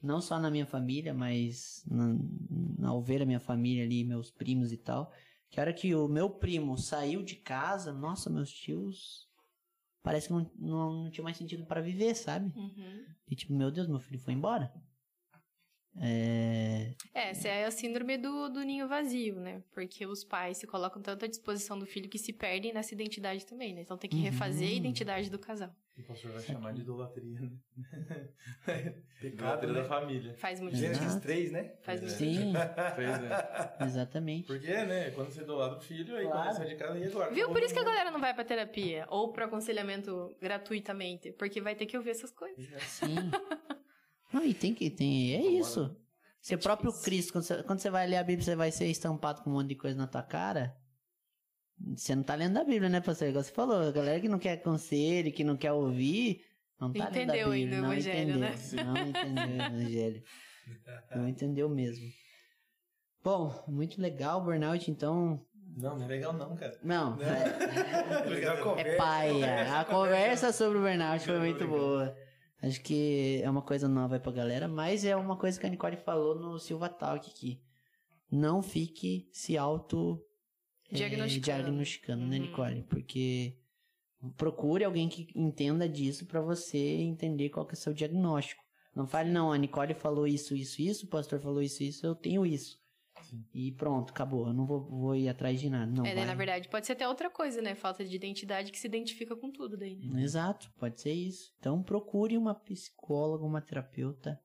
não só na minha família, mas na, na- ao ver a minha família ali, meus primos e tal. Que a hora que o meu primo saiu de casa, nossa, meus tios. Parece que não, não, não tinha mais sentido para viver, sabe? Uhum. E tipo, meu Deus, meu filho foi embora. É... É, essa é a síndrome do, do ninho vazio, né? Porque os pais se colocam tanto à disposição do filho que se perdem nessa identidade também, né? Então tem que refazer a Uhum. identidade do casal. O pastor vai chamar de idolatria, né? [laughs] Pecado, idolatria né? da família. Faz muito Gênesis Exato. 3, né? Faz muito Sim, Pois é. [laughs] exatamente. Porque, né? Quando você idolatra o filho, aí Claro. quando você sai de casa, e agora? Viu? Por isso que a galera não vai pra terapia ou pro aconselhamento gratuitamente, porque vai ter que ouvir essas coisas. Sim. [laughs] Não, e tem que. Tem, é isso. Se o próprio Cristo, quando você, quando você vai ler a Bíblia, você vai ser estampado com um monte de coisa na tua cara. Você não tá lendo a Bíblia, né, pastor? Igual você falou, a galera que não quer conselho, que não quer ouvir, não tá lendo a Entendeu Bíblia. ainda o não evangelho, entendeu, né? Não entendeu o evangelho. Não [laughs] entendeu mesmo. Bom, muito legal o burnout, então. Não, não é legal não, cara. Não, [laughs] é, Legal a é conversa. paia. A conversa sobre o burnout foi muito boa. Acho que é uma coisa nova aí pra galera, mas é uma coisa que a Nicole falou no Silva Talk aqui. Não fique se auto eh, Diagnosticando. diagnosticando, né, Uhum. Nicole? Porque procure alguém que entenda disso pra você entender qual que é o seu diagnóstico. Não fale, não, a Nicole falou isso, isso, isso, o pastor falou isso, isso, eu tenho isso. Sim. E pronto, acabou. Eu não vou, vou ir atrás de nada. Não, é, daí, vai- na verdade, pode ser até outra coisa, né? Falta de identidade que se identifica com tudo daí, né? Exato, pode ser isso. Então procure uma psicóloga, uma terapeuta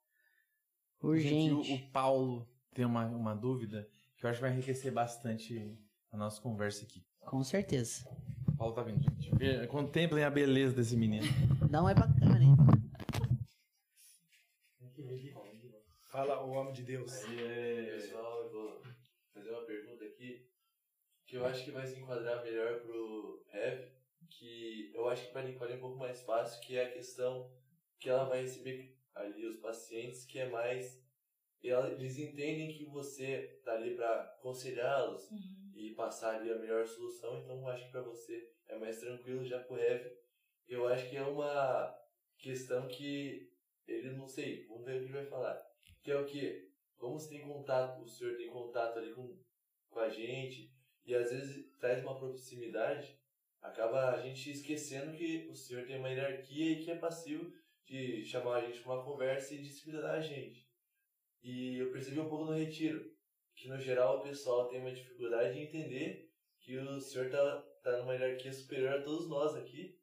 urgente. Gente, o, Paulo tem uma, uma dúvida que eu acho que vai enriquecer bastante a nossa conversa aqui. Com certeza. O Paulo tá vindo, gente. Contemplem a beleza desse menino. Não é bacana, hein? Fala o homem de Deus. Pessoal, eu vou fazer uma pergunta aqui que eu acho que vai se enquadrar melhor pro Rev, que eu acho que para Nicole é um pouco mais fácil, que é a questão que ela vai receber ali os pacientes, que é mais eles entendem que você tá ali para aconselhá-los e passar ali a melhor solução, então eu acho que para você é mais tranquilo já pro Rev. Eu acho que é uma questão que ele não sei, vamos ver o que ele vai falar. Que é o que? Como você tem contato, o senhor tem contato ali com, com a gente e às vezes traz uma proximidade, acaba a gente esquecendo que o senhor tem uma hierarquia e que é passivo de chamar a gente para uma conversa e disciplinar a gente. E eu percebi um pouco no retiro, que no geral o pessoal tem uma dificuldade de entender que o senhor tá, tá numa hierarquia superior a todos nós aqui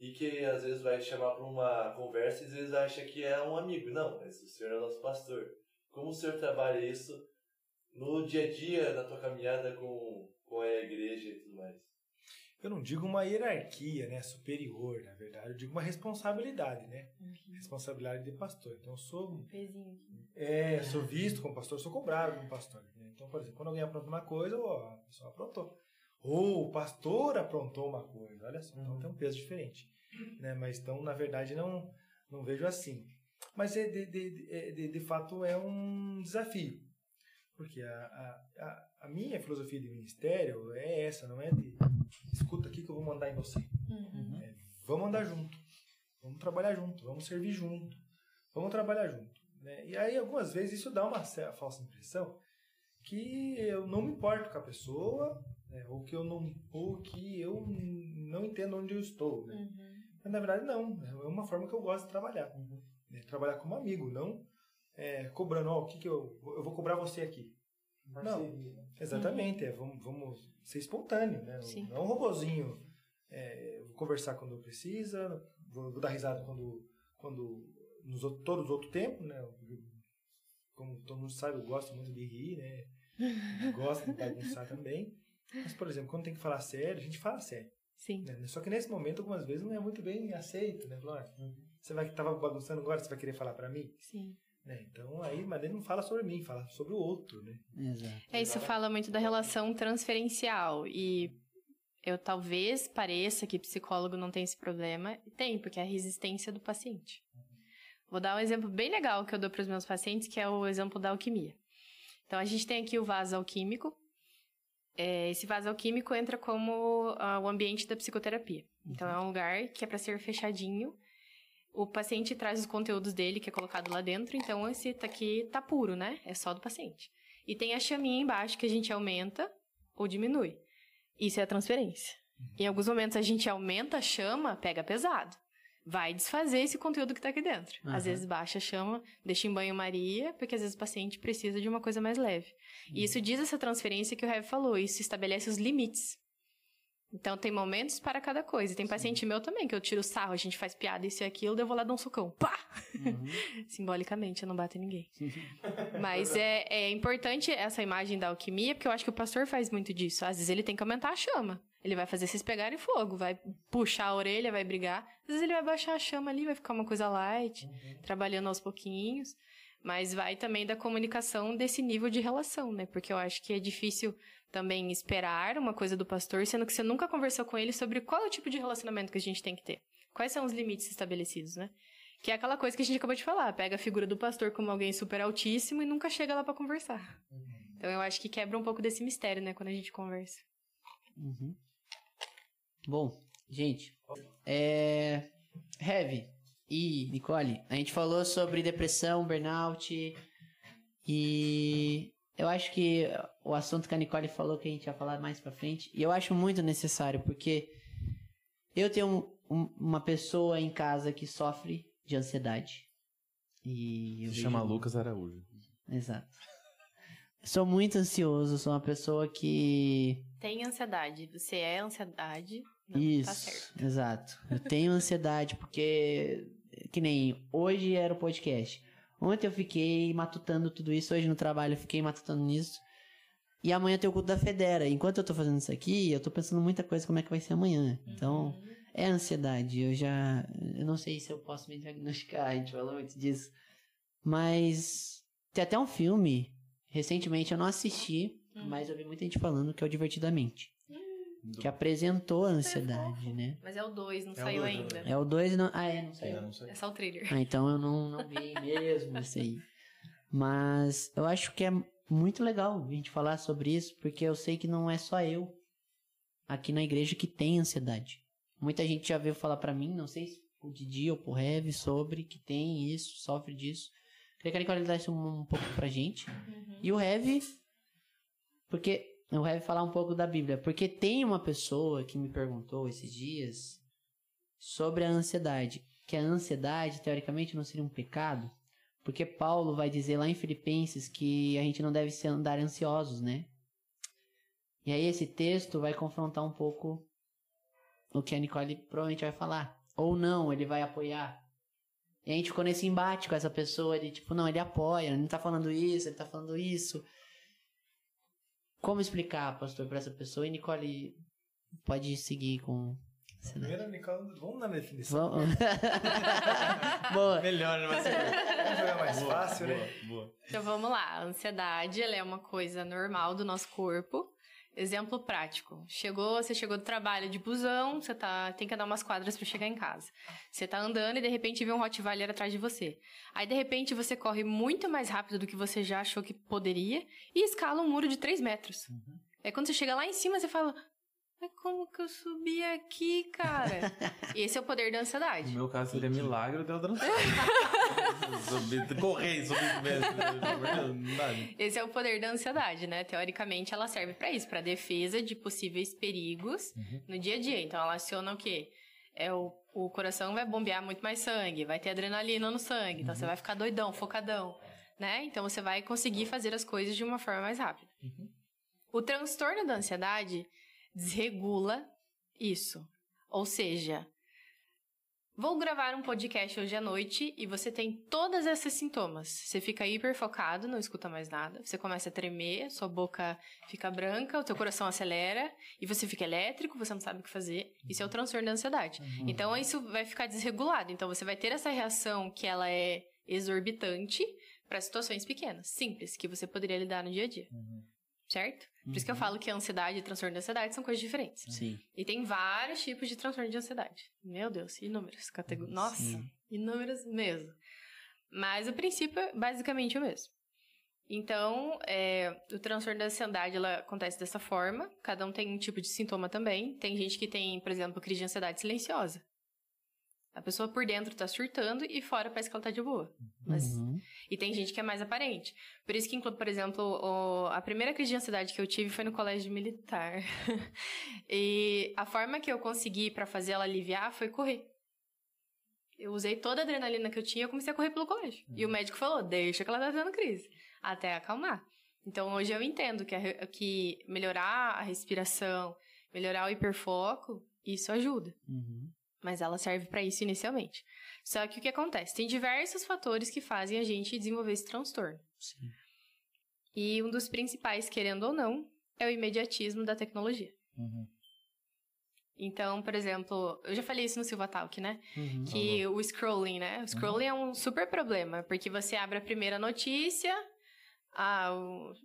e que às vezes vai chamar para uma conversa e às vezes acha que é um amigo. Não, mas o senhor é nosso pastor. Como o senhor trabalha isso no dia a dia, na tua caminhada com, com a igreja e tudo mais? Eu não digo uma hierarquia, né, superior, na verdade, eu digo uma responsabilidade, né? Responsabilidade de pastor. Então eu sou, Um pezinho aqui. é, sou visto como pastor, sou cobrado como pastor. né? Então, por exemplo, quando alguém apronta uma coisa, ó, a pessoa aprontou. Ou o pastor aprontou uma coisa, olha só, então tem um peso diferente, né? Mas então, na verdade, não não vejo assim. Mas é de, de, de, é- de, fato é um desafio. Porque a, a, a, minha filosofia de ministério é essa, não é de escuta aqui que eu vou mandar em você. Uhum. É, vamos andar junto, vamos trabalhar junto, vamos servir junto, vamos trabalhar junto. Né? E aí, algumas vezes, isso dá uma falsa impressão que eu não me importo com a pessoa, né? ou, que eu não, ou que eu não entendo onde eu estou. Né? Uhum. Mas, na verdade, não. É uma forma que eu gosto de trabalhar. né? Trabalhar como amigo, não é, cobrando, ó, o que, que eu, eu vou cobrar você aqui. Não, exatamente. É, vamos, vamos ser espontâneo, né? Sim. Não é um robozinho. É, vou conversar quando precisa, vou, vou dar risada quando, quando nos outros, todos os outros tempos, né? Como todo mundo sabe, eu gosto muito de rir, né? [laughs] Gosto de bagunçar também. Mas, por exemplo, quando tem que falar sério, a gente fala sério. Sim. né? Só que nesse momento, algumas vezes, não é muito bem aceito, né? Falar, "Ah, você vai tava bagunçando agora, você vai querer falar pra mim? Sim. Né? Então, aí, mas ele não fala sobre mim, fala sobre o outro, né? Exato. É, isso fala muito da relação transferencial. E eu talvez pareça que psicólogo não tem esse problema. Tem, porque é a resistência do paciente. Vou dar um exemplo bem legal que eu dou para os meus pacientes, que é o exemplo da alquimia. Então, a gente tem aqui o vaso alquímico. É, esse vaso alquímico entra como ah, o ambiente da psicoterapia. Então, é um lugar que é para ser fechadinho. O paciente traz os conteúdos dele, que é colocado lá dentro. Então, esse aqui tá puro, né? É só do paciente. E tem a chaminha embaixo que a gente aumenta ou diminui. Isso é a transferência. Em alguns momentos a gente aumenta a chama, pega pesado. Vai desfazer esse conteúdo que tá aqui dentro. Aham. Às vezes baixa, chama, deixa em banho-maria, porque às vezes o paciente precisa de uma coisa mais leve. E isso diz essa transferência que o Rev falou, isso estabelece os limites. Então tem momentos para cada coisa. Tem paciente meu também, que eu tiro sarro, a gente faz piada, isso e aquilo, daí eu vou lá dar um socão. Pá! Uhum. [laughs] Simbolicamente, eu não bato em ninguém. Mas é, é importante essa imagem da alquimia, porque eu acho que o pastor faz muito disso. Às vezes ele tem que aumentar a chama. Ele vai fazer vocês pegarem fogo, vai puxar a orelha, vai brigar. Às vezes ele vai baixar a chama ali, vai ficar uma coisa light, trabalhando aos pouquinhos. Mas vai também da comunicação desse nível de relação, né? Porque eu acho que é difícil também esperar uma coisa do pastor, sendo que você nunca conversou com ele sobre qual é o tipo de relacionamento que a gente tem que ter. Quais são os limites estabelecidos, né? Que é aquela coisa que a gente acabou de falar, pega a figura do pastor como alguém super altíssimo e nunca chega lá pra conversar. Então eu acho que quebra um pouco desse mistério, né, quando a gente conversa. Uhum. Bom, gente, é. Heavy e Nicole, a gente falou sobre depressão, burnout e eu acho que o assunto que a Nicole falou que a gente vai falar mais pra frente, e eu acho muito necessário porque eu tenho um- um- uma pessoa em casa que sofre de ansiedade. E eu Se vejo- chama Lucas Araújo. Exato. Sou muito ansioso, sou uma pessoa que Tem ansiedade, você é ansiedade, não Isso, tá exato. Eu tenho ansiedade porque, que nem hoje era o podcast. Ontem eu fiquei matutando tudo isso, hoje no trabalho eu fiquei matutando nisso. E amanhã tem o culto da Federa. Enquanto eu tô fazendo isso aqui, eu tô pensando muita coisa como é que vai ser amanhã. Então, Uhum. é ansiedade. Eu já. Eu não sei se eu posso me diagnosticar, a gente falou muito disso. Mas. Tem até um filme. Recentemente eu não assisti, Hum. mas eu vi muita gente falando que é o Divertidamente. Que apresentou a ansiedade, né? Mas é o 2, não o saiu dois, ainda. É o 2 não. Ah, é, não sei. Ainda não sei. É só o trailer. Ah, então eu não, não vi [laughs] mesmo isso aí. Mas eu acho que é muito legal a gente falar sobre isso, porque eu sei que não é só eu aqui na igreja que tem ansiedade. Muita gente já veio falar pra mim, não sei se o Didi ou pro Rev, sobre que tem isso, sofre disso. Queria que Nicole desse um, um pouco pra gente. E o Rev, porque o Rev falar um pouco da Bíblia, porque tem uma pessoa que me perguntou esses dias sobre a ansiedade, que a ansiedade teoricamente não seria um pecado, porque Paulo vai dizer lá em Filipenses que a gente não deve andar ansiosos, né? E aí esse texto vai confrontar um pouco o que a Nicole provavelmente vai falar. Ou não, ele vai apoiar. E a gente ficou nesse embate com essa pessoa, ele tipo, não, ele apoia, ele não tá falando isso, ele tá falando isso. Como explicar, pastor, pra essa pessoa? E Nicole pode seguir com... Primeiro, Nicole, vamos na definição. Vamos... [laughs] Boa. Melhor, né? Mas... [laughs] Vamos jogar mais Boa, fácil, boa, né? boa. Então vamos lá. A ansiedade, ela é uma coisa normal do nosso corpo. Exemplo prático. Chegou, você chegou do trabalho de busão, você tá, tem que andar umas quadras para chegar em casa. Você tá andando e de repente vê um Rottweiler atrás de você. Aí de repente você corre muito mais rápido do que você já achou que poderia e escala um muro de 3 metros. Aí quando você chega lá em cima, você fala: Mas como que eu subi aqui, cara? [laughs] Esse é o poder da No ansiedade. meu caso seria milagre eu dançar. [laughs] subir, correr, subir mesmo. [laughs] Não dá. Esse é o poder da ansiedade, né? Teoricamente, ela serve pra isso, pra defesa de possíveis perigos no dia a dia. Então, ela aciona o quê? É o, o coração vai bombear muito mais sangue, vai ter adrenalina no sangue, então você vai ficar doidão, focadão, né? Então você vai conseguir fazer as coisas de uma forma mais rápida. O transtorno da ansiedade desregula isso. Ou seja, Vou gravar um podcast hoje à noite e você tem todos esses sintomas. Você fica hiper focado, não escuta mais nada. Você começa a tremer, sua boca fica branca, o teu coração acelera e você fica elétrico, você não sabe o que fazer. Isso é o transtorno da ansiedade. Então isso vai ficar desregulado. Então você vai ter essa reação que ela é exorbitante para situações pequenas, simples, que você poderia lidar no dia a dia. Certo? Por isso que eu falo que ansiedade e transtorno da ansiedade são coisas diferentes. Sim. E tem vários tipos de transtorno de ansiedade. Meu Deus, inúmeras categorias. Nossa, Sim. inúmeras mesmo. Mas o princípio é basicamente o mesmo. Então, é, o transtorno da ansiedade ela acontece dessa forma. Cada um tem um tipo de sintoma também. Tem gente que tem, por exemplo, crise de ansiedade silenciosa. A pessoa por dentro tá surtando e fora parece que ela tá de boa. Mas Uhum. e tem gente que é mais aparente. Por isso que, por exemplo, o- a primeira crise de ansiedade que eu tive foi no colégio militar. [laughs] e a forma que eu consegui pra fazer ela aliviar foi correr. Eu usei toda a adrenalina que eu tinha e comecei a correr pelo colégio. E o médico falou, deixa que ela tá tendo crise. Até acalmar. Então hoje eu entendo que, a, que melhorar a respiração, melhorar o hiperfoco, isso ajuda. Uhum. Mas ela serve para isso inicialmente. Só que o que acontece? Tem diversos fatores que fazem a gente desenvolver esse transtorno. Sim. E um dos principais, querendo ou não, é o imediatismo da tecnologia. Uhum. Então, por exemplo, eu já falei isso no Silva Talk, né? Uhum. Que o scrolling, né? O scrolling é um super problema, porque você abre a primeira notícia, ah,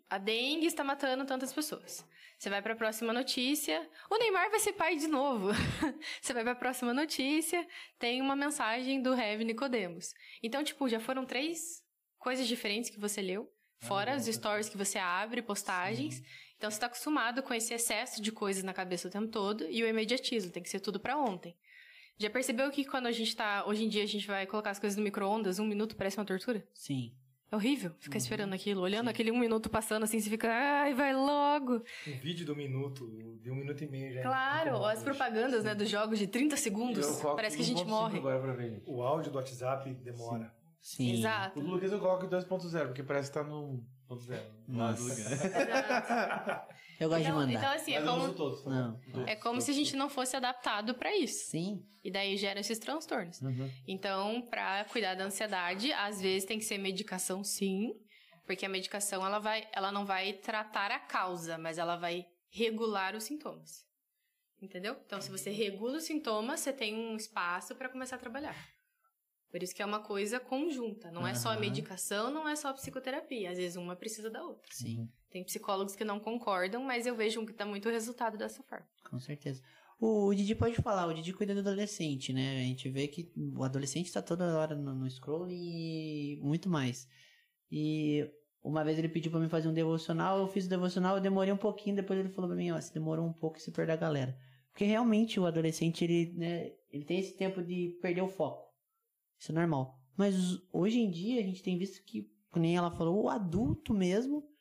a dengue está matando tantas pessoas. Você vai para a próxima notícia, o Neymar vai ser pai de novo. [laughs] você vai para a próxima notícia, tem uma mensagem do Heavy Nicodemos. Então, tipo, já foram três coisas diferentes que você leu, fora os stories que você abre, postagens. Então, você está acostumado com esse excesso de coisas na cabeça o tempo todo e o imediatismo, tem que ser tudo para ontem. Já percebeu que quando a gente tá. Hoje em dia a gente vai colocar as coisas no micro-ondas, um minuto parece uma tortura? Sim. É horrível ficar esperando aquilo, olhando aquele um minuto passando assim, você fica, ai, vai logo. Um vídeo do minuto, de um minuto e meio já. é Claro, bom as propagandas, né, dos jogos de 30 segundos, coloco parece que a gente 1.5 morre. Agora pra ver. O áudio do WhatsApp demora. Sim. Exato. O Lucas eu coloco em 2.0, porque parece que tá no 1.0. Nossa. Exato. [laughs] Eu gosto Então, de mandar. então, assim, é Mas uso como, todos. tá Não. é como se a gente não fosse adaptado pra isso. Sim. E daí gera esses transtornos. Uhum. Então, pra cuidar da ansiedade, às vezes tem que ser medicação, sim, porque a medicação ela vai, ela não vai tratar a causa, mas ela vai regular os sintomas. Entendeu? Então, se você regula os sintomas, você tem um espaço pra começar a trabalhar. Por isso que é uma coisa conjunta, não é só a medicação, não é só a psicoterapia, às vezes uma precisa da outra. Sim. Tem psicólogos que não concordam, mas eu vejo que dá muito resultado dessa forma. Com certeza. O, o Didi pode falar, o Didi cuida do adolescente, né? A gente vê que o adolescente tá toda hora no, no e muito mais. E uma vez ele pediu pra mim fazer um devocional, eu fiz o devocional, eu demorei um pouquinho, depois ele falou pra mim, ó, você demorou um pouco se perdeu a galera. Porque realmente o adolescente, ele, né, ele tem esse tempo de perder o foco. Isso é normal. Mas hoje em dia a gente tem visto que, como ela falou, o adulto mesmo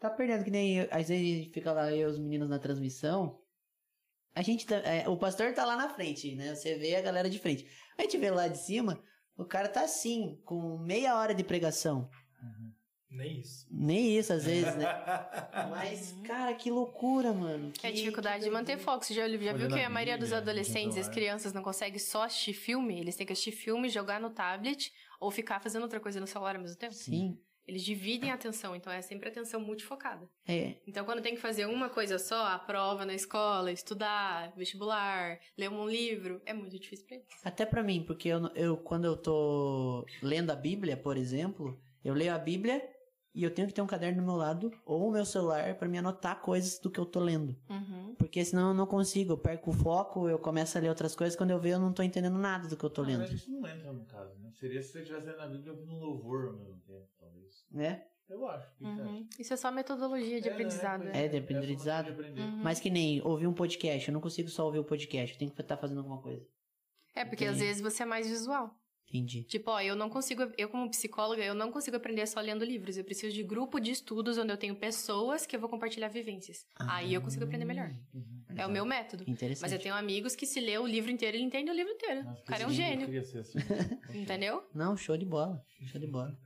tá perdendo, que nem eu- às vezes fica lá eu e os meninos na transmissão. A gente tá, é, o pastor tá lá na frente, né? Você vê a galera de frente. A gente vê lá de cima, o cara tá assim, com meia hora de pregação. Nem isso. Nem isso, às vezes, né? [laughs] Mas, cara, que loucura, mano. É a Que- dificuldade que de manter foco. Você já, já viu que a a maioria dos adolescentes e as crianças não conseguem só assistir filme? Eles têm que assistir filme, jogar no tablet ou ficar fazendo outra coisa no celular ao mesmo tempo? Sim, Eles dividem a atenção, então é sempre atenção multifocada. é. Então, quando tem que fazer uma coisa só, a prova na escola, estudar, vestibular, ler um livro, é muito difícil pra eles. Até pra mim, porque eu, eu, quando eu tô lendo a Bíblia, por exemplo, eu leio a Bíblia e eu tenho que ter um caderno do meu lado ou o meu celular pra me anotar coisas do que eu tô lendo. Uhum. Porque senão eu não consigo, eu perco o foco, eu começo a ler outras coisas, quando eu vejo eu não tô entendendo nada do que eu tô Na lendo, verdade, isso não entra no caso, né? Seria se você estivesse lendo a Bíblia ouvindo um louvor ao mesmo tempo, talvez. né? Eu acho. Que acha? Uhum. Isso é só metodologia de É, aprendizado. né? né? É, de aprendizado. É de. Uhum. Mas que nem ouvir um podcast, eu não consigo só ouvir o podcast, eu tenho que estar fazendo alguma coisa. É, porque às Entendi. vezes você é mais visual. Entendi. Tipo, ó, eu não consigo, eu como psicóloga, eu não consigo aprender só lendo livros. Eu preciso de grupo de estudos onde eu tenho pessoas que eu vou compartilhar vivências. Aí eu consigo aprender melhor. É o meu método. Interessante. Mas eu tenho amigos que se lê o livro inteiro, ele entende o livro inteiro. Nossa, o cara é um eu gênio, queria ser assim. [laughs] entendeu? Não, show de bola. Show de bola.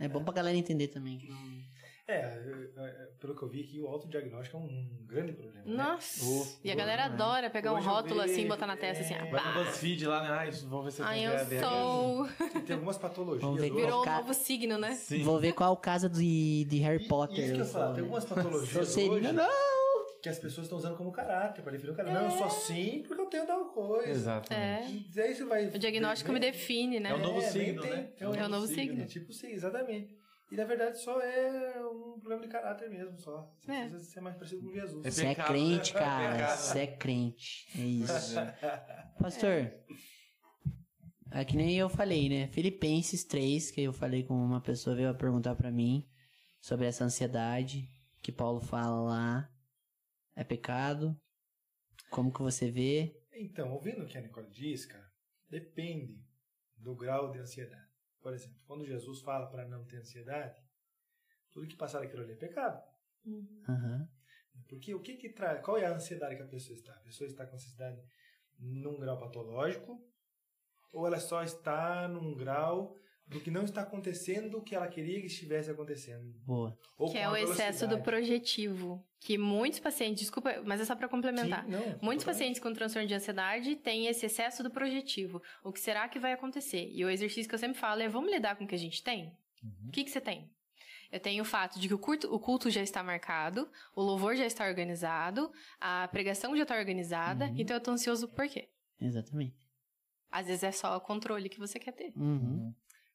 É bom pra galera entender também. que não- É, é, é, pelo que eu vi aqui, o autodiagnóstico é um grande problema. né? Nossa! Ô, e a galera né? adora pegar um rótulo vi- assim e botar na testa assim, é, ah, Vai no. BuzzFeed lá, né? Ah, isso, vamos ver se Ai, tem eu sou. E tem algumas patologias. Vamos ver Virou um Ca- novo signo, né? Sim. Vou ver qual casa de, de Harry Potter. Isso que eu falo, falo, tem né? algumas patologias Sonserina, hoje não! que as pessoas estão usando como caráter para definir o cara. Não, eu sou assim porque eu tenho tal coisa. Exatamente. E aí você vai... O diagnóstico me define, né? É o novo signo, tem- né? É, o É o novo signo. É tipo sim, exatamente. E na verdade só é um problema de caráter mesmo, só. Você É. precisa ser mais parecido com Jesus. É Você é crente, né? É cara. Você é crente. É isso. [laughs] Pastor, é que nem eu falei, né? Filipenses 3, que eu falei com uma pessoa, veio a perguntar pra mim sobre essa ansiedade que Paulo fala lá. É pecado? Como que você vê? Então, ouvindo o que a Nicole diz, cara, depende do grau de ansiedade. Por exemplo, quando Jesus fala para não ter ansiedade, tudo que passar daquilo ali é pecado. Aham. Porque o que que traz, qual é a ansiedade que a pessoa está? A pessoa está com ansiedade num grau patológico ou ela só está num grau do que não está acontecendo o que ela queria que estivesse acontecendo. Boa. Ou Que é o excesso do projetivo. Que muitos pacientes, desculpa, mas é só pra complementar. Sim, não, Muitos totalmente. pacientes com transtorno de ansiedade têm esse excesso do projetivo. O que será que vai acontecer? E o exercício que eu sempre falo é: vamos lidar com o que a gente tem? O que, que você tem? Eu tenho o fato de que o culto, o culto já está marcado, o louvor já está organizado, a pregação já está organizada, então eu tô ansioso por quê? Exatamente. Às vezes é só o controle que você quer ter. Uhum.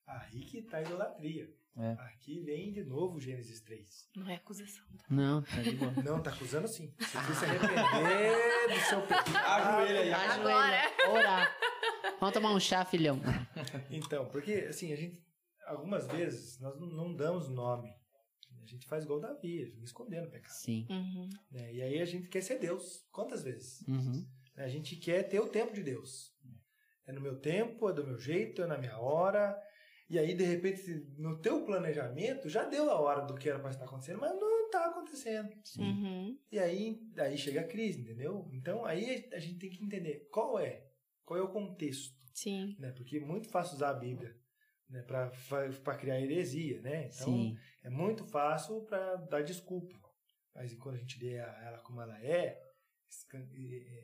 Aí que tá a idolatria. É. Aqui vem de novo Gênesis 3. Não é acusação. tá? Não, tá de boa. [laughs] Não, tá acusando sim. Você precisa se arrepender do seu pecado. Ajoelha aí. Ajoelha, orar. Vamos tomar um chá, filhão. Então, porque assim, a gente, algumas vezes, nós não, damos nome. A gente faz igual Davi, a gente fica escondendo o pecado. Sim. Uhum. né? E aí a gente quer ser Deus. Quantas vezes? Uhum. A gente quer ter o tempo de Deus. É no meu tempo, é do meu jeito, é na minha hora. E aí, de repente, no teu planejamento, já deu a hora do que era para estar acontecendo, mas não está acontecendo. Uhum. E aí, aí chega a crise, entendeu? Então, aí a gente tem que entender qual é, qual é o contexto, Sim. né? Porque é muito fácil usar a Bíblia né? para criar heresia, né? Então, Sim. é muito fácil para dar desculpa. Mas quando a gente lê ela como ela é,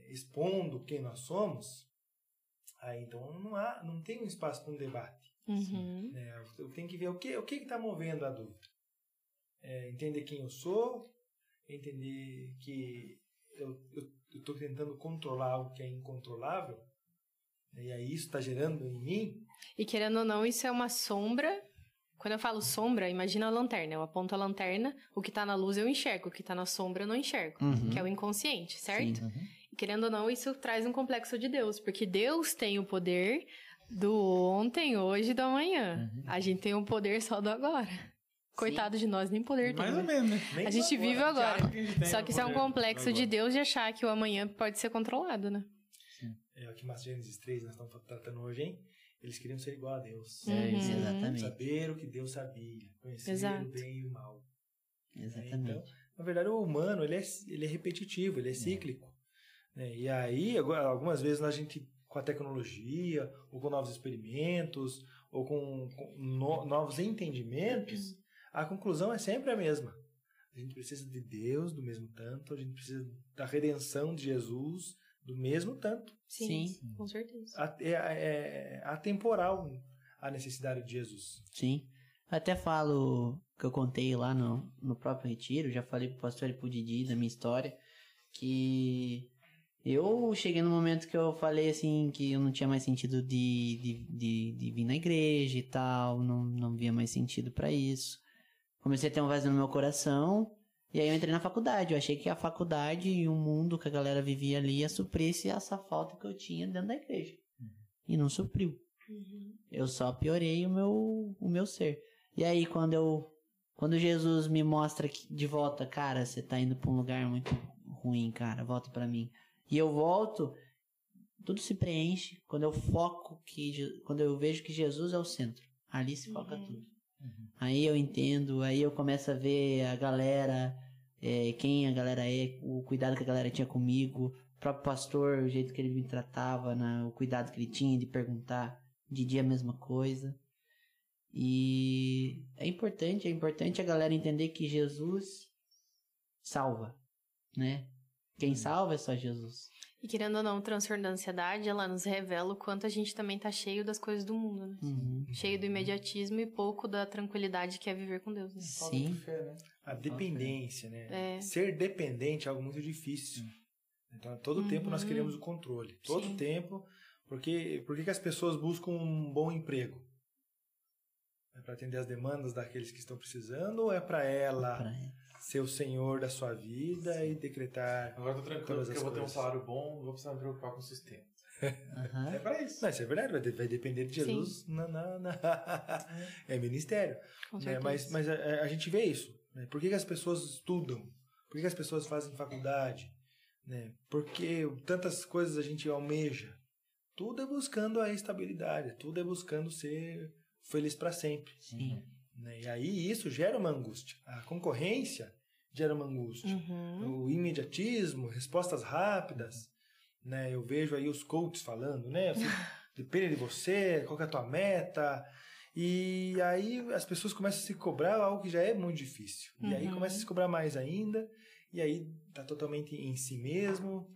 expondo quem nós somos, aí então não há, não tem um espaço para um debate. Uhum. né? Eu tenho que ver o que o que está movendo a dúvida. É, entender quem eu sou, entender que eu estou tentando controlar algo que é incontrolável, né? e aí isso está gerando em mim E querendo ou não, isso é uma sombra. Quando eu falo sombra, imagina a lanterna. Eu aponto a lanterna, o que tá na luz eu enxergo, o que tá na sombra eu não enxergo. Uhum. Que é o inconsciente, certo? Sim. E querendo ou não, isso traz um complexo de Deus, porque Deus tem o poder do ontem, hoje e do amanhã. Uhum. A gente tem o poder só do agora. Coitado de nós, nem poder tem. Mais ou né? menos, né? nem A gente vive agora. acha que Só que isso é um complexo de agora. Deus de achar que o amanhã pode ser controlado, né? É o que mais Gênesis 3 nós estamos tratando hoje, hein? Eles queriam ser igual a Deus. É isso, Uhum. exatamente. Saber o que Deus sabia. Conhecer Exato. o bem e o mal. Exatamente. Então, na verdade, o humano, ele é, ele é repetitivo, ele é cíclico. né? E aí, agora, algumas vezes, a gente, com a tecnologia, ou com novos experimentos, ou com, com no- novos entendimentos, a conclusão é sempre a mesma. A gente precisa de Deus do mesmo tanto, a gente precisa da redenção de Jesus do mesmo tanto. Sim. com certeza. A- É, é atemporal a necessidade de Jesus. Sim. Até falo que eu contei lá no, no próprio retiro, já falei pro pastor e pro Didi da minha história, que eu cheguei no momento que eu falei assim que eu não tinha mais sentido de, de, de, de vir na igreja e tal, não, não via mais sentido pra isso. Comecei a ter um vazio no meu coração, e aí eu entrei na faculdade. Eu achei que a faculdade e o mundo que a galera vivia ali ia suprir essa falta que eu tinha dentro da igreja. E não supriu. Uhum. Eu só piorei o meu, o meu ser. E aí, quando eu. Quando Jesus me mostra que, de volta, cara, você tá indo pra um lugar muito ruim, cara, volta pra mim. E eu volto, tudo se preenche quando eu foco que. Quando eu vejo que Jesus é o centro. Ali se foca Uhum. tudo. Aí eu entendo, aí eu começo a ver a galera, é, quem a galera é, o cuidado que a galera tinha comigo, o próprio pastor, o jeito que ele me tratava, o cuidado que ele tinha de perguntar de dia a mesma coisa. E é importante, é importante a galera entender que Jesus salva, né? Quem salva é só Jesus. E querendo ou não, o transtorno da ansiedade, ela nos revela o quanto a gente também tá cheio das coisas do mundo, né? Uhum. Cheio do imediatismo e pouco da tranquilidade que é viver com Deus. Né? Sim. fé, né? A dependência, né? É. Ser dependente é algo muito difícil. Então, a todo Uhum. tempo nós queremos o controle. Todo Sim. tempo. Porque, por que que as pessoas buscam um bom emprego? É para atender as demandas daqueles que estão precisando ou é para ela Pra ela. Ser o senhor da sua vida e decretar? Agora eu tô tranquilo porque eu vou ter um salário bom, não vou precisar me preocupar com o sistema. Aham. É pra isso. Não, isso é verdade, vai, de- vai depender de Jesus na, na, na- [laughs] é ministério. Né? Mas, mas a, a gente vê isso. Né? Por que, que as pessoas estudam? Por que, que as pessoas fazem faculdade? Né? Porque tantas coisas a gente almeja. Tudo é buscando a estabilidade, tudo é buscando ser feliz para sempre. Sim. Né? E aí isso gera uma angústia. A concorrência gera uma angústia. Uhum. O imediatismo, respostas rápidas. Né? Eu vejo aí os coaches falando, né? Você [laughs] depende de você, qual que é a tua meta. E aí as pessoas começam a se cobrar algo que já é muito difícil. E aí Uhum. começa a se cobrar mais ainda, e aí tá totalmente em si mesmo.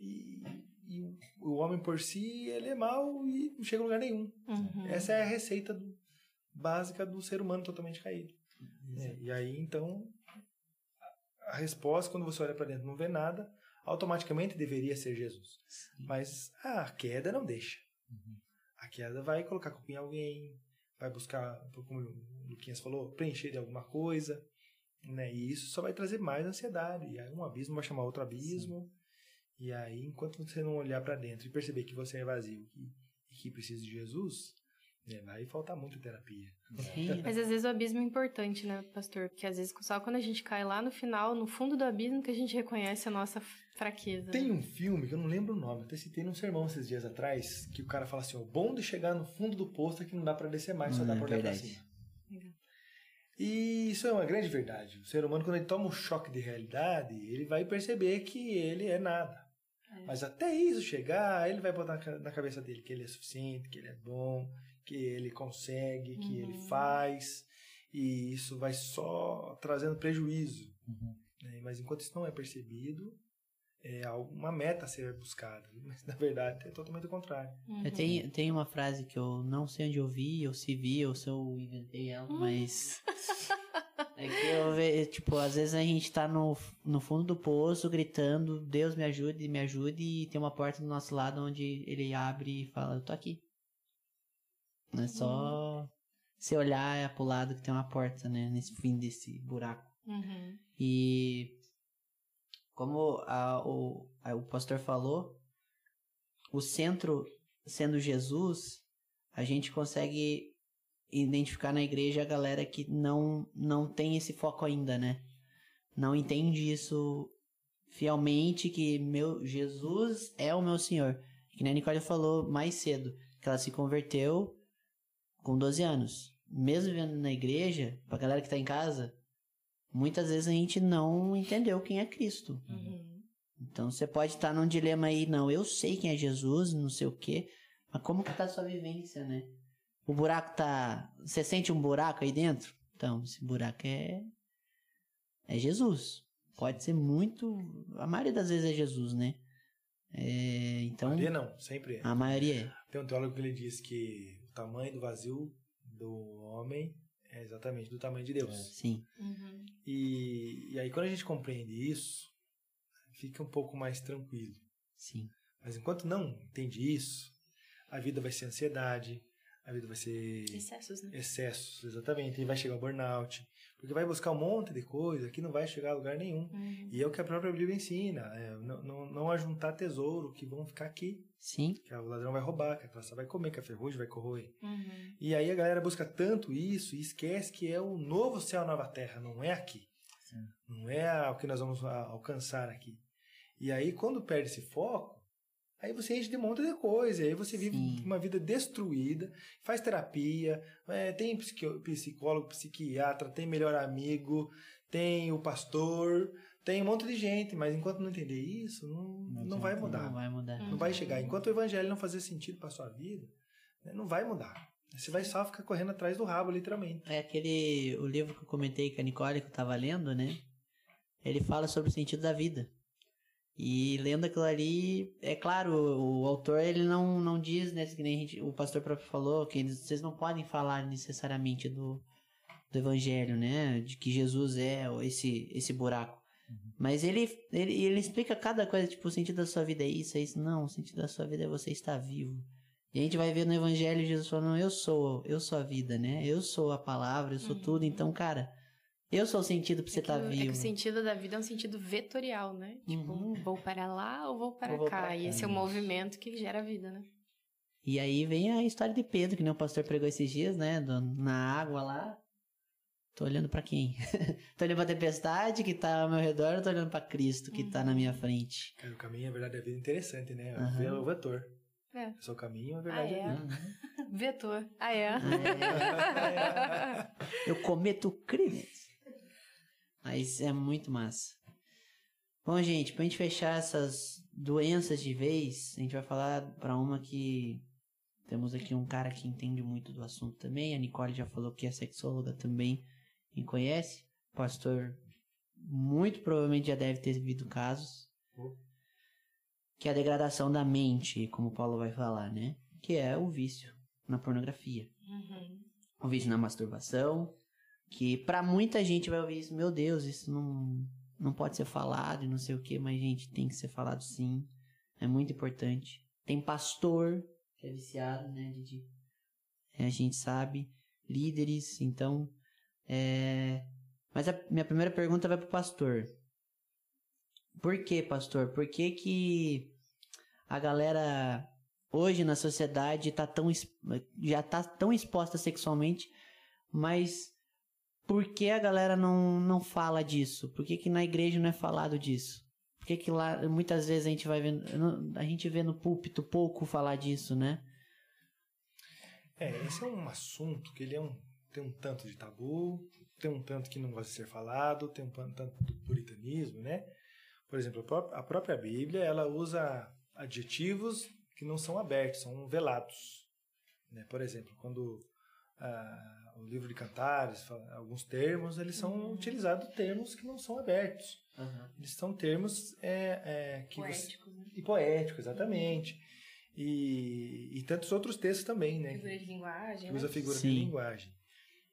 E, e o homem por si, ele é mau e não chega a lugar nenhum. Uhum. Essa é a receita do- básica do ser humano totalmente caído. É, e aí, então, a- resposta, quando você olha para dentro e não vê nada, automaticamente deveria ser Jesus. Mas a queda não deixa. A queda vai colocar a culpa em alguém, vai buscar, como o Luquinhas falou, preencher de alguma coisa. Né? E isso só vai trazer mais ansiedade. E aí um abismo vai chamar outro abismo. E aí, enquanto você não olhar para dentro e perceber que você é vazio e que precisa de Jesus, né, vai faltar muita terapia. Sim. [laughs] Mas às vezes o abismo é importante, né, pastor? Porque às vezes só quando a gente cai lá no final, no fundo do abismo, que a gente reconhece a nossa fraqueza. Tem né? um filme que eu não lembro o nome, até citei num sermão esses dias atrás, que o cara fala assim: o bom de chegar no fundo do poço é que não dá pra descer mais, só Hum, dá é pra olhar pra cima. E isso é uma grande verdade. O ser humano, quando ele toma um choque de realidade, ele vai perceber que ele é nada. É. Mas até isso chegar, ele vai botar na cabeça dele que ele é suficiente, que ele é bom, que ele consegue, que ele Uhum. faz. E isso vai só trazendo prejuízo. Uhum. né? Mas enquanto isso não é percebido, é uma meta a ser buscada. [laughs] Mas na verdade é totalmente o contrário. Uhum. Tenho, tenho uma frase que eu não sei onde eu vi, ou se vi, ou se eu inventei ela, mas. [laughs] É que eu vejo, tipo, às vezes a gente tá no, no fundo do poço gritando, Deus me ajude, me ajude, e tem uma porta do nosso lado onde ele abre e fala, eu tô aqui. Não é só você olhar pro lado que tem uma porta, né, nesse fim desse buraco. Uhum. E como a- o, a- o pastor falou, o centro sendo Jesus, a gente consegue identificar na igreja a galera que não, não tem esse foco ainda, né? Não entende isso fielmente, que meu Jesus é o meu Senhor. Que nem a Nicole falou mais cedo, que ela se converteu com 12 anos. Mesmo vivendo na igreja, pra galera que tá em casa, muitas vezes a gente não entendeu quem é Cristo. Uhum. Então você pode estar num dilema aí, não, eu sei quem é Jesus, não sei o quê, mas como que tá a sua vivência, né? O buraco tá. Você sente um buraco aí dentro? Então, esse buraco é. É Jesus. Pode ser muito. A maioria das vezes é Jesus, né? É, então. Maria não, sempre é. A maioria é. Tem um teólogo que ele diz que tamanho do vazio do homem é exatamente do tamanho de Deus. Sim. Uhum. E, e aí quando a gente compreende isso, fica um pouco mais tranquilo. Sim. Mas enquanto não entende isso, a vida vai ser ansiedade, a vida vai ser Excessos, né? excessos, exatamente, e vai chegar o burnout, porque vai buscar um monte de coisa que não vai chegar a lugar nenhum. Uhum. E é o que a própria Bíblia ensina, é, não, não, não ajuntar tesouro que vão ficar aqui, Sim. que o ladrão vai roubar, que a traça vai comer, que a ferrugem vai corroer. Uhum. E aí a galera busca tanto isso e esquece que é o novo céu, nova terra, não é aqui. Não é o que nós vamos a- alcançar aqui. E aí quando perde esse foco, aí você enche de um monte de coisa, aí você vive Sim. uma vida destruída, faz terapia, é, tem psicólogo, psiquiatra, tem melhor amigo, tem o pastor, tem um monte de gente, mas enquanto não entender isso, não, não, vai mudar. Não vai mudar. Não vai chegar. Enquanto o evangelho não fazer sentido para sua vida, né, não vai mudar. Você vai só ficar correndo atrás do rabo, literalmente. É aquele. O livro que eu comentei com a Nicole, que eu tava lendo, né? Ele fala sobre o sentido da vida. E lendo aquilo ali, é claro, o, autor ele não, não diz, né? Que nem a gente- o pastor próprio falou, que eles, vocês não podem falar necessariamente do, do evangelho, né? De que Jesus é esse, esse buraco. Mas ele, ele, ele explica cada coisa, tipo, o sentido da sua vida é isso, é isso. Não, o sentido da sua vida é você estar vivo. E a gente vai ver no Evangelho Jesus falando, eu sou, eu sou a vida, né? Eu sou a palavra, eu sou Uhum. tudo. Então, cara, eu sou o sentido pra você É que, estar o- é que vivo. o sentido da vida é um sentido vetorial, né? Tipo, Uhum. vou para lá ou vou para Ou vou cá. pra E cá. esse é o movimento que gera a vida, né? E aí vem a história de Pedro, que nem o pastor pregou esses dias, né? do- na água lá. Tô olhando pra quem? [laughs] tô olhando pra tempestade que tá ao meu redor, ou tô olhando pra Cristo que tá na minha frente. Cara, o caminho, a verdade, é vida interessante, né? Ver o vetor. É. É só o caminho, a verdade Ah, é, é? a vida. [laughs] Vetor. Ah, é? [laughs] Eu cometo crimes. Mas é muito massa. Bom, gente, pra gente fechar essas doenças de vez, a gente vai falar pra uma que Temos aqui um cara que entende muito do assunto também. A Nicole já falou que é sexóloga também e conhece. O pastor muito provavelmente já deve ter vivido casos. Que é a degradação da mente, como o Paulo vai falar, né? Que é o vício na pornografia. Uhum. O vício na masturbação. Que pra muita gente vai ouvir isso, meu Deus, isso não, não pode ser falado e não sei o que, mas gente, tem que ser falado sim. É muito importante. Tem pastor que é viciado, né, Didi? É, a gente sabe. Líderes, então. É... Mas a minha primeira pergunta vai pro pastor. Por que, pastor? Por que que a galera hoje na sociedade tá tão já tá tão exposta sexualmente, mas por que a galera não, não fala disso? Por que, que na igreja não é falado disso? Por que, que lá muitas vezes a gente vai vendo, a gente vê no púlpito pouco falar disso, né? É, esse é um assunto que ele é um, tem um tanto de tabu, tem um tanto que não gosta de ser falado, tem um tanto do puritanismo, né? Por exemplo, a própria Bíblia, ela usa adjetivos que não são abertos, são velados. Né? Por exemplo, quando ah, o livro de Cantares, fala alguns termos, eles são utilizados termos que não são abertos. Eles são termos é, é, que você- Poéticos, né? e poético, exatamente. E, e tantos outros textos também, né? Figura de linguagem, que né? usa figura de Sim. linguagem.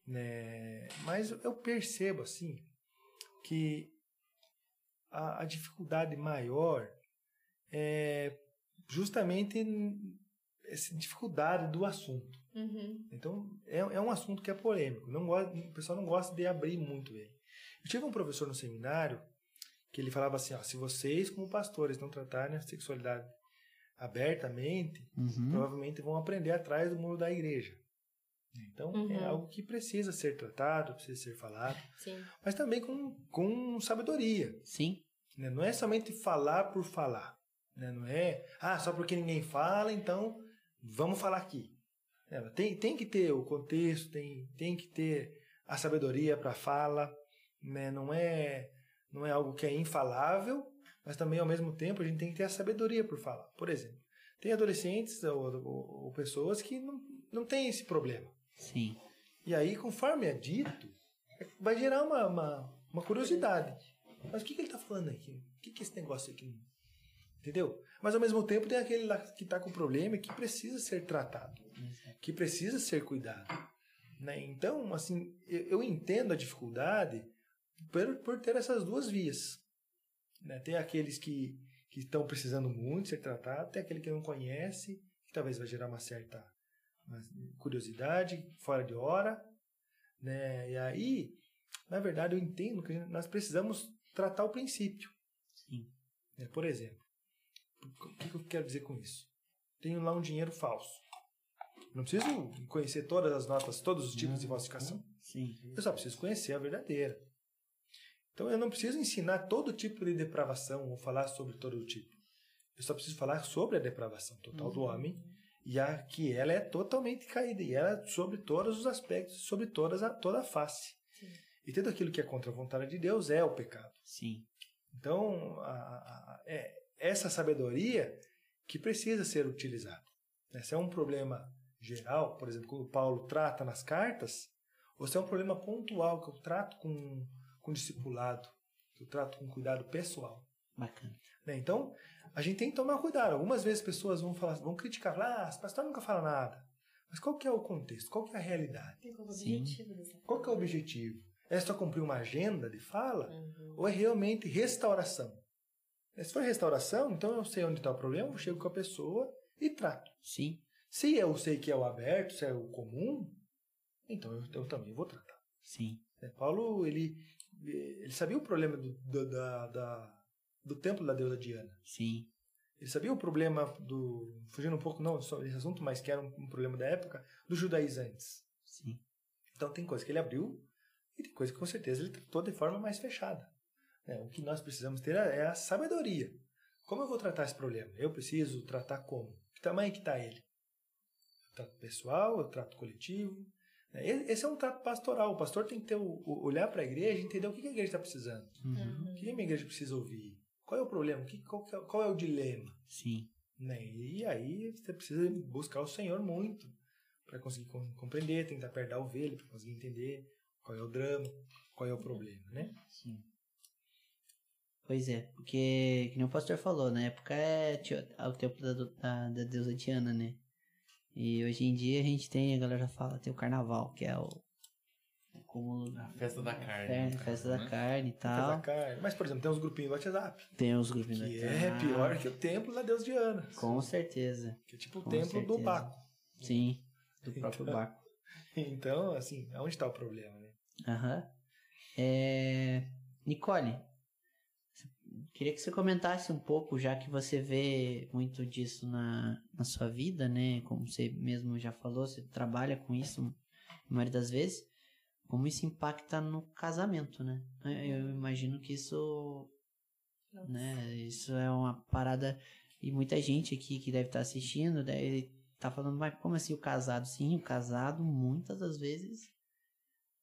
Né? Mas eu percebo, assim, que a, a dificuldade maior é justamente essa dificuldade do assunto. Uhum. Então, é, é um assunto que é polêmico. Não gosta, o pessoal não gosta de abrir muito ele. Eu tive um professor no seminário que ele falava assim, ó, se vocês, como pastores, não tratarem a sexualidade abertamente, Uhum. provavelmente vão aprender atrás do muro da igreja. Então, é Uhum. algo que precisa ser tratado, precisa ser falado, Sim. mas também com, com sabedoria. Sim, né? Não é somente falar por falar. né? Não é, ah, só porque ninguém fala, então vamos falar aqui. É, tem, tem que ter o contexto, tem, tem que ter a sabedoria para a fala. Né? Não, é, não é algo que é infalável, mas também, ao mesmo tempo, a gente tem que ter a sabedoria por falar. Por exemplo, tem adolescentes ou, ou- ou pessoas que não, não têm esse problema. sim. E aí, conforme é dito, vai gerar uma, uma, uma curiosidade. Mas o que, que ele está falando aqui? O que, que é esse negócio aqui? Entendeu? Mas ao mesmo tempo tem aquele lá que está com problema e que precisa ser tratado, que precisa ser cuidado. Né? Então, assim, eu, eu entendo a dificuldade por, por ter essas duas vias. Né? Tem aqueles que que estão precisando muito ser tratados, tem aquele que não conhece, que talvez vai gerar uma certa uma curiosidade fora de hora, né? E aí, na verdade, eu entendo que nós precisamos tratar o princípio. Sim. né? Por exemplo, o que que eu quero dizer com isso? Tenho lá um dinheiro falso. Não preciso conhecer todas as notas, todos os tipos de falsificação. Sim. Eu só preciso conhecer a verdadeira. Então eu não preciso ensinar todo tipo de depravação ou falar sobre todo tipo. Eu só preciso falar sobre a depravação total do homem e a que ela é totalmente caída e ela é sobre todos os aspectos, sobre todas a, toda a face. Sim. E tudo aquilo que é contra a vontade de Deus é o pecado. Sim. Então, a- a- a- é essa sabedoria que precisa ser utilizada. né? Se é um problema geral, por exemplo, como Paulo trata nas cartas, ou se é um problema pontual que eu trato com, com discipulado, que eu trato com cuidado pessoal. Bacana. né? Então, a gente tem que tomar cuidado. Algumas vezes pessoas vão, falar, vão criticar, falar, ah, esse pastor nunca fala nada. Mas qual que é o contexto? Qual que é a realidade? Tem como Sim. objetivo dessa Qual que é o objetivo? É só cumprir uma agenda de fala? Uhum. ou é realmente restauração? Eh, Se for restauração, então eu sei onde está o problema, eu chego com a pessoa e trato. Sim. Se eu sei que é o aberto, se é o comum, então eu, eu também vou tratar. Sim. né? Paulo, ele, eh, ele sabia o problema do, do, da, da- do templo da deusa Diana. Sim. Ele sabia o problema do, fugindo um pouco não sobre esse assunto, mas que era um, um problema da época, dos judaizantes. Sim. Então tem coisa que ele abriu e tem coisa que com certeza ele tratou de forma mais fechada. né? O que nós precisamos ter é a sabedoria. Como eu vou tratar esse problema? Eu preciso tratar como? Que tamanho que está ele? Trato pessoal, eu trato coletivo. né? Esse é um trato pastoral. O pastor tem que ter o, olhar para a igreja e entender o que a igreja está precisando. Uhum. O que a minha igreja precisa ouvir? Qual é o problema? Qual, é- qual é o dilema? Sim. Né? E aí você precisa buscar o Senhor muito para conseguir com- compreender, tentar perder a ovelha, para conseguir entender qual é o drama, qual é o problema, né? Sim. Pois é, porque, que nem o pastor falou, na época é é o tempo da, da, da deusa Diana, né? E hoje em dia a gente tem, a galera fala, tem o carnaval, que é o. o cúmulo. A festa da carne. Fe- no festa caso, da né? carne e tal. a carne. Mas, por exemplo, tem uns grupinhos do WhatsApp, Tem os grupos da que é pior que o templo da deusa Diana. Com certeza. Que é tipo o Com templo do certeza. Baco. Sim. Do próprio Então- Baco. [laughs] Então, assim, aonde está o problema, né? Aham. É... Nicole, queria que você comentasse um pouco, já que você vê muito disso na, na sua vida, né? Como você mesmo já falou, você trabalha com isso a maioria das vezes. Como isso impacta no casamento, né? Eu imagino que isso, Nossa. né? Isso é uma parada e muita gente aqui que deve estar assistindo deve estar falando, mas como assim o casado? Sim, o casado muitas das vezes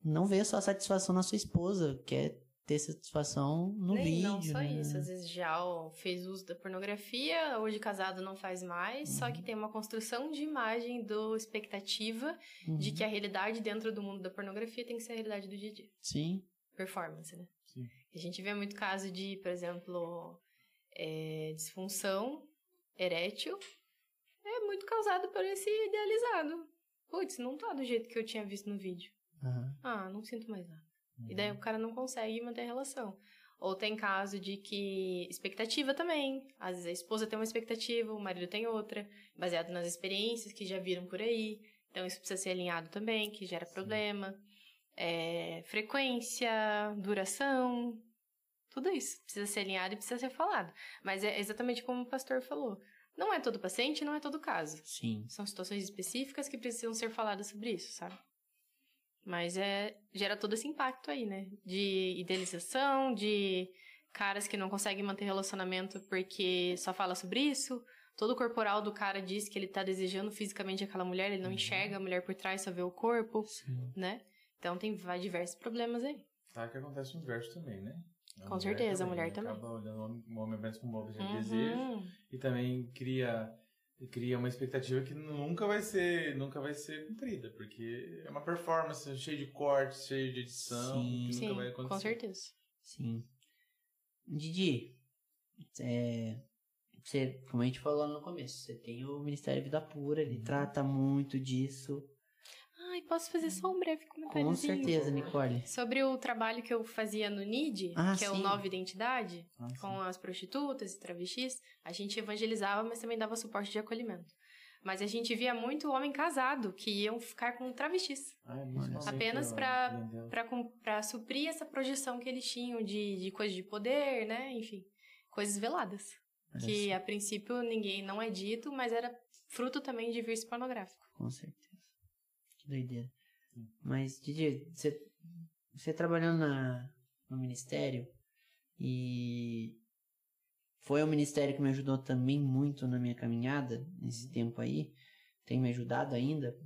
não vê só satisfação na sua esposa, quer ter satisfação no Nem, vídeo. não só né? isso. Às vezes já fez uso da pornografia, hoje casado não faz mais, só Uhum. que tem uma construção de imagem do expectativa de Uhum. que a realidade dentro do mundo da pornografia tem que ser a realidade do dia a dia. Sim, Performance, né? Sim. A gente vê muito caso de, por exemplo, é, disfunção erétil. É muito causado por esse idealizado. Putz, não tá do jeito que eu tinha visto no vídeo. aham, Ah, não sinto mais nada. E Uhum. daí o cara não consegue manter a relação. Ou tem caso de que. Expectativa também. Às vezes a esposa tem uma expectativa, o marido tem outra, baseado nas experiências que já viram por aí. Então isso precisa ser alinhado também, que gera problema. É, frequência, duração. Tudo isso precisa ser alinhado e precisa ser falado. Mas é exatamente como o pastor falou. Não é todo paciente, não é todo caso. sim, São situações específicas que precisam ser faladas sobre isso, sabe? Mas é gera todo esse impacto aí, né? De idealização, de caras que não conseguem manter relacionamento porque só fala sobre isso. Todo o corporal do cara diz que ele tá desejando fisicamente aquela mulher, ele não enxerga a mulher por trás, só vê o corpo, sim. né? Então tem vai, diversos problemas aí. Tá, que acontece no inverso também, né? A Com certeza, a mulher né? também. Acaba olhando o homem- o homem apenas como objeto de Uhum. desejo e também cria cria uma expectativa que nunca vai ser nunca vai ser cumprida porque é uma performance cheia de cortes cheia de edição Sim. que Sim, nunca vai acontecer com certeza. Sim. Didi, é, você, como a gente falou no começo, você tem o Ministério Vida Pura, ele trata muito disso. Ai, posso fazer só um breve comentário? Com certeza, Nicole. Sobre o trabalho que eu fazia no NID, Ah, que é o sim. Nova Identidade, Ah, com as prostitutas e travestis, a gente evangelizava, mas também dava suporte de acolhimento. Mas a gente via muito homem casado que iam ficar com travestis. Ah, Apenas pra- Pra, com- pra suprir essa projeção que eles tinham de, de coisas de poder, né? Enfim, coisas veladas. Que a princípio ninguém não é dito, mas era fruto também de vício pornográfico. Com certeza. Que doideira. Mas, Didi, você, você trabalhando na, no Ministério e foi um ministério que me ajudou também muito na minha caminhada nesse tempo aí. Tem me ajudado ainda.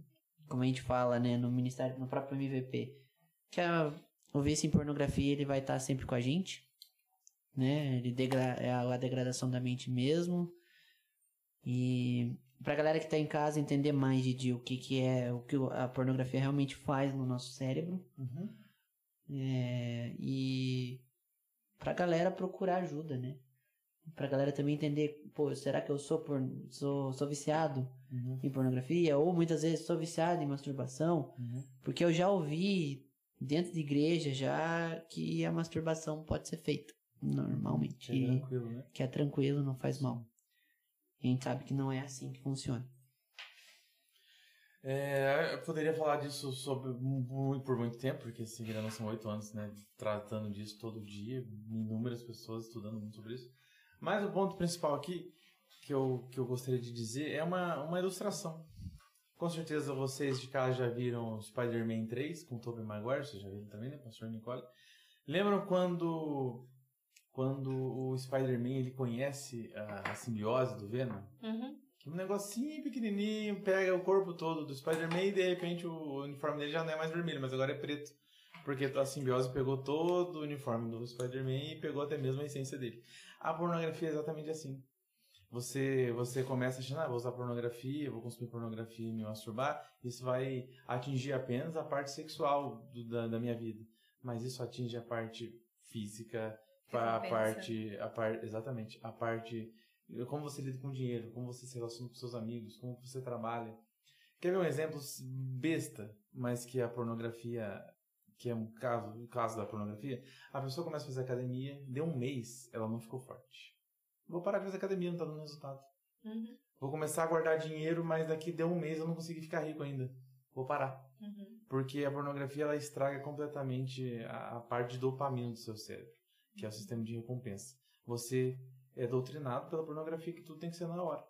Como a gente fala, né, no Ministério, no próprio MVP, que a, o vício em pornografia ele vai estar sempre com a gente, né? Ele degra é a, a degradação da mente mesmo. E pra galera que tá em casa entender mais de, de o que que é, o que a pornografia realmente faz no nosso cérebro. Uhum. É, e pra galera procurar ajuda, né? Pra galera também entender, pô, será que eu sou, por, sou, sou viciado Uhum. em pornografia? Ou muitas vezes sou viciado em masturbação? Uhum. Porque eu já ouvi dentro de igreja já que a masturbação pode ser feita normalmente. É tranquilo, né? que é tranquilo, não faz mal. E a gente sabe que não é assim que funciona. É, eu poderia falar disso sobre, mu- por muito tempo, porque seguirão são oito anos, né, tratando disso todo dia, inúmeras pessoas estudando muito sobre isso. Mas o ponto principal aqui, que eu, que eu gostaria de dizer, é uma, uma ilustração. Com certeza vocês de casa já viram Spider-Man 3 com Tobey Maguire, vocês já viram também, né, pastor Nicole? Lembram quando, quando o Spider-Man ele conhece a, a simbiose do Venom? Uhum. Que um negocinho pequenininho pega o corpo todo do Spider-Man e de repente o uniforme dele já não é mais vermelho, mas agora é preto. Porque a simbiose pegou todo o uniforme do Spider-Man e pegou até mesmo a essência dele. A pornografia é exatamente assim. Você, você começa achando, ah, vou usar pornografia, vou consumir pornografia e me masturbar, isso vai atingir apenas a parte sexual do- da, da minha vida. Mas isso atinge a parte física, a Recompensa. parte, a parte, exatamente, a parte, como você lida com dinheiro, como você se relaciona com seus amigos, como você trabalha. Quer ver um exemplo besta, mas que a pornografia, que é um caso, o caso da pornografia? A pessoa começa a fazer academia, deu um mês, ela não ficou forte. Vou parar de fazer academia, não tá dando resultado. Uhum, Vou começar a guardar dinheiro, mas daqui deu um mês eu não consegui ficar rico ainda. Vou parar. uhum. Porque a pornografia ela estraga completamente a, a parte de dopamina do seu cérebro, que é o sistema de recompensa. Você é doutrinado pela pornografia que tudo tem que ser na hora.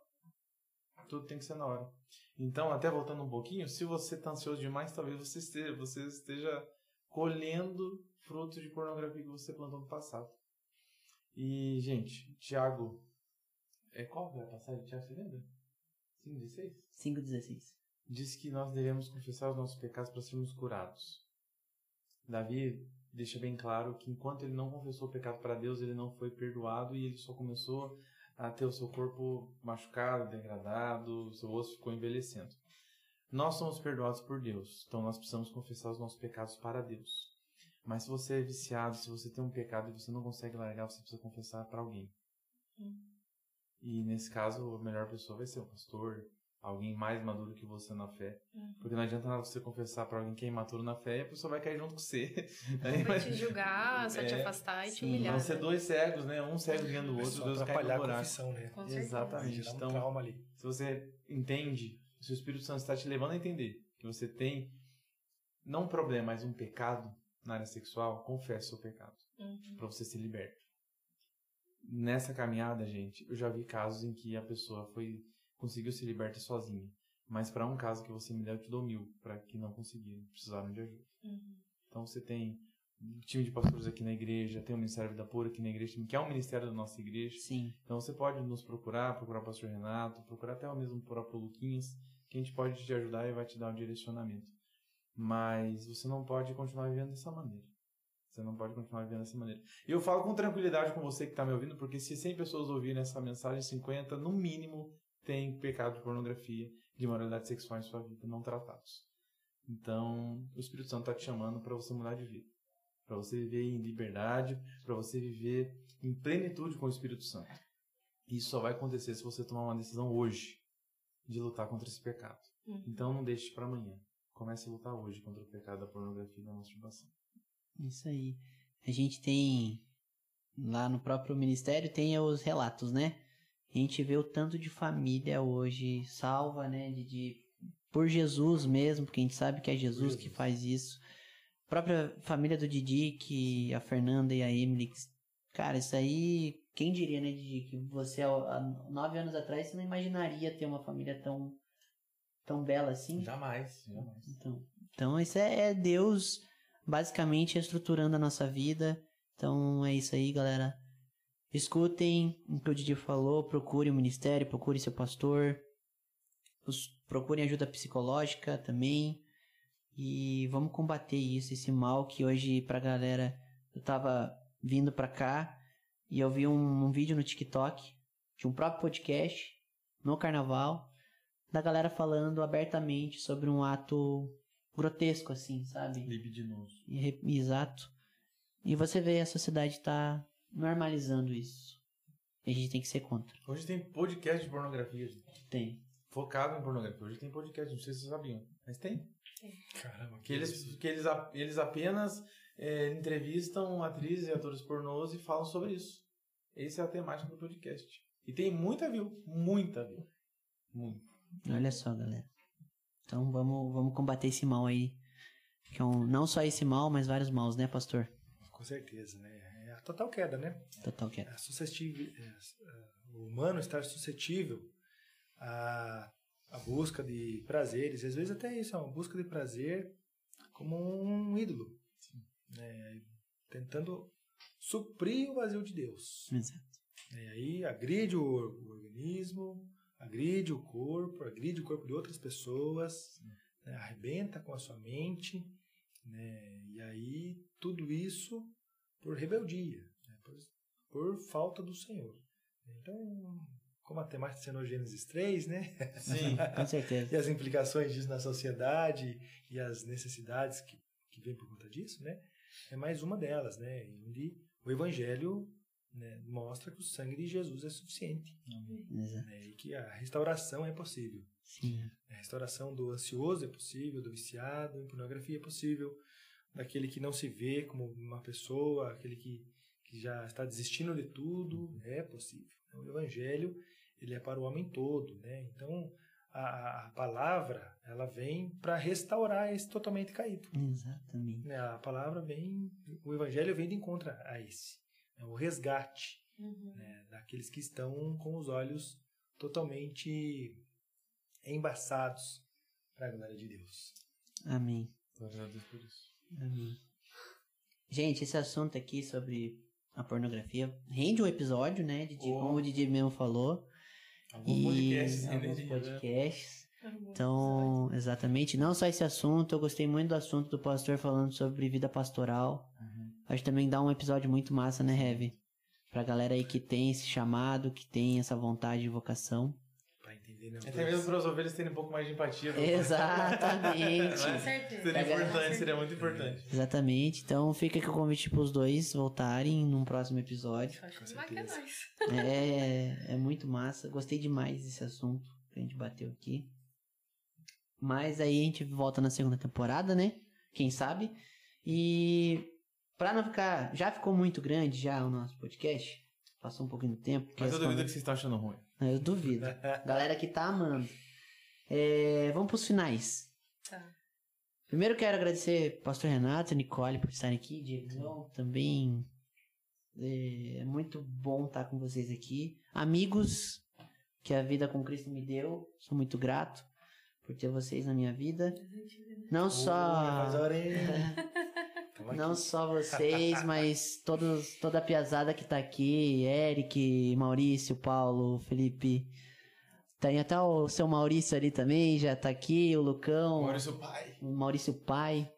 Tudo tem que ser na hora. Então, até voltando um pouquinho, se você está ansioso demais, talvez você esteja, você esteja colhendo frutos de pornografia que você plantou no passado. E, gente, Tiago. É qual é a passagem, Tiago? Você lembra? 5 de 6? 5,16. diz que nós devemos confessar os nossos pecados para sermos curados. Davi deixa bem claro que enquanto ele não confessou o pecado para Deus, ele não foi perdoado e ele só começou a ter o seu corpo machucado, degradado, o seu osso ficou envelhecendo. Nós somos perdoados por Deus, então nós precisamos confessar os nossos pecados para Deus. Mas se você é viciado, se você tem um pecado e você não consegue largar, você precisa confessar para alguém. E nesse caso, a melhor pessoa vai ser o pastor, alguém mais maduro que você na fé. Uhum. Porque não adianta nada você confessar pra alguém que é imaturo na fé e a pessoa vai cair junto com você. [laughs] Aí Vai vai- te julgar, só te É, afastar e te sim, humilhar. Vão ser né? dois cegos, né? Um cego guiando o outro, Deus cai no a buraco. confissão, né? Com. Exatamente. Gerar um Então, trauma ali. se você entende, se o Espírito Santo está te levando a entender que você tem não um problema, mas um pecado na área sexual, confesse o seu pecado Uhum. para você ser liberto. Nessa caminhada, gente, eu já vi casos em que a pessoa foi conseguiu se libertar sozinha. Mas para um caso que você me der, eu te dou mil para que não conseguiram, precisaram de ajuda. Uhum. Então você tem um time de pastores aqui na igreja, tem o Ministério Vida Pura aqui na igreja, que é um ministério da nossa igreja. Sim. Então você pode nos procurar, procurar o pastor Renato, procurar até o mesmo o próprio Luquinhas, que a gente pode te ajudar e vai te dar um direcionamento. Mas você não pode continuar vivendo dessa maneira. Você não pode continuar vivendo dessa maneira. E eu falo com tranquilidade com você que está me ouvindo, porque se 100 pessoas ouvirem essa mensagem, 50, no mínimo, tem pecado de pornografia, de moralidade sexual em sua vida, não tratados. Então, o Espírito Santo está te chamando para você mudar de vida. Para você viver em liberdade, para você viver em plenitude com o Espírito Santo. Isso só vai acontecer se você tomar uma decisão hoje de lutar contra esse pecado. Uhum. Então não deixe para amanhã. Comece a lutar hoje contra o pecado da pornografia e da masturbação. Isso aí. A gente tem lá no próprio ministério tem os relatos, né? A gente vê o tanto de família hoje salva, né? De, de- por Jesus mesmo, porque a gente sabe que é Jesus, que faz isso. A própria família do Didi, que a Fernanda e a Emily. Cara, isso aí, quem diria, né, Didi, que você há nove anos atrás você não imaginaria ter uma família tão tão bela assim. Jamais, jamais. Então, então isso é é Deus basicamente estruturando a nossa vida. Então é isso aí, galera. Escutem o que o Didi falou, procure o ministério, procure seu pastor, procurem ajuda psicológica também. E vamos combater isso, esse mal que hoje pra galera. Eu tava vindo pra cá e eu vi um, um vídeo no TikTok de um próprio podcast no carnaval da galera falando abertamente sobre um ato grotesco, assim, sabe? Libidinoso. E Exato. E você vê a sociedade tá normalizando isso. E a gente tem que ser contra. Hoje tem podcast de pornografia, gente. Tem. Focado em pornografia. Hoje tem podcast, não sei se vocês sabiam. Mas tem. Caramba, Que eles, que eles, a- eles apenas é, entrevistam atrizes e atores pornôs e falam sobre isso. Essa é a temática do podcast. E tem muita view. Muita view. Muito. Olha só, galera. Então vamos, vamos combater esse mal aí. Que é um, não só esse mal, mas vários maus, né, pastor? Com certeza, né? É total queda, né? Total que é. suscetível, é, é, o humano estar suscetível à, à busca de prazeres, às vezes até isso, é uma busca de prazer como um ídolo, né? tentando suprir o vazio de Deus. Exato. E aí agride o, o organismo, agride o corpo, agride o corpo de outras pessoas, né? arrebenta com a sua mente, né? e aí tudo isso por rebeldia, né? por, por falta do Senhor. Então, como a temática ensinou Gênesis 3, né? Sim. Com certeza. [laughs] e as implicações disso na sociedade e as necessidades que, que vêm por conta disso, né? É mais uma delas, né? Onde o Evangelho né, mostra que o sangue de Jesus é suficiente Exato. né, e que a restauração é possível. Sim. A restauração do ansioso é possível, do viciado em pornografia é possível, daquele que não se vê como uma pessoa, aquele que, que já está desistindo de tudo, é possível. Então, o Evangelho ele é para o homem todo, né? Então a, a palavra ela vem para restaurar esse totalmente caído. Exatamente. né? A palavra vem, o Evangelho vem de encontro a esse, né? o resgate Uhum. né, daqueles que estão com os olhos totalmente embaçados para a glória de Deus. Amém. Glória a Deus por isso. Amém. Gente, esse assunto aqui sobre a pornografia rende um episódio, né? De, Oh. Como o Didi mesmo falou. Alguns e podcasts alguns né? podcasts. Então, exatamente. Não só esse assunto, eu gostei muito do assunto do pastor falando sobre vida pastoral. Uhum. Acho que também dá um episódio muito massa, né, Heavy? Pra galera aí que tem esse chamado, que tem essa vontade de vocação. Para né? Até mesmo para os ovelhas terem um pouco mais de empatia. Exatamente. [laughs] Com certeza. Seria Pega- importante, seria muito importante. Exatamente. Então fica aqui o convite pros dois voltarem num próximo episódio. Eu acho Com é certeza. nóis. É, é muito massa. Gostei demais desse assunto que a gente bateu aqui. Mas aí a gente volta na segunda temporada, né? Quem sabe? E pra não ficar. Já ficou muito grande já o nosso podcast. Passou um pouquinho do tempo. Mas eu duvido que vocês estão achando ruim. Eu duvido. [laughs] Galera que tá amando. É, vamos pros finais. Tá. Primeiro quero agradecer Pastor Renato e Nicole por estarem aqui, Diego também. É, é muito bom estar com vocês aqui. Amigos que a vida com Cristo me deu, sou muito grato por ter vocês na minha vida. Não só [laughs] não aqui. só vocês, [laughs] mas todos, toda a piazada que tá aqui, Eric, Maurício, Paulo, Felipe. Tem até o seu Maurício ali também, já tá aqui, o Lucão. Maurício Pai. o Maurício Pai,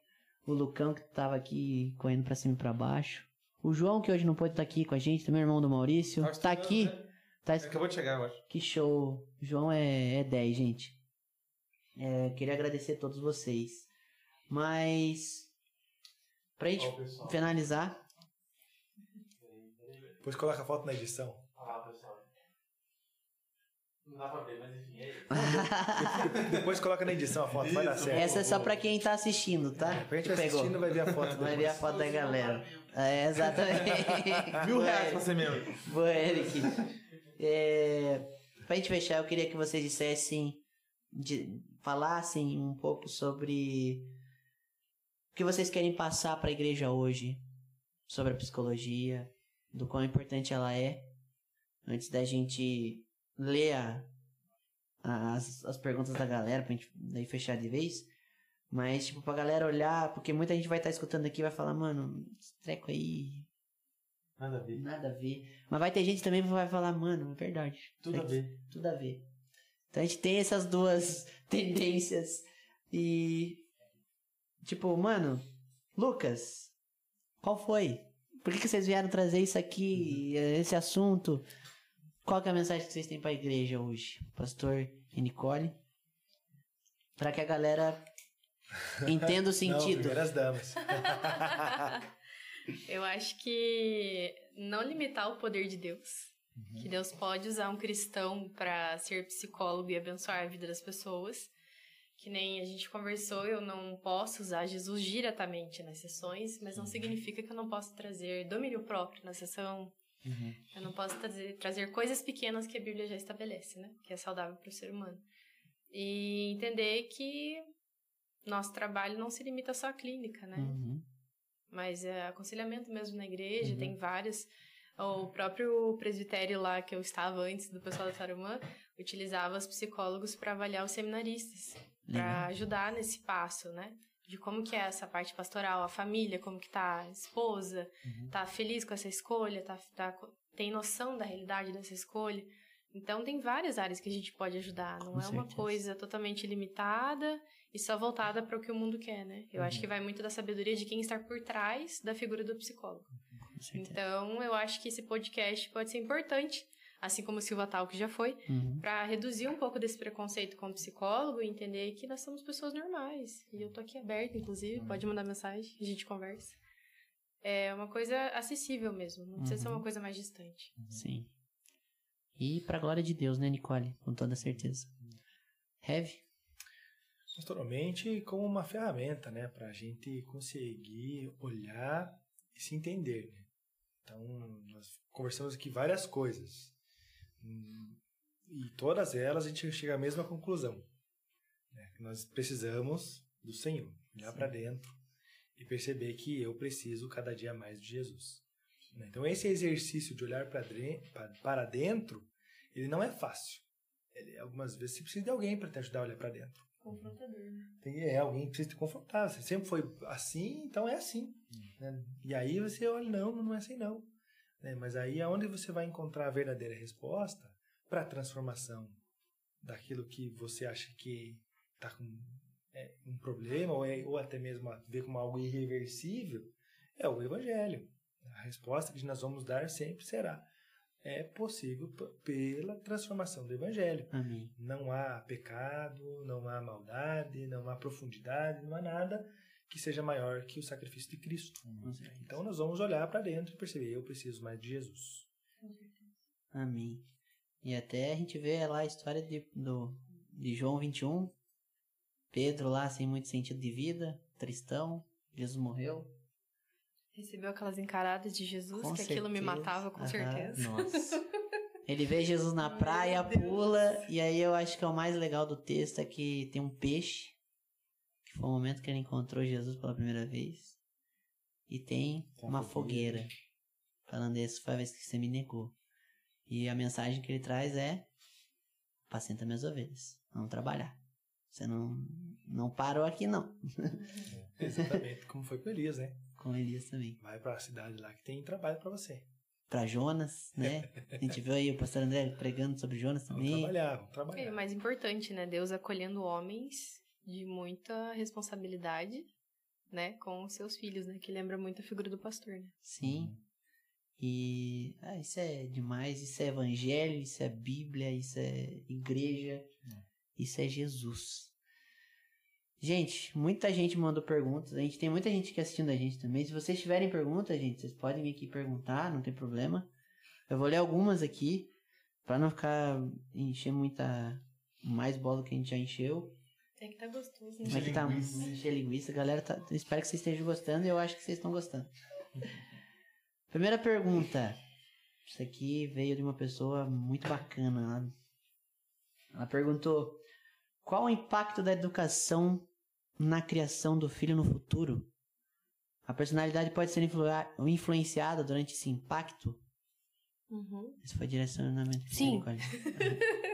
o Lucão que tava aqui correndo pra cima e pra baixo. O João, que hoje não pôde estar aqui com a gente, também irmão do Maurício. Tá Tá aqui. né? Tá, Acabou de chegar, eu acho. que show. O João é, é 10, gente. É, queria agradecer a todos vocês. Mas. Pra gente Ó, finalizar. Depois coloca a foto na edição. Ah, pessoal. Não dá pra ver, mas enfim, é isso. [laughs] Depois coloca na edição a foto, vai dar certo. Essa é só pra quem tá assistindo, tá? Pra gente Que vai assistindo, vai ver a foto Vai ver a foto da galera. É, exatamente. [laughs] Mil reais pra ser membro. Boa, Eric. É, pra gente fechar, eu queria que vocês dissessem, de- falassem um pouco sobre o que vocês querem passar pra igreja hoje, sobre a psicologia, do quão importante ela é, antes da gente ler a- a- as, as perguntas da galera, pra gente daí fechar de vez. Mas, tipo, pra galera olhar, porque muita gente vai estar escutando aqui e vai falar, mano, esse treco aí Nada a ver. Nada a ver. Mas vai ter gente também que vai falar, mano, é verdade. Tudo a ver. Tudo a ver. Então a gente tem essas duas [laughs] tendências. E. Tipo, mano, Lucas, qual foi? Por que, que vocês vieram trazer isso aqui, esse assunto? Qual que é a mensagem que vocês têm pra igreja hoje? Pastor e Nicole? Pra que a galera [laughs] entenda o Não, sentido. primeiras damas. [laughs] Eu acho que não limitar o poder de Deus. Que Deus pode usar um cristão para ser psicólogo e abençoar a vida das pessoas. Que nem a gente conversou, eu não posso usar Jesus diretamente nas sessões, mas não significa que eu não possa trazer domínio próprio na sessão. Eu não posso trazer, trazer coisas pequenas que a Bíblia já estabelece, né? Que é saudável para o ser humano. E entender que nosso trabalho não se limita só à clínica, né? Uhum. Mas é aconselhamento mesmo na igreja, Uhum. tem vários. O próprio presbitério lá que eu estava antes do pessoal da Tarumã utilizava os psicólogos para avaliar os seminaristas, para ajudar nesse passo, né? De como que é essa parte pastoral, a família, como que tá a esposa, Uhum. tá feliz com essa escolha, tá, tá, tem noção da realidade dessa escolha. Então tem várias áreas que a gente pode ajudar, não Com é uma certeza. coisa totalmente limitada e só voltada para o que o mundo quer, né? Eu Uhum. acho que vai muito da sabedoria de quem está por trás da figura do psicólogo. Então, eu acho que esse podcast pode ser importante, assim como o Silva Talk já foi, Uhum. para reduzir um pouco desse preconceito como psicólogo e entender que nós somos pessoas normais. E eu tô aqui aberta, inclusive, pode mandar mensagem, a gente conversa. É uma coisa acessível mesmo, não precisa ser uma coisa mais distante. Sim. E pra glória de Deus, né, Nicole? Com toda certeza. Heavy? Pastoralmente como uma ferramenta, né? Para a gente conseguir olhar e se entender. Né? Então, nós conversamos aqui várias coisas. Hum, E todas elas a gente chega à mesma conclusão. Né? Nós precisamos do Senhor. Olhar para dentro e perceber que eu preciso cada dia mais de Jesus. né? Então, esse exercício de olhar para dentro, ele não é fácil. Ele, algumas vezes você precisa de alguém para te ajudar a olhar para dentro. Confrontador, né? Tem, é, alguém que precisa te confrontar. Você sempre foi assim, então é assim. né? E aí você olha, não, não é assim não. Né? Mas aí é onde você vai encontrar a verdadeira resposta para a transformação daquilo que você acha que está com é, um problema ou, é- ou até mesmo a ver como algo irreversível, é o Evangelho. A resposta que nós vamos dar sempre será é possível pela transformação do Evangelho. Amém. Não há pecado, não há maldade, não há profundidade, não há nada que seja maior que o sacrifício de Cristo. Certeza. Então nós vamos olhar para dentro e perceber, eu preciso mais de Jesus. Amém. E até a gente vê lá a história de, do, de João 21. Pedro lá sem muito sentido de vida, tristão. Jesus morreu. Recebeu aquelas encaradas de Jesus, Com que aquilo me certeza. matava com Aham. certeza. Nossa. [laughs] Ele vê Jesus na praia, pula, e aí eu acho que é o mais legal do texto é que tem um peixe, foi o momento que ele encontrou Jesus pela primeira vez, e tem Tem uma fogueira, fogueira. falando essa foi a vez que você me negou. E a mensagem que ele traz é, apacenta minhas ovelhas, vamos trabalhar. Você não, não parou aqui não, [laughs] Exatamente, como foi com Elias, né? com Elias também. Vai para a cidade lá que tem trabalho para você. Pra Jonas, né? A gente viu aí o pastor André pregando sobre Jonas Vamos também. trabalhar, vamos É trabalhar. o mais importante, né? Deus acolhendo homens de muita responsabilidade, né? Com os seus filhos, né? Que lembra muito a figura do pastor, né? Sim. E ah, isso é demais, isso é evangelho, isso é Bíblia, isso é igreja, isso é Jesus. Gente, muita gente mandou perguntas. A gente tem muita gente aqui assistindo a gente também. Se vocês tiverem perguntas, gente, vocês podem vir aqui perguntar, não tem problema. Eu vou ler algumas aqui, pra não ficar encher muita mais bola que a gente já encheu. É que tá gostoso, Como é que tá? linguiça. Encher linguiça. Galera, tá- espero que vocês estejam gostando e eu acho que vocês estão gostando. [laughs] Primeira pergunta. Isso aqui veio de uma pessoa muito bacana. Ela, ela perguntou: Qual o impacto da educação na criação do filho no futuro? A personalidade pode ser influa- influenciada durante esse impacto? Uhum. Esse foi direcionamento. Sim. [laughs]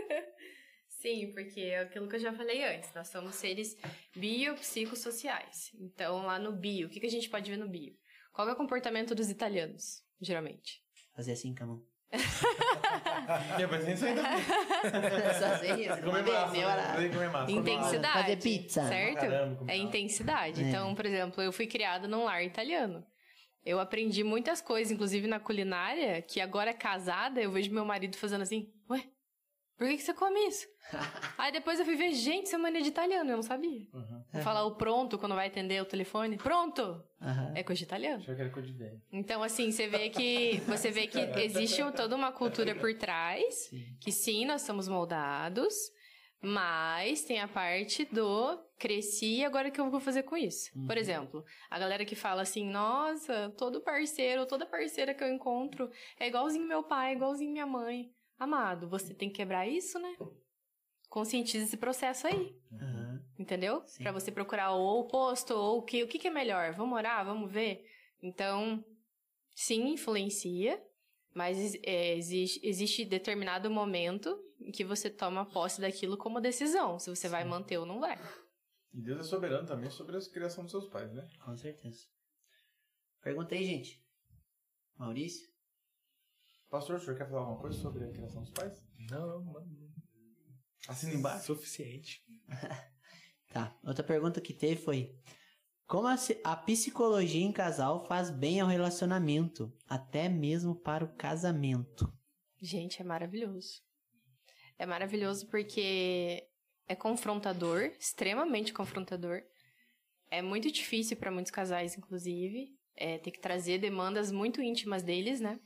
Sim, porque é aquilo que eu já falei antes. Nós somos seres biopsicossociais. Então, lá no bio, o que, que a gente pode ver no bio? Qual é o comportamento dos italianos, geralmente? Fazer assim com a mão. [laughs] É, mas isso ainda. [laughs] Sei isso. Comer massa, né? Intensidade. Fazer pizza. Certo? Caramba, é tá. intensidade. É. Então, por exemplo, eu fui criada num lar italiano. Eu aprendi muitas coisas, inclusive na culinária, que agora casada, eu vejo meu marido fazendo assim, ué, por que, que você come isso? [laughs] Aí depois eu fui ver, gente, isso é mania de italiano, eu não sabia. Uhum. Falar o pronto quando vai atender o telefone. Pronto! Aham. É coisa de italiano. Achei que era coisa de velho. Então, assim, você vê que você vê que [laughs] existe toda uma cultura por trás, Sim. que sim, nós somos moldados, mas tem a parte do cresci e agora o que eu vou fazer com isso? Por exemplo, a galera que fala assim, nossa, todo parceiro, toda parceira que eu encontro é igualzinho meu pai, igualzinho minha mãe. Amado, você tem que quebrar isso, né? Conscientiza esse processo aí. Aham. Entendeu? Sim. Pra você procurar ou o oposto, ou o que, o que, que é melhor. Vamos orar, vamos ver. Então, sim, influencia, mas é, existe, existe determinado momento em que você toma posse daquilo como decisão, se você vai manter ou não vai. E Deus é soberano também sobre a criação dos seus pais, né? Com certeza. Perguntei, gente. Maurício? Pastor, o senhor quer falar alguma coisa sobre a criação dos pais? Não, não. Assina embaixo. Suficiente. [laughs] Tá. Outra pergunta que teve foi: Como a, a psicologia em casal faz bem ao relacionamento, até mesmo para o casamento? Gente, é maravilhoso. É maravilhoso porque é confrontador, extremamente confrontador. É muito difícil para muitos casais, inclusive, é, ter que trazer demandas muito íntimas deles, né?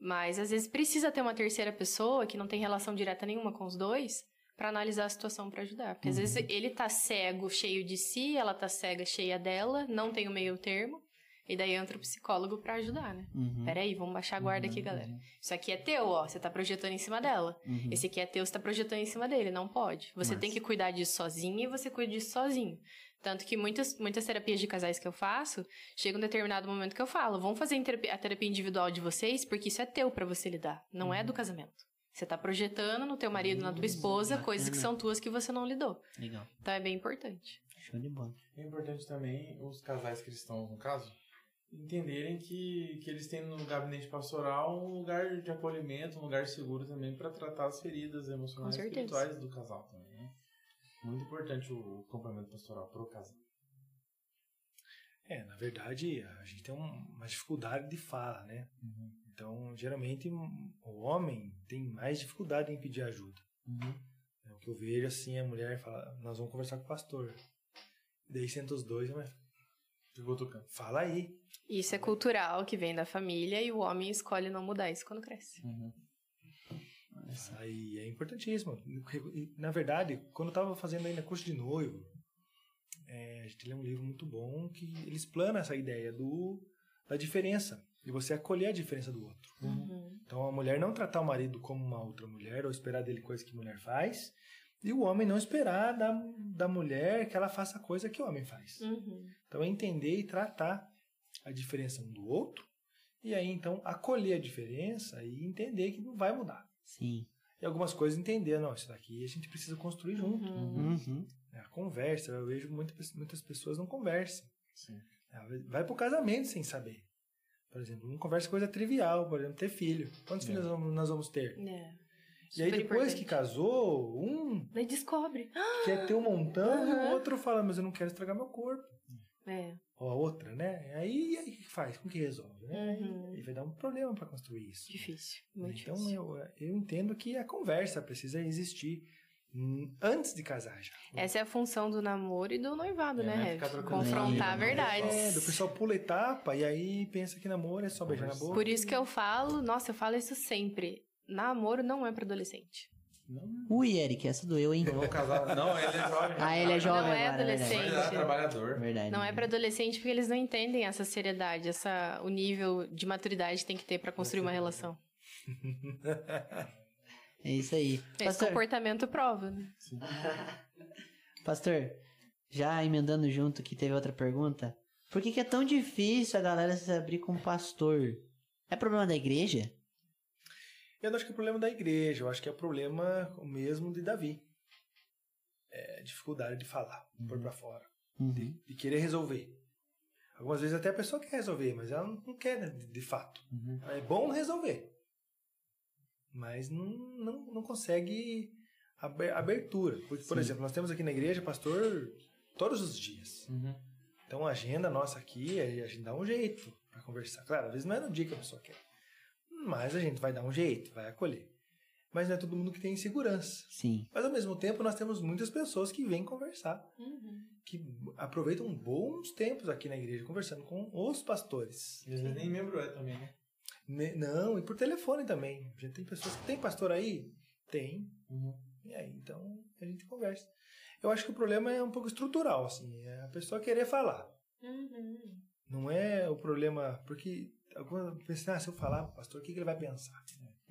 Mas às vezes precisa ter uma terceira pessoa que não tem relação direta nenhuma com os dois para analisar a situação para ajudar. Porque às vezes ele tá cego, cheio de si, ela tá cega, cheia dela, não tem o meio termo. E daí entra o psicólogo para ajudar, né? Uhum. Peraí, vamos baixar a guarda aqui, galera. Isso aqui é teu, ó. Você tá projetando em cima dela. Uhum. Esse aqui é teu, você tá projetando em cima dele. Não pode. Você tem que cuidar disso sozinho e você cuida disso sozinho. Tanto que muitas, muitas terapias de casais que eu faço, chega um determinado momento que eu falo, vamos fazer a terapia individual de vocês, porque isso é teu pra você lidar, não é do casamento. Você tá projetando no teu marido, na tua esposa, coisas que bacana. são tuas que você não lidou. Legal. Então é bem importante. Show de bola. É importante também os casais cristãos, no caso, entenderem que, que eles têm no gabinete pastoral um lugar de acolhimento, um lugar seguro também para tratar as feridas emocionais e espirituais do casal também. Muito importante o acompanhamento pastoral pro casal. É, na verdade, a gente tem um- uma dificuldade de fala, né? Então, geralmente, o homem tem mais dificuldade em pedir ajuda. É o que eu vejo, assim, a mulher fala, nós vamos conversar com o pastor. Daí senta os dois, mas tocando. fala aí. Isso é cultural, que vem da família, e o homem escolhe não mudar isso quando cresce. Aí é importantíssimo. E, Na verdade, quando eu estava fazendo ainda curso de noivo, é, a gente lê um livro muito bom que ele explana essa ideia do, da diferença. De você acolher a diferença do outro. Uhum. Então a mulher não tratar o marido como uma outra mulher ou esperar dele coisa que mulher faz. E o homem não esperar da, da mulher que ela faça coisa que o homem faz. Uhum. Então é entender e tratar a diferença um do outro. E aí então acolher a diferença e entender que não vai mudar. Sim. E algumas coisas entender, não, isso daqui a gente precisa construir junto. Uhum. Uhum. A conversa, eu vejo muita, muitas pessoas não conversam. Sim. Ela Vai pro casamento sem saber. Por exemplo, não conversa coisa trivial, por exemplo, ter filho. Quantos É. filhos nós vamos- nós vamos ter? É. E aí depois que casou, um Daí descobre. quer ter um montão e o outro fala, mas eu não quero estragar meu corpo. É. Ou a outra, né? Aí, aí o que faz? Como que resolve? Né? Uhum. E vai dar um problema para construir isso. Difícil. Muito então difícil. eu, eu entendo que a conversa precisa existir hum, antes de casar já. Essa é a função do namoro e do noivado, É, né, né? Rev? Confrontar ideia, verdades. É, do pessoal pula etapa e aí pensa que namoro é só beijar na boca. Por isso que eu falo, nossa, eu falo isso sempre. Namoro não é pra adolescente. Não, Ui, Eric, essa doeu, hein? eu vou casar. Não, ele é jovem. Ah, ele é jovem Não é agora, adolescente. Ele é trabalhador. Verdade. Não é pra adolescente porque eles não entendem essa seriedade, essa, o nível de maturidade que tem que ter pra construir uma relação. [laughs] É isso aí. Esse Pastor, comportamento prova, né? [laughs] pastor, já emendando junto que teve outra pergunta. Por que, que é tão difícil a galera se abrir com pastor? É problema da igreja? Eu não acho que é problema da igreja, eu acho que é problema mesmo de Davi. É dificuldade de falar, pôr pra fora, Uhum. de querer resolver. Algumas vezes até a pessoa quer resolver, mas ela não quer né, de, de fato. Uhum. É bom resolver, mas não, não, não consegue aber- abertura. Por, por Sim. exemplo, nós temos aqui na igreja pastor todos os dias. Uhum. Então a agenda nossa aqui, a gente dá um jeito para conversar. Claro, às vezes não é no dia que a pessoa quer. Mas a gente vai dar um jeito, vai acolher. Mas não é todo mundo que tem segurança. Sim. Mas ao mesmo tempo nós temos muitas pessoas que vêm conversar, que aproveitam bons tempos aqui na igreja conversando com os pastores. E às vezes nem membro é também, né? Ne- Não, e por telefone também. A gente tem pessoas que tem pastor aí? Tem. E aí, então a gente conversa. Eu acho que o problema é um pouco estrutural, assim, é a pessoa querer falar. Não é o problema, porque alguma pensa, ah, se eu falar pro pastor, o que, que ele vai pensar?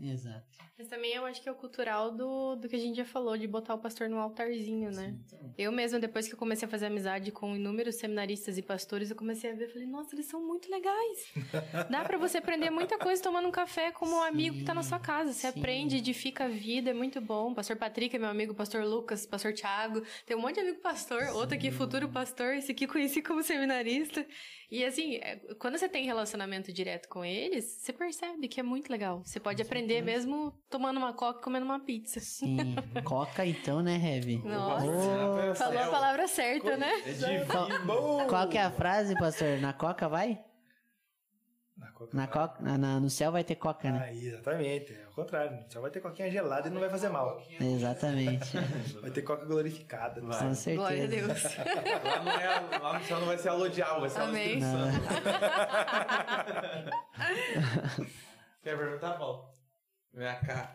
Exato. Mas também eu acho que é o cultural do, do que a gente já falou, de botar o pastor no altarzinho, né? Eu mesma, depois que eu comecei a fazer amizade com inúmeros seminaristas e pastores, eu comecei a ver, falei, nossa, eles são muito legais. [laughs] Dá pra você aprender muita coisa tomando um café como um amigo que tá na sua casa. Você sim. aprende, edifica a vida, é muito bom. Pastor Patrick é meu amigo, pastor Lucas, pastor Thiago. Tem um monte de amigo pastor, outro aqui futuro pastor, esse aqui conheci como seminarista. E assim, é, quando você tem relacionamento direto com eles, você percebe que é muito legal. Você pode aprender mesmo tomando uma coca e comendo uma pizza. Sim. [laughs] Coca então, né, Heavy? Nossa. Falou a palavra certa, né? É divino. Qual, qual que é a frase, pastor? Na Coca vai? Na coca. Na coca, na- na- no céu vai ter coca, né? Exatamente. É o contrário. Só vai ter coquinha gelada e não vai fazer mal. Exatamente. [laughs] Vai ter coca glorificada. Vai. Com certeza. Glória a Deus. [laughs] Lá, não é, lá no céu não vai ser alô diabo, vai ser Amém. [laughs] Quer perguntar, Paulo? Vem cá.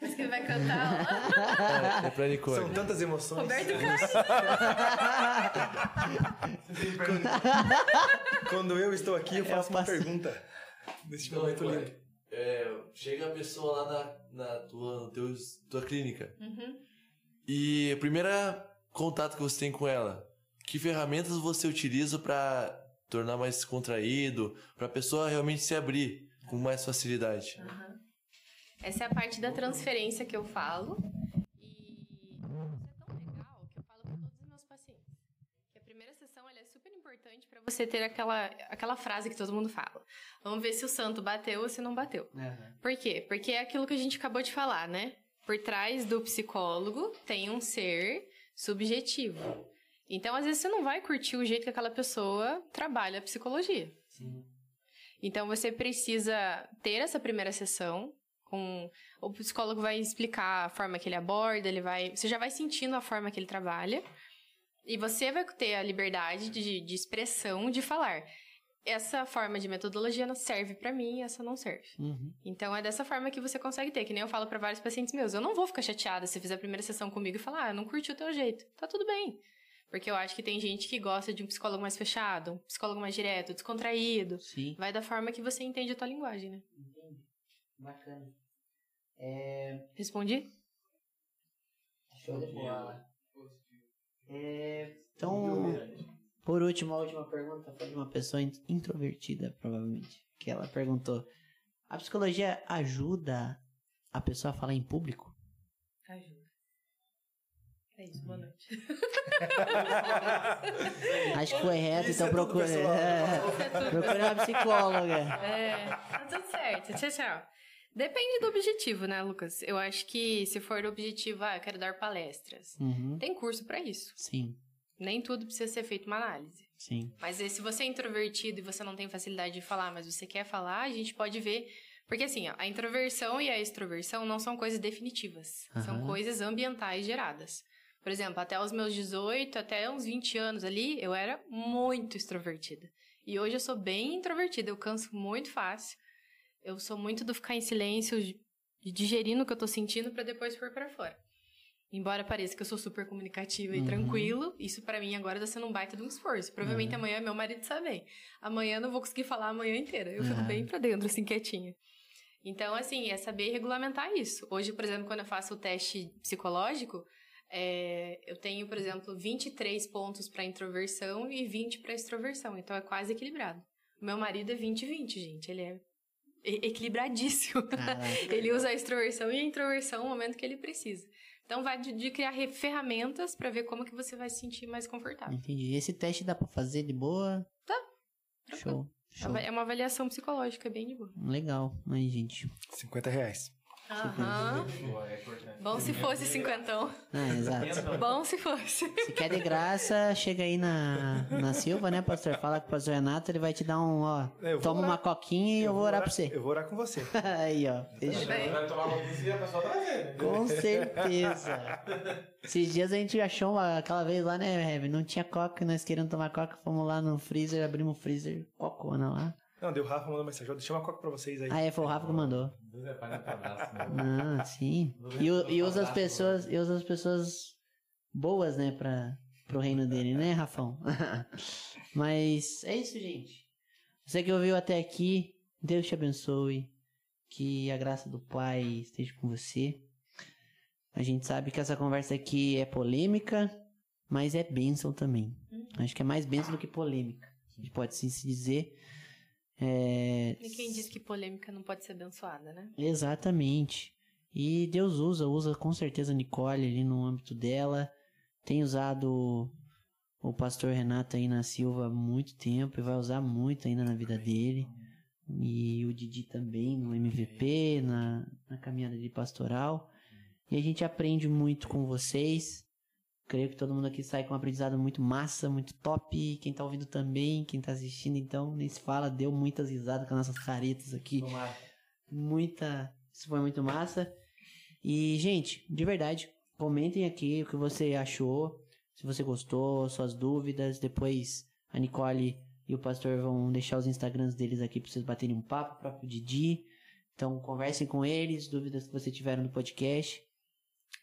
Mas que ele vai cantar, ó. É pra Nicole. São tantas emoções. Roberto Carlos. [laughs] Quando eu estou aqui, eu faço uma passo- pergunta. Nesse Então, momento Nicole, lindo. é, chega a pessoa lá na, na tua, teu, tua clínica Uhum. e o primeiro contato que você tem com ela, que ferramentas você utiliza pra tornar mais contraído, pra pessoa realmente se abrir com mais facilidade? Aham. Essa é a parte da transferência que eu falo. E isso é tão legal que eu falo para todos os meus pacientes. Que a primeira sessão é super importante para você ter aquela, aquela frase que todo mundo fala. Vamos ver se o santo bateu ou se não bateu. Por quê? Porque é aquilo que a gente acabou de falar, né? Por trás do psicólogo tem um ser subjetivo. Então, às vezes, você não vai curtir o jeito que aquela pessoa trabalha a psicologia. Sim. Então você precisa ter essa primeira sessão com o psicólogo vai explicar a forma que ele aborda, ele vai, você já vai sentindo a forma que ele trabalha e você vai ter a liberdade de, de expressão de falar. Essa forma de metodologia não serve pra mim, essa não serve. Uhum. Então é dessa forma que você consegue ter, que nem eu falo pra vários pacientes meus, eu não vou ficar chateada se fizer a primeira sessão comigo e falar, ah, não curti o teu jeito. Tá tudo bem. Porque eu acho que tem gente que gosta de um psicólogo mais fechado, um psicólogo mais direto, descontraído. Sim. Vai da forma que você entende a tua linguagem, né? Bacana. É... Respondi? Show de bola. É... Então, por último, a última pergunta foi de uma pessoa in- introvertida, provavelmente. Que ela perguntou: A psicologia ajuda a pessoa a falar em público? Ajuda. É isso, boa noite. [laughs] Acho que foi reto, Isso então é pessoal. [laughs] É, procure uma psicóloga. É, tá tudo certo. Tchau, tchau. Depende do objetivo, né, Lucas? Eu acho que se for o objetivo, ah, eu quero dar palestras. Uhum. Tem curso pra isso. Sim, Nem tudo precisa ser feito uma análise. sim. Mas eh, se você é introvertido e você não tem facilidade de falar, mas você quer falar, a gente pode ver. Porque assim, ó, a introversão e a extroversão não são coisas definitivas. São Aham. coisas ambientais geradas. Por exemplo, até os meus 18, até uns 20 anos ali, eu era muito extrovertida. E hoje eu sou bem introvertida, eu canso muito fácil. Eu sou muito do ficar em silêncio, de digerindo o que eu tô sentindo pra depois pôr pra fora. Embora pareça que eu sou super comunicativa e Uhum. tranquilo, isso pra mim agora tá sendo um baita de um esforço. Provavelmente Uhum. amanhã meu marido sabe bem. Amanhã eu não vou conseguir falar a manhã inteira. Eu fico Uhum. bem pra dentro, assim, quietinha. Então, assim, é saber regulamentar isso. Hoje, por exemplo, quando eu faço o teste psicológico, é, eu tenho, por exemplo, 23 pontos pra introversão e 20 pra extroversão. Então é quase equilibrado. O meu marido é 20-20, gente. Ele é e- equilibradíssimo. Caraca. [laughs] ele usa a extroversão e a introversão no momento que ele precisa. Então vai de, de criar ferramentas pra ver como que você vai se sentir mais confortável. Entendi. Esse teste dá pra fazer de boa? Tá. Show. Show. É uma avaliação psicológica bem de boa. Legal. Aí, gente. 50 reais. Aham. É importante. Bom se fosse cinquentão. Ah, exato. Bom se fosse. Se quer de graça, chega aí na, na Silva, né, pastor? Fala com o pastor Renato, ele vai te dar um, ó. É, eu Toma orar. uma coquinha e eu, vou orar pra você. Eu vou orar com você. [laughs] aí, ó. Bem. Vai tomar uma a pessoa trazer, né? Com certeza. Esses dias a gente achou uma, aquela vez lá, né, Heavy? Não tinha coca, nós queríamos tomar coca, fomos lá no freezer, abrimos o freezer, cocona lá. Não, deu o Rafa mandou mensagem. Deixa uma coca pra vocês aí. Ah, é, foi o Rafa que mandou. Deus é pai, não tá né? Ah, sim. E, o- e usa as pessoas, e usa as pessoas boas, né, pra, pro reino dele, né, Rafão? [laughs] Mas é isso, gente. Você que ouviu até aqui, Deus te abençoe. Que a graça do Pai esteja com você. A gente sabe que essa conversa aqui é polêmica, mas é bênção também. Acho que é mais bênção do que polêmica. A gente pode sim se dizer. É, E quem diz que polêmica não pode ser abençoada, né? Exatamente. E Deus usa, usa com certeza a Nicole ali no âmbito dela. Tem usado o pastor Renato aí na Silva há muito tempo e vai usar muito ainda na vida dele. E o Didi também no MVP, na, na caminhada de pastoral. E a gente aprende muito com vocês. Creio que todo mundo aqui sai com um aprendizado muito massa, muito top. Quem tá ouvindo também, quem tá assistindo, então, nem se fala, deu muitas risadas com as nossas caretas aqui. Tomara. Muita. Isso foi muito massa. E, gente, de verdade, comentem aqui o que você achou, se você gostou, suas dúvidas. Depois a Nicole e o pastor vão deixar os Instagrams deles aqui pra vocês baterem um papo, o próprio Didi. Então, conversem com eles, dúvidas que você tiver no podcast.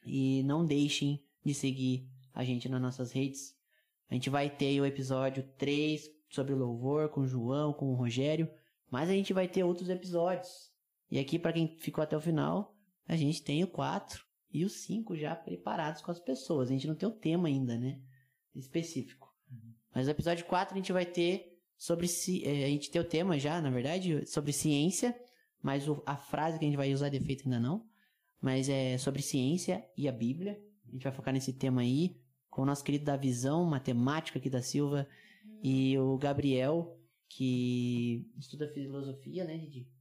E não deixem de seguir a gente nas nossas redes. A gente vai ter o episódio 3 sobre louvor com o João, com o Rogério. Mas a gente vai ter outros episódios. E aqui, para quem ficou até o final, a gente tem o 4 e o 5 já preparados com as pessoas. A gente não tem o tema ainda, né? Específico. Mas no episódio 4 a gente vai ter sobre. ci- eh, a gente tem o tema já, na verdade, sobre ciência. Mas a frase que a gente vai usar defeito ainda não. Mas é sobre ciência e a Bíblia. A gente vai focar nesse tema aí. Com o nosso querido da Visão, matemático aqui da Silva. E o Gabriel, que estuda filosofia, né, Didi?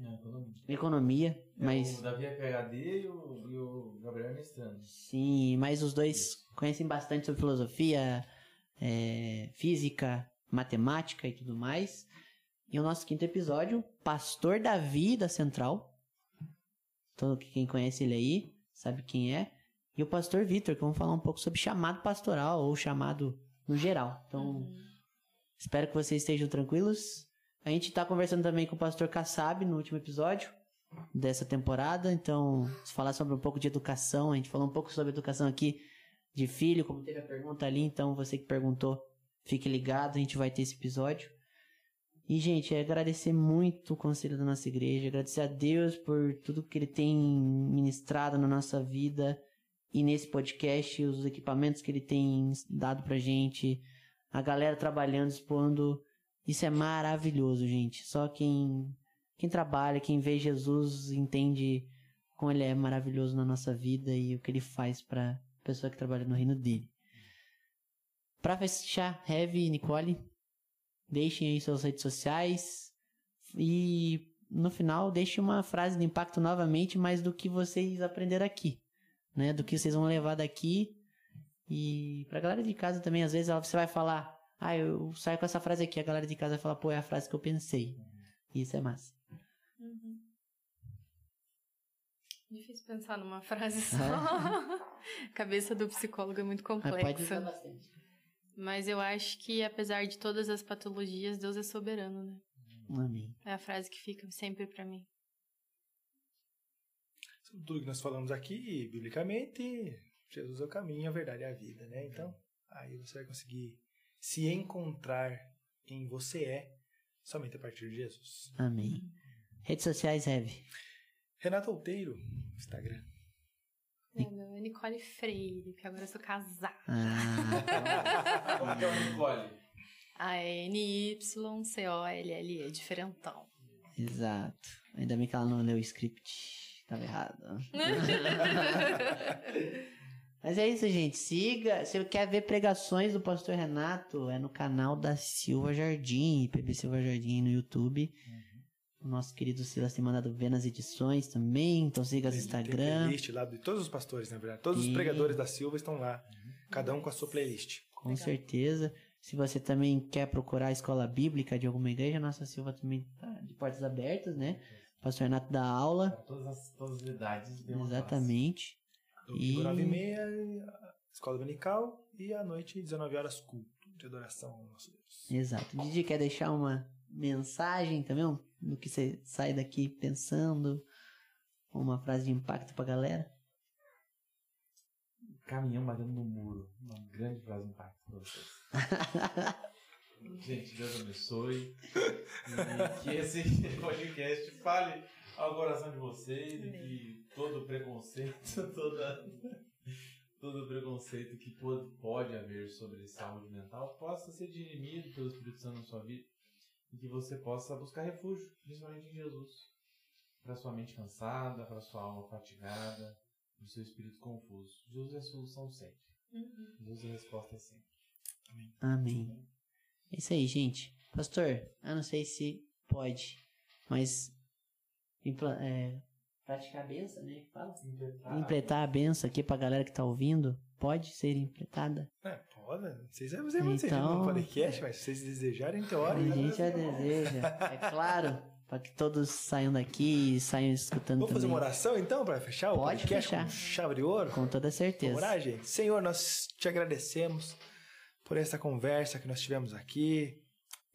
É, economia. Economia, mas O Davi é PHD e o, e o Gabriel é mestrando. sim, mas os dois conhecem bastante sobre filosofia, é, física, matemática e tudo mais. E o nosso quinto episódio, Pastor Davi da Central. Todo quem conhece ele aí sabe quem é. E o Pastor Vitor, que vamos falar um pouco sobre chamado pastoral ou chamado no geral. Então, espero que vocês estejam tranquilos. A gente tá conversando também com o Pastor Kassab no último episódio dessa temporada. Então, se falar sobre um pouco de educação, a gente falou um pouco sobre educação aqui de filho, como teve a pergunta ali. Então, você que perguntou, fique ligado, a gente vai ter esse episódio. E, gente, é agradecer muito o conselho da nossa igreja, agradecer a Deus por tudo que ele tem ministrado na nossa vida e nesse podcast, os equipamentos que ele tem dado pra gente, a galera trabalhando, expondo. Isso é maravilhoso, gente. Só quem quem trabalha, quem vê Jesus, entende como ele é maravilhoso na nossa vida e o que ele faz pra pessoa que trabalha no reino dele. Pra fechar, Heavy e Nicole, deixem aí suas redes sociais e no final deixe uma frase de impacto novamente, mas do que vocês aprenderam aqui, né? Do que vocês vão levar daqui e pra galera de casa também, às vezes ela- você vai falar, ah, eu saio com essa frase aqui, a galera de casa vai falar, pô, é a frase que eu pensei. Isso é massa. Uhum. Difícil pensar numa frase só. [laughs] Cabeça do psicólogo é muito Mas pode complexa. bastante. Mas eu acho que, apesar de todas as patologias, Deus é soberano, né? Amém. É a frase que fica sempre pra mim. Tudo que nós falamos aqui, biblicamente, Jesus é o caminho, a verdade e a vida, né? Então, aí você vai conseguir se encontrar quem você é somente a partir de Jesus. Amém. Redes sociais, Heavy. Renato Outeiro, Instagram. É, meu, é Nicole Freire, que agora eu sou casada. Ah, [laughs] Como que é o Nicole? A N-Y-C-O-L-L-E, diferentão. exato. Ainda bem que ela não leu o script. Tava errado. [laughs] Mas é isso, gente. Siga. Se você quer ver pregações do pastor Renato, é no canal da Silva Jardim, PB Silva Jardim no YouTube. O nosso querido Silas tem mandado ver nas edições também. Então siga as Tem- Tem Instagram. playlist lá de todos os pastores, na verdade. Todos E- os pregadores da Silva estão lá. Cada um com a sua playlist. Com Legal. certeza. Se você também quer procurar a escola bíblica de alguma igreja, Nossa Silva também tá de portas abertas, né? Pastor Renato dá aula. Para todas as, todas as idades. Exatamente. Domingo, E- 9 e meia, escola dominical. E à noite, 19 horas, culto de adoração ao nosso Deus. Exato. Didi quer deixar uma mensagem também, um- no que você sai daqui pensando, uma frase de impacto pra galera? Caminhão batendo no muro. Uma grande frase de impacto para vocês. [laughs] Gente, Deus abençoe. E que esse [laughs] podcast fale ao coração de vocês e que todo preconceito, [laughs] toda, todo preconceito que pode, pode haver sobre saúde mental possa ser dirimido pelo Espírito Santo na sua vida e que você possa buscar refúgio, principalmente em Jesus. Para sua mente cansada, para sua alma fatigada, para o seu espírito confuso. Jesus é a solução sempre. Jesus é a resposta sempre. Amém. É isso aí, gente. Pastor, eu não sei se pode, mas é, praticar a benção, né? Fala. Impletar. Impletar a benção aqui pra galera que tá ouvindo. Pode ser impletada. É, pode. Não vocês vão dizer Então- no podcast, mas se vocês desejarem, hora. A gente já deseja. É claro, pra que todos saiam daqui e saiam escutando Vamos fazer também. uma oração então para fechar o Pode podcast fechar. com chave de ouro? Com toda certeza. Vamos orar, gente? Senhor, nós te agradecemos por essa conversa que nós tivemos aqui.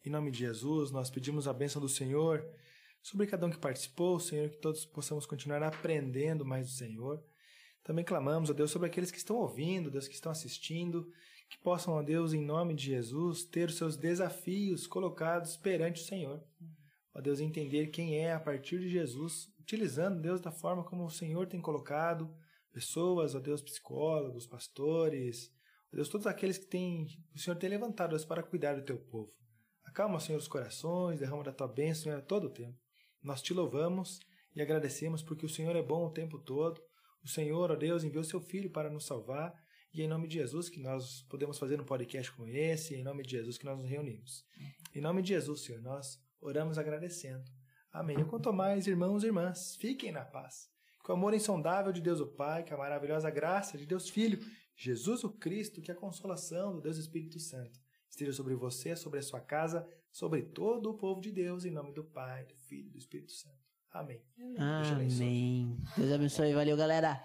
Em nome de Jesus, nós pedimos a bênção do Senhor sobre cada um que participou, Senhor, que todos possamos continuar aprendendo mais do Senhor. Também clamamos, ó Deus, sobre aqueles que estão ouvindo, Deus, que estão assistindo, que possam, ó Deus, em nome de Jesus, ter os seus desafios colocados perante o Senhor. Ó Deus, entender quem é a partir de Jesus, utilizando, Deus, da forma como o Senhor tem colocado pessoas, ó Deus, psicólogos, pastores, Deus, todos aqueles que tem, o Senhor tem levantado Deus, para cuidar do teu povo. Acalma, Senhor, os corações, derrama da tua bênção, Senhor, a todo o tempo. Nós te louvamos e agradecemos porque o Senhor é bom o tempo todo. O Senhor, ó Deus, enviou seu Filho para nos salvar e em nome de Jesus que nós podemos fazer um podcast como esse, em nome de Jesus que nós nos reunimos. Em nome de Jesus, Senhor, nós oramos agradecendo. Amém. E quanto mais, irmãos e irmãs, fiquem na paz. Que o amor insondável de Deus o Pai, que a maravilhosa graça de Deus Filho, Jesus o Cristo, que a consolação do Deus Espírito Santo esteja sobre você, sobre a sua casa, sobre todo o povo de Deus, em nome do Pai, do Filho e do Espírito Santo. Amém. Deus te abençoe. Amém. Deus abençoe. Valeu, galera.